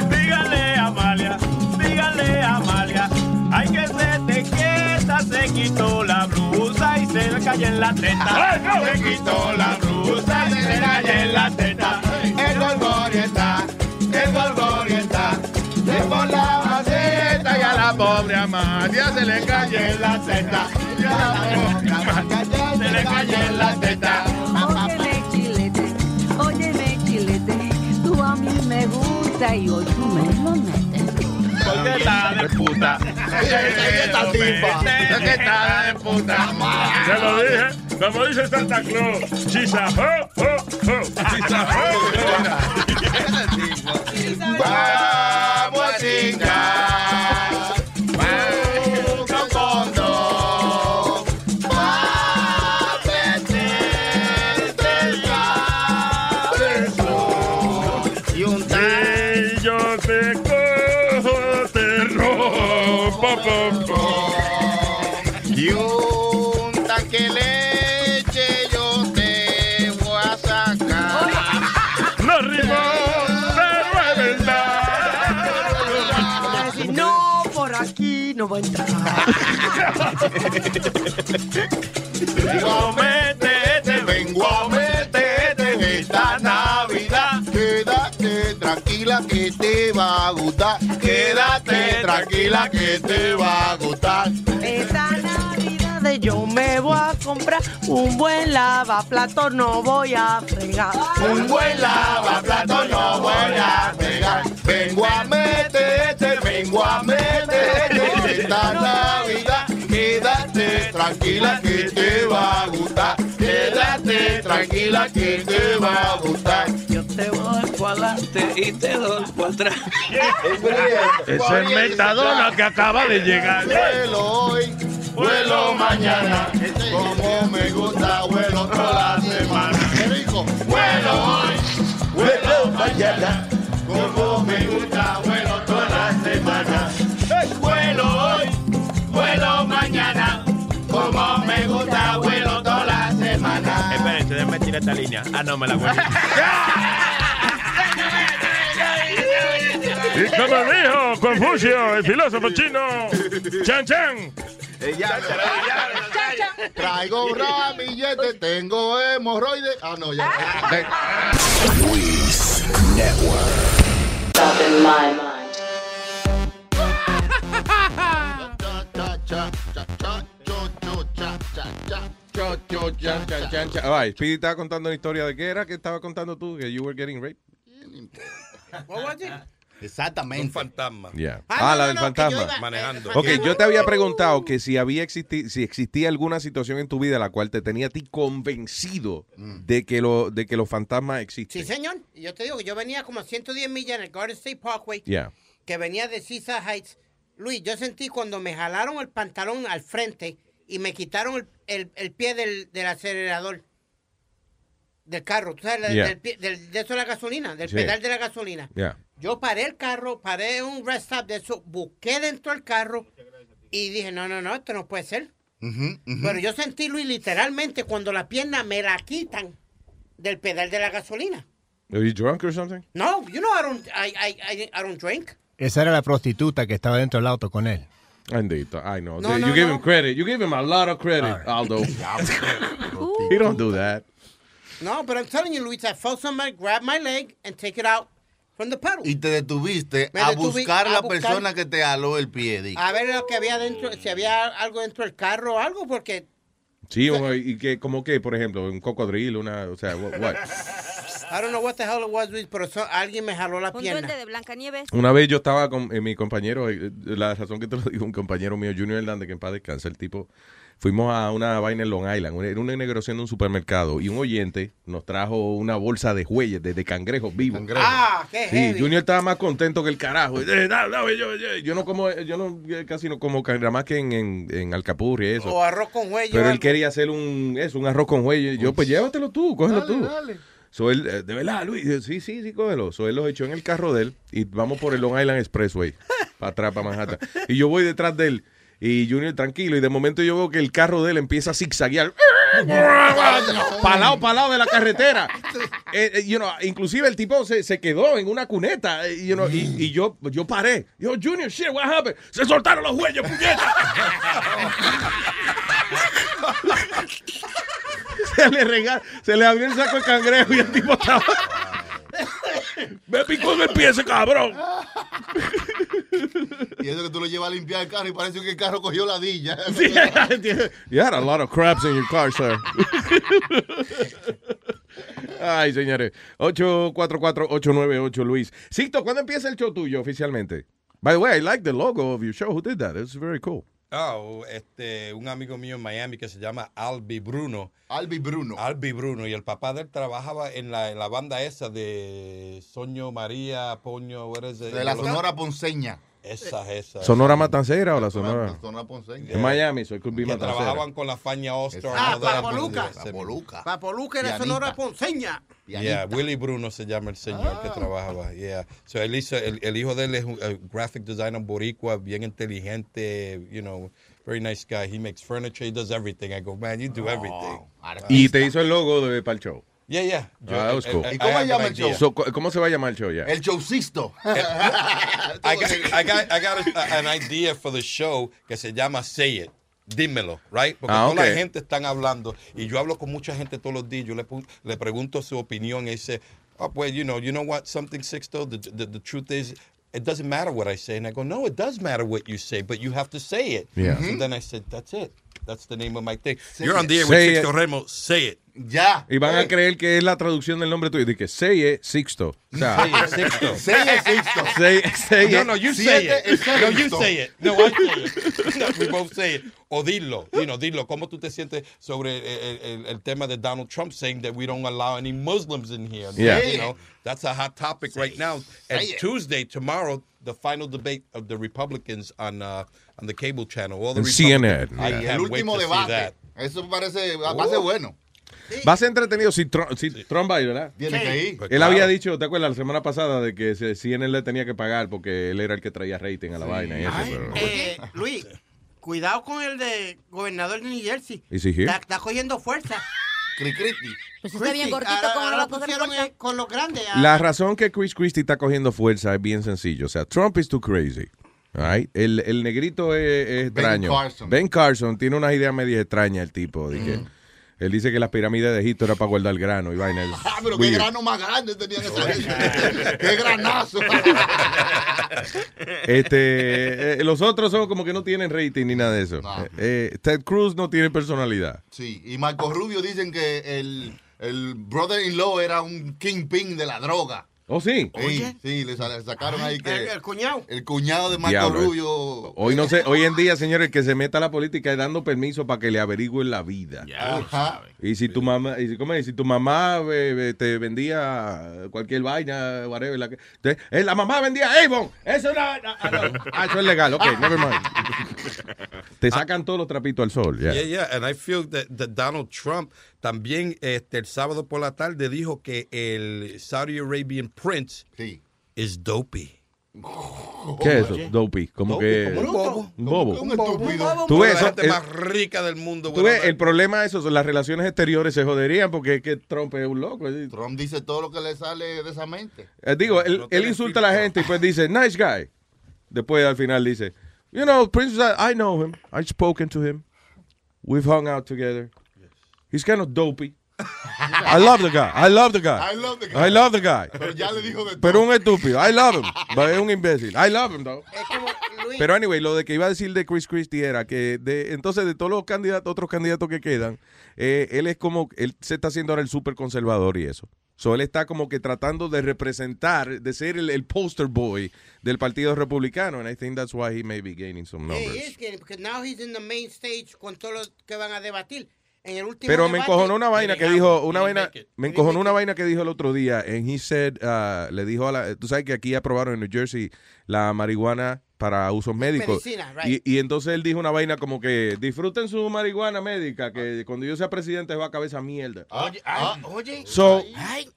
Dígale a Amalia, dígale a Amalia. Hay que se te quieta, se quitó la blusa y se le cayó en la teta. Se quitó la blusa y se le cayó en la teta. El gorgorio está, la pobre Amalia se le cae en la teta. Y a la pobre Amalia se le cae en la teta. Óyeme, chilete, óyeme, chilete, tú a mí me gusta y hoy tú me lo metes. Porque está de puta. Esta tipa. Está de puta. Se lo dije. Como dice Santa Claus. Chisa, ho, ho, ho. Chisa, Vamos a chingar. Vengo a meterte, vengo a meterte en esta Navidad. Quédate tranquila que te va a gustar. Quédate tranquila que te va a gustar. Esta Yo me voy a comprar un buen lavaplato, no voy a fregar. Un buen lavaplato no voy a pegar. Vengo a meterte, vengo a meterte en esta Navidad. Quédate tranquila que te va a gustar. Quédate tranquila que te va a gustar. Yo te voy para adelante y te doy para atrás. Ese es Metadona que acaba de llegar. Vuelo mañana. Como me gusta, vuelo toda la semana. Qué rico. Vuelo hoy, vuelo mañana. Como me gusta, vuelo toda la semana. Vuelo hoy, vuelo mañana. Como me gusta, vuelo toda la semana. Espérense, déjenme tirar esta línea. Ah, no, me la voy <laughs> Y como dijo Confucio, el filósofo chino, Chan Chan. Traigo un ramillete, tengo hemorroides. Ah, no, ya. Luis Network. Stop in my mind. Right, Speedy estaba contando una historia de qué era que estaba contando tú, que you were getting raped. Exactamente. Un fantasma. Yeah. Ah, la del fantasma. Manejando. Ok, yo te había preguntado que si había existi si existía alguna situación en tu vida la cual te tenía a ti convencido de que lo de que los fantasmas existen. Sí, señor. Yo te digo que yo venía como a 110 millas en el Garden State Parkway, Yeah. que venía de Seaside Heights. Luis, yo sentí cuando me jalaron el pantalón al frente y me quitaron el, el- el pie del, del acelerador del carro. ¿Tú sabes? Yeah. Del del- de eso de la gasolina, del Sí. pedal de la gasolina. Yeah. Yo paré el carro, paré un rest stop de eso, busqué dentro del carro y dije, no, no, no, esto no puede ser. Pero yo sentí, Luis, literalmente cuando la pierna me la quitan del pedal de la gasolina. Are you drunk or something? No, you know I don't, I, I, I, I don't drink. Esa era la prostituta que estaba dentro del auto con él. Bendito, I know. No, you no, give no. him credit. You give him a lot of credit, Aldo. <laughs> he <laughs> don't do that. No, but I'm telling you, Luis, I felt somebody grab my leg and take it out from the pedal. Y te detuviste Me a detuve buscar a la buscar- persona que te jaló el pie. di. A ver lo que había dentro, si había algo dentro del carro o algo, porque Sí, o- y que como que, por ejemplo, un cocodrilo, una, o sea, what, what? I don't know what the hell it was, Luis, pero so- alguien me jaló la Un pierna. duende de Blancanieves. Una vez yo estaba con eh, mi compañero, eh, la razón que te lo digo, un compañero mío, Junior Hernández, que en paz descansa, el tipo, fuimos a una vaina en Long Island, era una inauguración de un supermercado, y un oyente nos trajo una bolsa de jueyes, de, de cangrejos vivos. Ah, qué Sí, heavy. Junior estaba más contento que el carajo. Eh, dale, yo, yo, yo no como, yo no, eh, casi no como nada más que en, en, en Alcapurri y eso. O arroz con huello. Pero él algo. quería hacer un, eso, un arroz con huelle. Yo, pues llévatelo tú, cógelo Dale, tú. dale. So, él, eh, de verdad, Luis, eh, sí, sí, sí, cógelo. So, él los echó en el carro de él y vamos por el Long Island Expressway, <laughs> para atrás, para Manhattan. Y yo voy detrás de él y Junior tranquilo y de momento yo veo que el carro de él empieza a zigzaguear. Para lado de la carretera. <laughs> Eh, eh, you know, inclusive el tipo se, se quedó en una cuneta eh, you know, y, y yo, yo paré. Yo, Junior, shit, what happened? Se soltaron los huellos, puñeta. <laughs> se le rega, se le abrió el saco de cangrejo y el tipo estaba. <laughs> Me picó en el pie ese cabrón. Y eso que tú lo llevas a limpiar el carro y parece que el carro cogió ladilla. <laughs> <laughs> You had a lot of crabs in your car, sir. <laughs> Ay, señores. 844-898 Luis. Sixto, ¿cuándo empieza el show tuyo oficialmente? By the way, I like the logo of your show. Who did that? It's very cool. Oh, este, un amigo mío en Miami que se llama Albi Bruno. Albi Bruno. Albi Bruno. Y el papá de él trabajaba en la, en la banda esa de Soño María, Poño? De la Sonora Ponceña. Esa, esa. ¿Sonora Matancera o la Sonora? Sonora Ponceña. En Miami, so it could be Que Matancera. trabajaban con la Faña Oscar. Ah. Papoluca. Papoluca. Papoluca era. Sonora Ponceña. Yeah, Willy Bruno se llama el señor que trabajaba. Yeah. So él hizo, el, el hijo de él es un graphic designer boricua, bien inteligente, you know, very nice guy. He makes furniture, he does everything. I go, man, you do everything. Y te hizo el logo de, para el show. Yeah, yeah. Yo- Ah, was eh, cool. eh, I have an idea. So, ¿Cómo se va a llamar el show ya? El showcisto. <laughs> I got, I got, I got a- an idea for the show que se llama Say It. Dímelo, right? Porque Ah, toda ok. la gente están hablando y yo hablo con mucha gente todos los días. Yo le, le pregunto su opinión y dice, oh, well, you know, you know what, something Sixto, the, the, the truth is, it doesn't matter what I say. And I go, no, it does matter what you say, but you have to say it. Yeah. So then I said, that's it. That's the name of my thing. Say You're on the air with it. Sixto Remo. Say it. Ya. Y van a creer que es la traducción del nombre tuyo. Dice, say it, Sixto. O sea, Say it, Sixto. <laughs> Say it, Sixto. Say, say no, no, you say Siete it. No, you say it. No, I say it. No, <laughs> we both say it. O dilo, you know, dilo. ¿Cómo tú te sientes sobre el, el- el tema de Donald Trump saying that we don't allow any Muslims in here? Yeah. You know, that's a hot topic right now. And Say. Tuesday, tomorrow, the final debate of the Republicans on uh, on the cable channel. All the. CNN. I Y el wait último to debate. that. Eso parece, va a ser bueno. Va a ser entretenido si Trump, si Trump va a ir, ¿verdad? Tiene que ir. Pues Él claro. había dicho, ¿te acuerdas? La semana pasada de que CNN le tenía que pagar porque él era el que traía rating a la vaina. Y eso, Ay, pero- eh, Luis, cuidado con el de gobernador de New Jersey. Está, está cogiendo fuerza. <laughs> Cricriti. Pues está bien gordito, Ahora- ¿cómo no ahora va a coger pusieron eh, con los grandes. ah. La razón que Chris Christie está cogiendo fuerza es bien sencillo. O sea, Trump is too crazy. right? El, el negrito es, es extraño. Carson. Ben Carson tiene unas ideas medio extrañas el tipo. De que, Él dice que las pirámides de Egipto era para guardar el grano y vaina. Ah, pero qué grano más grande tenían gente. <laughs> qué granazo. <laughs> Este, eh, los otros son como que no tienen rating ni nada de eso. Eh, eh, Ted Cruz no tiene personalidad. Sí, y Marco Rubio dicen que el, el brother-in-law era un kingpin de la droga. ¿Oh, sí? Sí, sí, le, sa- le sacaron ahí que... El, el cuñado. El cuñado de Marco Diablo. Rubio... Hoy no sé, hoy en día, señores, que se meta a la política es dando permiso para que le averigüen la vida. Ajá. Y si tu mamá, y si, ¿cómo es? si tu mamá eh, eh, te vendía cualquier vaina, whatever, la, que, te- eh, la mamá vendía Avon, eso era, ah, eso es legal, ok, never mind. <laughs> Te sacan todos los trapitos al sol, ya. Yeah, yeah, and I feel that, that Donald Trump también este, el sábado por la tarde dijo que el Saudi Arabian Prince is dopey. <laughs> ¿Qué es eso? Dopey, como Dopey, que como un bobo. un bobo. Un estúpido. Tú ves, la gente el- más rica del mundo. Tú ves, el problema de eso, son las relaciones exteriores se joderían porque es que Trump es un loco. Trump dice todo lo que le sale de esa mente. Eh, digo, él, él insulta a la gente y pues dice, nice guy. Después al final dice, you know, Prince, I know him. I've spoken to him. We've hung out together. He's kind of dopey. I love the guy. I love the guy. I love the guy. I love the guy. Pero ya le dijo de Pero un estúpido. I love him. But es un imbécil. I love him, though. Es como Luis. Pero anyway, lo de que iba a decir de Chris Christie era que de, entonces de todos los candidatos, otros candidatos que quedan, eh, él es como, él se está haciendo ahora el súper conservador y eso. So él está como que tratando de representar, de ser el, el poster boy del Partido Republicano, and I think that's why he may be gaining some numbers. es que porque now he's in the main stage con todos los que van a debatir. En el último Pero me debate- encojonó una vaina que dijo, una vaina, me encojonó una vaina que dijo el otro día, and he said, uh, le dijo a la, tú sabes que aquí aprobaron en New Jersey la marihuana para usos médicos. Medicina, right. y, y entonces él dijo una vaina como que disfruten su marihuana médica, que cuando yo sea presidente va a cabeza mierda. Oye, ay, oye. So, ay,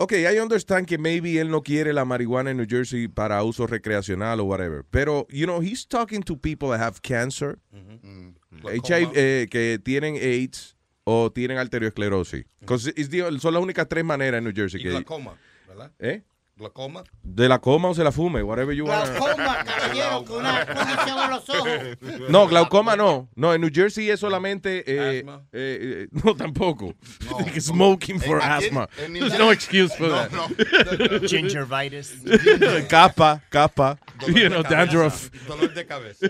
Ok, I understand que maybe él no quiere la marihuana en New Jersey para uso recreacional o whatever. Pero, you know, he's talking to people that have cancer, HIV, eh, que tienen AIDS o tienen arteriosclerosis. 'Cause it's the- son las únicas tres maneras en New Jersey Y que... glaucoma, ¿verdad? ¿Eh? Glaucoma. De la coma o se la fume, whatever you want. Glaucoma, caballero, con una condición en los ojos. <laughs> No, glaucoma no. No, en New Jersey es solamente. eh, eh, eh, no, tampoco. Like <laughs> smoking for En- asthma. en There's no excuse for No, that. no. <laughs> Gingivitis. capa, capa. Dolor You de know, cabeza. dandruff. Dolor de cabeza.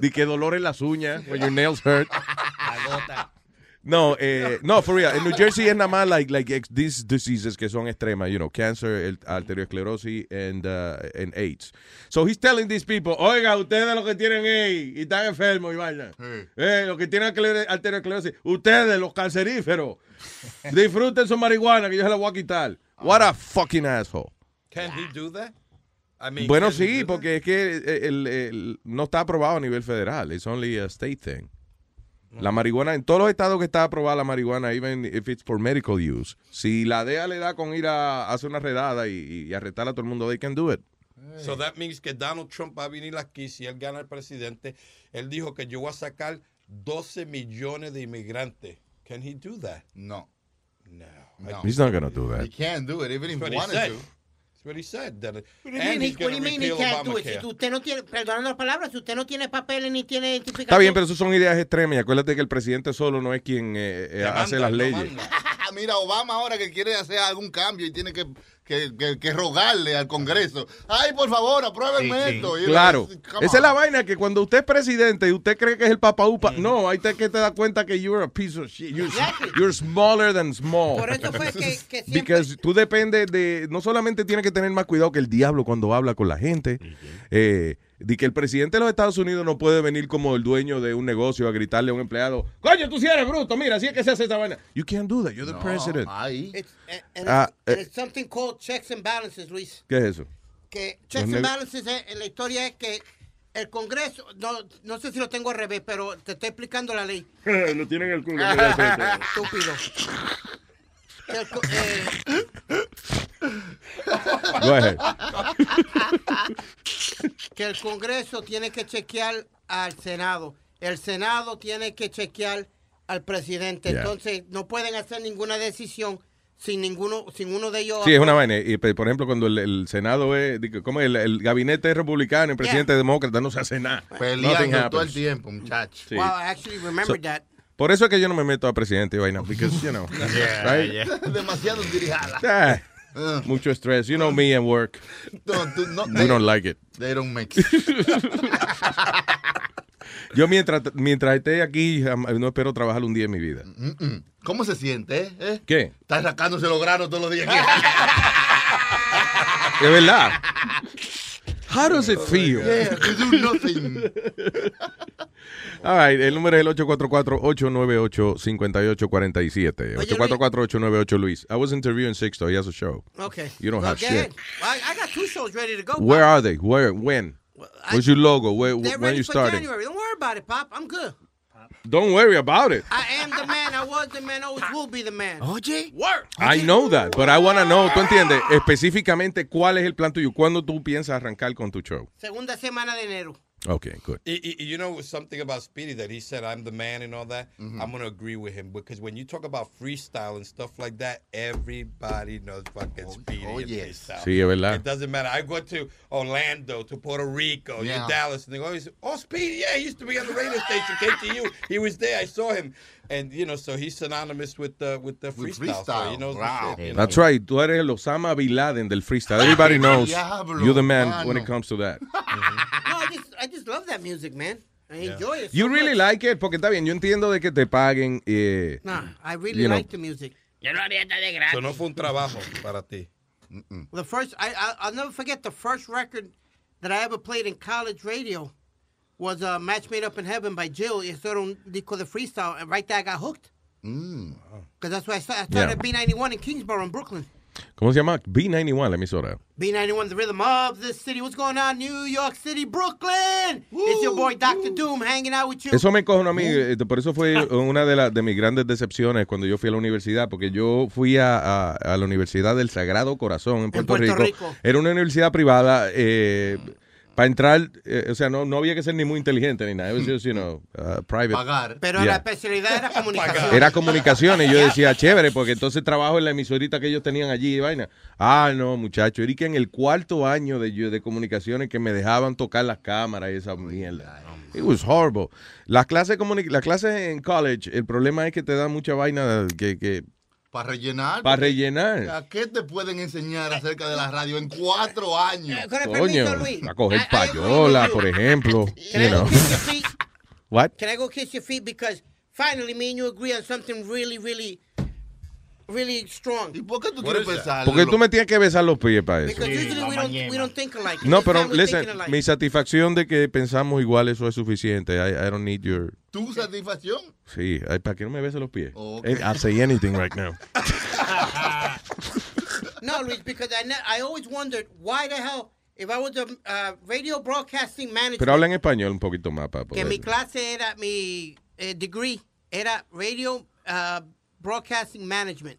Di que dolor en las uñas, when your nails hurt. No, eh, no, for real. En New Jersey es nada más like, like ex- these diseases que son extremas, you know, cancer, el, arteriosclerosis and, uh, and AIDS. So he's telling these people, oiga, ustedes los que tienen AIDS y están enfermos y vaina, eh, los que tienen arterios- arteriosclerosis, ustedes los canceríferos, <laughs> disfruten su marihuana que yo se la voy a quitar. What a fucking asshole. Can he do that? I mean, Bueno, sí, porque es que el- el- no está aprobado a nivel federal. It's only a state thing. La marihuana, en todos los estados que está aprobada la marihuana, even if it's for medical use, si la DEA le da con ir a, hacer una redada y, y arrestar a todo el mundo, they can do it. So that means que Donald Trump va a venir aquí si él gana el presidente. Él dijo que yo voy a sacar 12 millones de inmigrantes. Can he do that? No. No. No. He's not gonna do that. He can't do it, even if he wanted to. That's what he said. That, What do you mean, he- what do you mean he can't do it? Si usted no tiene, perdóname las palabras, si usted no tiene papeles ni tiene identificación. Está bien, pero eso son ideas extremas. Y acuérdate que el presidente solo no es quien eh, eh, hace las leyes. <laughs> Mira, Obama ahora que quiere hacer algún cambio y tiene que, que, que- que rogarle al Congreso. Ay, por favor, apruébenme esto. Y Claro. come Esa es la vaina que cuando usted es presidente y usted cree que es el papa upa, no, ahí te que te das cuenta que you're a piece of shit. You're, you're smaller than small. Por eso fue que, que <laughs> siempre... Because tú dependes de, no solamente tienes que tener más cuidado que el diablo cuando habla con la gente, eh, de que el presidente de los Estados Unidos no puede venir como el dueño de un negocio a gritarle a un empleado, coño, tú sí eres bruto, mira, así es que se hace esta vaina. You can't do that, you're the No, president. ahí. It's, and, and Ah, it's, and eh. it's something called checks and balances, Luis. ¿Qué es eso? Que checks and balances, eh, la historia es que el Congreso, no, no sé si lo tengo al revés, pero te estoy explicando la ley. <laughs> Lo tienen en el ese. <laughs> Estúpido. Que el co- eh, Go ahead. que el Congreso tiene que chequear al Senado. El Senado tiene que chequear al presidente. Yeah. Entonces, no pueden hacer ninguna decisión sin ninguno, sin uno de ellos. Sí, es una vaina. Y, por ejemplo, cuando el, el Senado es, como el, el gabinete es republicano, el presidente es demócrata, no se hace nada. Peleando todo el tiempo, muchacho. Sí. I actually remember So- that. Por eso es que yo no me meto a presidente y vaina, because, you know, <laughs> right? <laughs> Demasiado dirijala. <laughs> Ah, mucho estrés. You know me and work. No, no, We don't like it. They don't mix. Yo mientras, mientras esté aquí, no espero trabajar un día en mi vida. ¿Cómo se siente, eh? ¿Eh? ¿Qué? Está sacándose los granos todos los días. De verdad. How does it feel? Yeah, to do nothing. <laughs> All right, el número es el 844-898-5847. 844-898-Luis. I was interviewing Sixto. He has a show. Okay. You don't Well, have shit. Well, I, I got two shows ready to go. Where Pop. are they? Where? When? Where's your logo? Where, when you starting? January. Don't worry about it, Pop. I'm good. Don't worry about it. I am the man. I was the man. Always will be the man. Oye. Work. I know that, but I want to know, ¿tú entiendes? Específicamente, ¿cuál es el plan tuyo? ¿Cuándo tú piensas arrancar con tu show? Segunda semana de enero. Okay, good. Y- y- You know something about Speedy that he said I'm the man and all that. Mm-hmm. I'm gonna agree with him because when you talk about freestyle and stuff like that, everybody knows fucking Speedy oh, and yes. freestyle. Sí, es verdad. It doesn't matter. I go to Orlando, to Puerto Rico, Yeah. to Dallas, and they always, oh Speedy, yeah, he used to be on the radio station, KTU. He was there. I saw him, and you know, so he's synonymous with the with the With freestyle. So he knows Wow. the shit. you know? That's right. Tú eres el Osama Bin Laden del freestyle. Everybody knows you're the man mano. when it comes to that. No, I just, I just love that music, man. I enjoy it. You really much. like it? Porque está bien, yo entiendo de que te paguen. Eh, Nah, I really you know. like the music. Yo lo haría hasta de gratis. So no fue un trabajo para ti. The first, I, I, I'll never forget the first record that I ever played in college radio was uh, Match Made Up in Heaven by Jill. Eso era un disco de freestyle, and right there I got hooked. Mm. Because that's why I started, I started Yeah. at B91 in Kingsborough in Brooklyn. ¿Cómo se llama? B91, la emisora. B91, the rhythm of this city. What's going on? New York City, Brooklyn. It's your boy Dr. Doom hanging out with you. Eso me cojonó a mí, eh, por eso fue <laughs> una de, las de mis grandes decepciones cuando yo fui a la universidad, porque yo fui a, a- a la Universidad del Sagrado Corazón en Puerto, Puerto Rico. Rico. Era una universidad privada. eh, Para entrar, eh, o sea, no, no había que ser ni muy inteligente ni nada. It was just, you know, uh, private. Pero Yeah. la especialidad era comunicación. Era comunicaciones. Yo decía, chévere, porque entonces trabajo en la emisorita que ellos tenían allí y vaina. Ah, no, muchacho. Era que en el cuarto año de, de comunicaciones que me dejaban tocar las cámaras y esa mierda. It was horrible. Las clases, las clases en college, el problema es que te dan mucha vaina que, que Para rellenar. Para rellenar. ¿A qué te pueden enseñar acerca de la radio en cuatro años? coño, a coger payola, por ejemplo. Can You I know. go kiss your feet? <laughs> What? Can I go kiss your feet? Because finally me and you agree on something really, really, really strong. ¿Y por qué tú quieres pensar? Porque tú me tienes que besar los pies para eso. Because usually we don't, we don't think alike. No, pero listen, mi satisfacción de que pensamos igual, eso es suficiente. I, I don't need your... ¿Tu satisfacción? Sí, ay, ¿para que no me bese los pies? Ok. Eh, I'll say anything right now. <laughs> No, Luis, because I, I always wondered why the hell, if I was a uh, radio broadcasting manager, Pero habla en español un poquito más, para que mi clase era, mi eh, degree era radio uh, broadcasting management.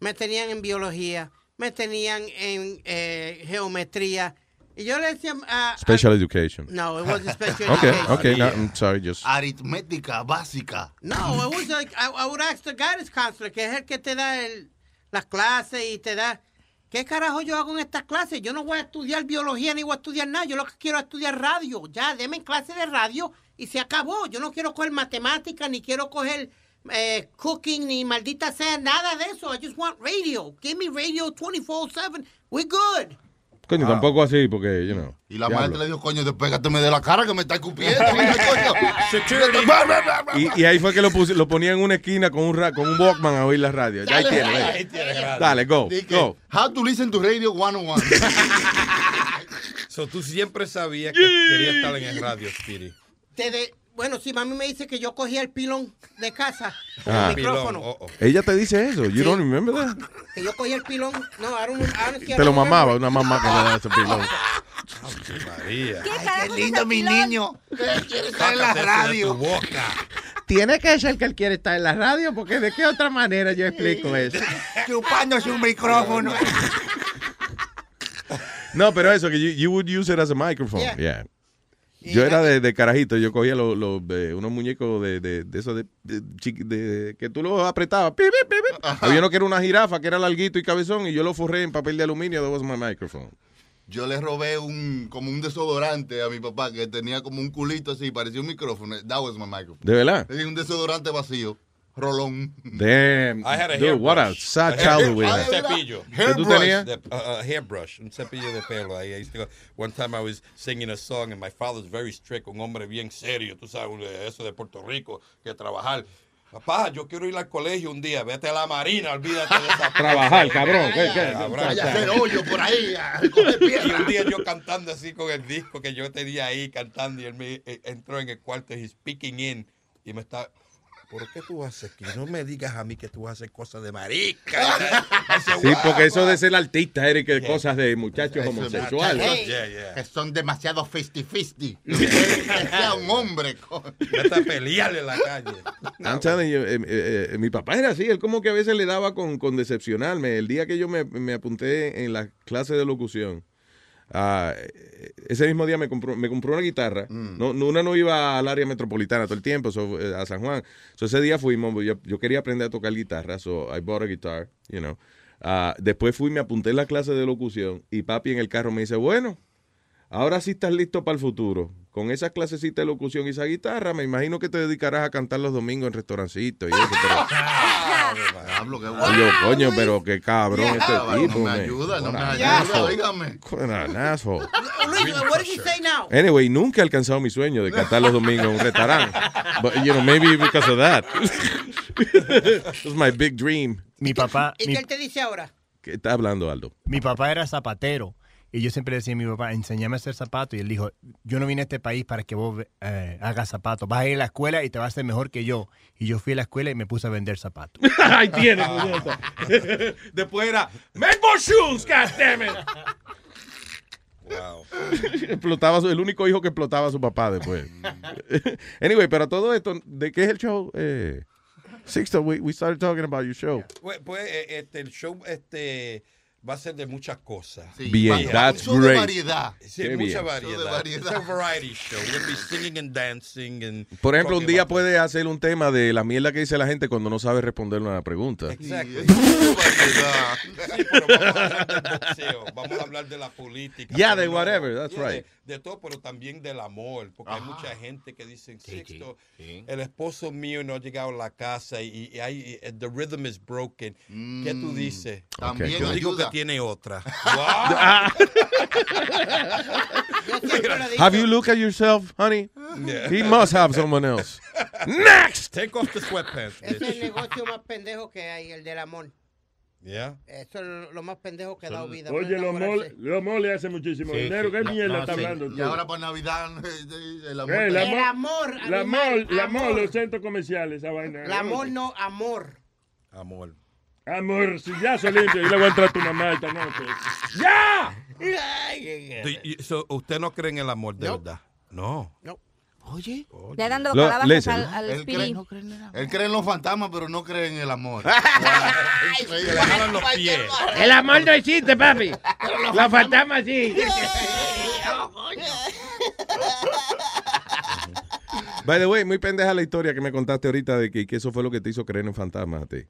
Me tenían en biología, me tenían en eh, geometría. Y yo le decía... ah, Special education. No, it wasn't special <laughs> Okay, education. okay, no, I'm sorry, just... Aritmética básica. No, it was like, I, I would ask the guidance counselor, que es el que te da el, las clases y te da... ¿Qué carajo yo hago en estas clases? Yo no voy a estudiar biología ni voy a estudiar nada. Yo lo que quiero es estudiar radio. Ya, deme clase de radio y se acabó. Yo no quiero coger matemáticas, ni quiero coger eh, cooking, ni maldita sea, nada de eso. I just want radio. Give me radio 24-7. We're good. Coño, tampoco así, porque, you know. Y la diablo. maestra le dijo, coño, despégateme de la cara que me está escupiendo. <laughs> mira, coño. <laughs> Y, y ahí fue que lo, puse, lo ponía en una esquina con un, ra- con un Walkman a oír la radio. Ya ahí Dale, tiene, dale, ve. ahí tiene radio. Dale, go, go. How to listen to radio 101. <laughs> So, tú siempre sabías que querías estar en el radio, Speedy. Desde- bueno, sí, mami me dice que yo cogía el pilón de casa <laughs> con Ah. el micrófono. oh, Ella te dice eso. You don't remember that? <laughs> Que yo cogía el pilón. No, ahora un sí, Te lo mamaba, una mamá que le da ese <laughs> pilón. María. Ay, qué lindo mi niño. Él quiere estar en la radio. tu boca. Tiene que ser que él quiere estar en la radio, porque de qué otra manera yo explico eso. Chupándose un micrófono. No, pero eso, que you, you would use it as a microphone. Yeah. Yeah. Yo era de, de carajito, yo cogía los, los, eh, unos muñecos de, de, de esos de, que tú los apretabas. Pi, pi, pi. Había uno que era una jirafa, que era larguito y cabezón, y yo lo forré en papel de aluminio. That was my microphone. Yo le robé un como un desodorante a mi papá que tenía como un culito así, parecía un micrófono. That was my microphone. ¿De verdad? Un desodorante vacío, rolón. Damn. I had a Dude, what a hairbrush. sad childhood we hair- had. Un cepillo. ¿Qué tú tenías? De- uh, uh, hairbrush, un cepillo de pelo. Ahí, ahí estoy- One time I was singing a song and my father's very strict, un hombre bien serio, tú sabes, de eso de Puerto Rico, que trabajar. Papá, yo quiero ir al colegio un día, vete a la marina, olvídate de esa <laughs> Trabajar, cabrón, ¿qué- qué? Cabrón. Vaya a hacer hoyo por ahí, a. <laughs> Y un día yo cantando así con el disco que yo tenía ahí cantando y él me eh, entró en el cuarto y speaking in y me está ¿Por qué tú haces aquí? No me digas a mí que tú haces cosas de marica. <laughs> Sí, porque eso de ser artista era que cosas de muchachos homosexuales. Hey, Que son demasiado fisty-fisty. <laughs> Que sea un hombre. coño. Vete a pelearle en la calle. <laughs> I'm telling you, eh, eh, eh, mi papá era así, él como que a veces le daba con, con decepcionarme. El día que yo me, me apunté en la clase de locución, eh, ese mismo día me compró, me compró una guitarra. No, no, una no iba al área metropolitana todo el tiempo, so, eh, a San Juan. So, ese día fuimos, yo, yo quería aprender a tocar guitarra, so I bought a guitar, you know. Ah, después fui, me apunté en la clase de locución y papi en el carro me dice, bueno, ahora sí estás listo para el futuro. Con esa clasecita de locución y esa guitarra, me imagino que te dedicarás a cantar los domingos en restaurancitos y eso. Pero, <laughs> Diablo, qué Ay, yo, coño, pero qué cabrón este No tipo. me ayuda, no What me ayuda, dígame. What. Luis, did he say now? Anyway, nunca he alcanzado mi sueño de cantar los domingos en un restaurante. But, you know, maybe because of that. <laughs> It was my big dream. Mi papá, ¿Y mi, qué él te dice ahora? ¿Qué está hablando, Aldo? mi papá era zapatero. Y yo siempre decía a mi papá, enséñame a hacer zapatos. Y él dijo, yo no vine a este país para que vos eh, hagas zapatos. Vas a ir a la escuela y te vas a hacer mejor que yo. Y yo fui a la escuela y me puse a vender zapatos. <laughs> Ahí tiene. <laughs> Después era, make more shoes, goddammit. Wow. explotaba su- el único hijo que explotaba a su papá después. <laughs> anyway, pero todo esto, ¿de qué es el show? Eh, Sixto, we, we started talking about your show. Pues, pues, eh, este, el show, este, va a ser de muchas cosas. Sí, Bien, that's show de great. variedad. Sí, Qué mucha bien. variedad. Show de variedad. It's a variety show. We're going to be singing and dancing and Por ejemplo, un día puede hacer un tema de la mierda que dice la gente cuando no sabe responder una pregunta. Exacto. <laughs> Sí, pero vamos a hablar del boxeo, vamos a hablar de la política. Yeah, de whatever, that's yeah, right. De, de todo, pero también del amor, porque hay mucha gente que dice, Sixto, el esposo mío no ha llegado a la casa y, y hay, y- the rhythm is broken. ¿Qué tú dices? También Yo digo ayuda. tiene otra. <laughs> Ah. Have you looked at yourself, honey? Yeah. He must have someone else. Next! Take off the sweatpants, Es el negocio más pendejo que hay, el del amor. Yeah. Eso es lo- lo más pendejo que ha dado vida. Oye, no los moles los moles hacen muchísimo Sí, dinero. sí. ¿Qué No, mierda no, está sí. hablando Y tú? ahora para Navidad, <laughs> el amor. Eh, el amor, amor, mall, la mall, amor. los centros comerciales, esa vaina. El amor no, amor. Amor. Amor, si ya se limpia, yo le voy a entrar a tu mamá esta noche. ¡Ya! Do you- so, ¿Usted no cree en el amor de verdad? No. Oye. Ya dando Lo- calabazas listen. al, al Él Speedy. cree- Él cree en los fantasmas, pero no cree en el amor. <laughs> le jalan los pies. El amor no existe, papi. Los fantasmas sí. <laughs> By the way, muy pendeja la historia que me contaste ahorita de que, que eso fue lo que te hizo creer en fantasmas a ti.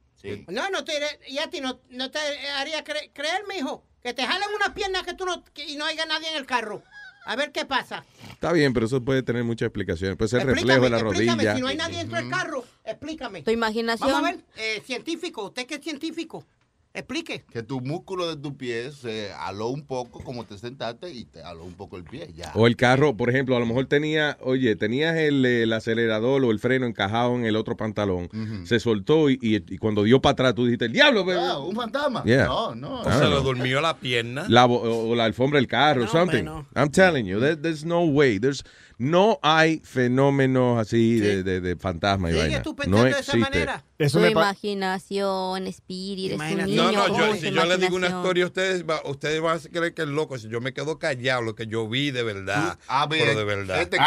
No, no te, y a ti no, no te haría cre- creer, mijo, que te jalen una pierna que tú no, que- y no haya nadie en el carro. A ver qué pasa. Está bien, pero eso puede tener muchas explicaciones. Puede ser Explícame, reflejo de la explícame, rodilla. Si no hay nadie dentro del carro, explícame. Tu imaginación. Vamos a ver, eh, científico, usted que es científico, explique. Que tu músculo de tu pie se aló un poco como te sentaste y te aló un poco el pie. Ya. O el carro, por ejemplo, a lo mejor tenía, oye, tenías el, el acelerador o el freno encajado en el otro pantalón, se soltó y, y- y cuando dio para atrás tú dijiste, el diablo, pero... Ah, un fantasma. Yeah. No, no. O se know. durmió la pierna. La bo- o la alfombra del carro, No, something. hombre, I'm telling you, there- there's no way. There's, no hay fenómenos así de, de, de fantasma y ¿Sigues vaina. tú no de esa existe. manera? Eso tu me pa- imaginación, un niño. No, no, yo, si yo le digo una imaginación. historia a ustedes, va- ustedes van a creer que es loco. Si yo me quedo callado, lo que yo vi de verdad. A ver, pero de verdad. este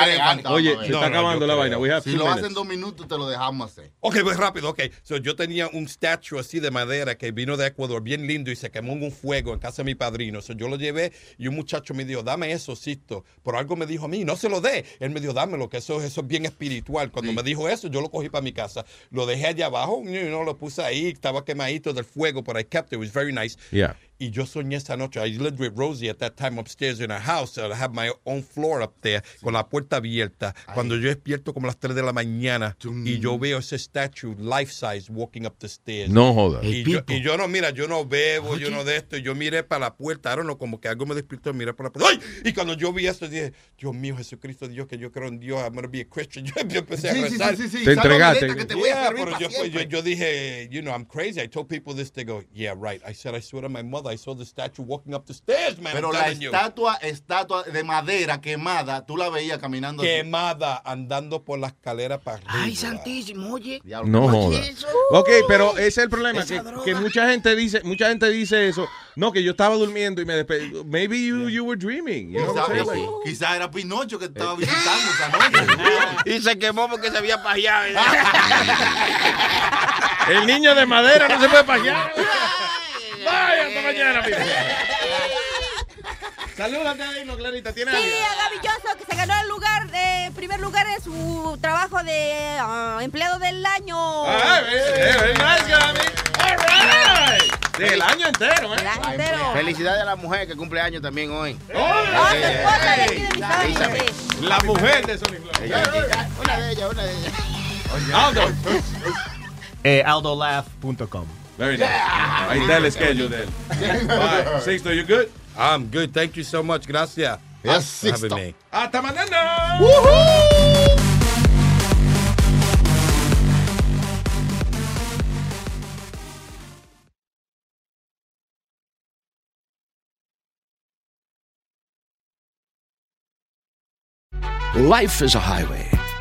Oye, se está acabando la vaina. We have Si lo minutes. hacen dos minutos, te lo dejamos hacer. Ok, pues rápido, ok. So, yo tenía un statue así de madera que vino de Ecuador, bien lindo, y se quemó en un fuego en casa de mi padrino. So, yo lo llevé y un muchacho me dijo, dame eso, Sisto. Por algo me dijo a mí, no se lo dé. Él me dijo, dámelo, que eso, eso es bien espiritual. Cuando me dijo eso, yo lo cogí para mi casa. Lo dejé allá abajo, y no lo puse ahí, estaba quemadito del fuego, but I kept it. It was very nice. Yeah. Y yo soñé esa noche. I lived with Rosie at that time upstairs in a house. I have my own floor up there con la puerta abierta. Cuando yo despierto como a las 3 de la mañana y yo veo ese statue life size walking up the stairs. No jodas. Y yo, y yo no, mira, yo no bebo, yo no de esto. Yo miré para la puerta. I don't know, como que algo me despertó y miré para la puerta. ¡Ay! Y cuando yo vi eso, dije, Dios mío, Jesucristo, Dios, que yo creo en Dios. I'm going to be a Christian. <laughs> Yo, yo empecé a Sí, sí, rezar. sí, sí, sí. Te entregaste. Te a Yeah, pero yo, pues, yo, yo dije, you know, I'm crazy. I told people this. They go, yeah, right. I said, I swear to my mother, I saw the statue walking up the stairs, man. Pero la you. estatua, estatua de madera quemada, tú la veías caminando. así. Quemada, andando por la escalera para arriba. Ay, santísimo, oye. No jodas. Ok, pero ese es el problema, que, que mucha gente dice, mucha gente dice eso. No, que yo estaba durmiendo y me desperté. Maybe you, you were dreaming. You know what I'm Quizá, saying? Like- quizá era Pinocho que estaba visitando esa noche. <laughs> Y se quemó porque se había pajeado. <laughs> El niño de madera no se puede pasear. <laughs> Vaya, hasta mañana, amigo. <laughs> Salúdate ahí, no, Clarita. ¿Tiene Sí, algo? a Gaby Johnson, que se ganó el lugar de primer lugar en su trabajo de ah, empleado del año. Ah, very, nice, Gaby. All right. Del año entero, ¿eh? El año entero. Felicidades a la mujer que cumple años también hoy. Ey, Misamis, Elizabeth. sí. La mujer de Sonic Flow. Una de ellas, una de ellas. Aldo. <laughs> Eh, aldolaugh.com. Very nice. Ahí está el schedule de él. <laughs> Bye. Sixto, you good? I'm good. Thank you so much. Gracias. Yes, for having me. Hasta mañana. Life is a highway,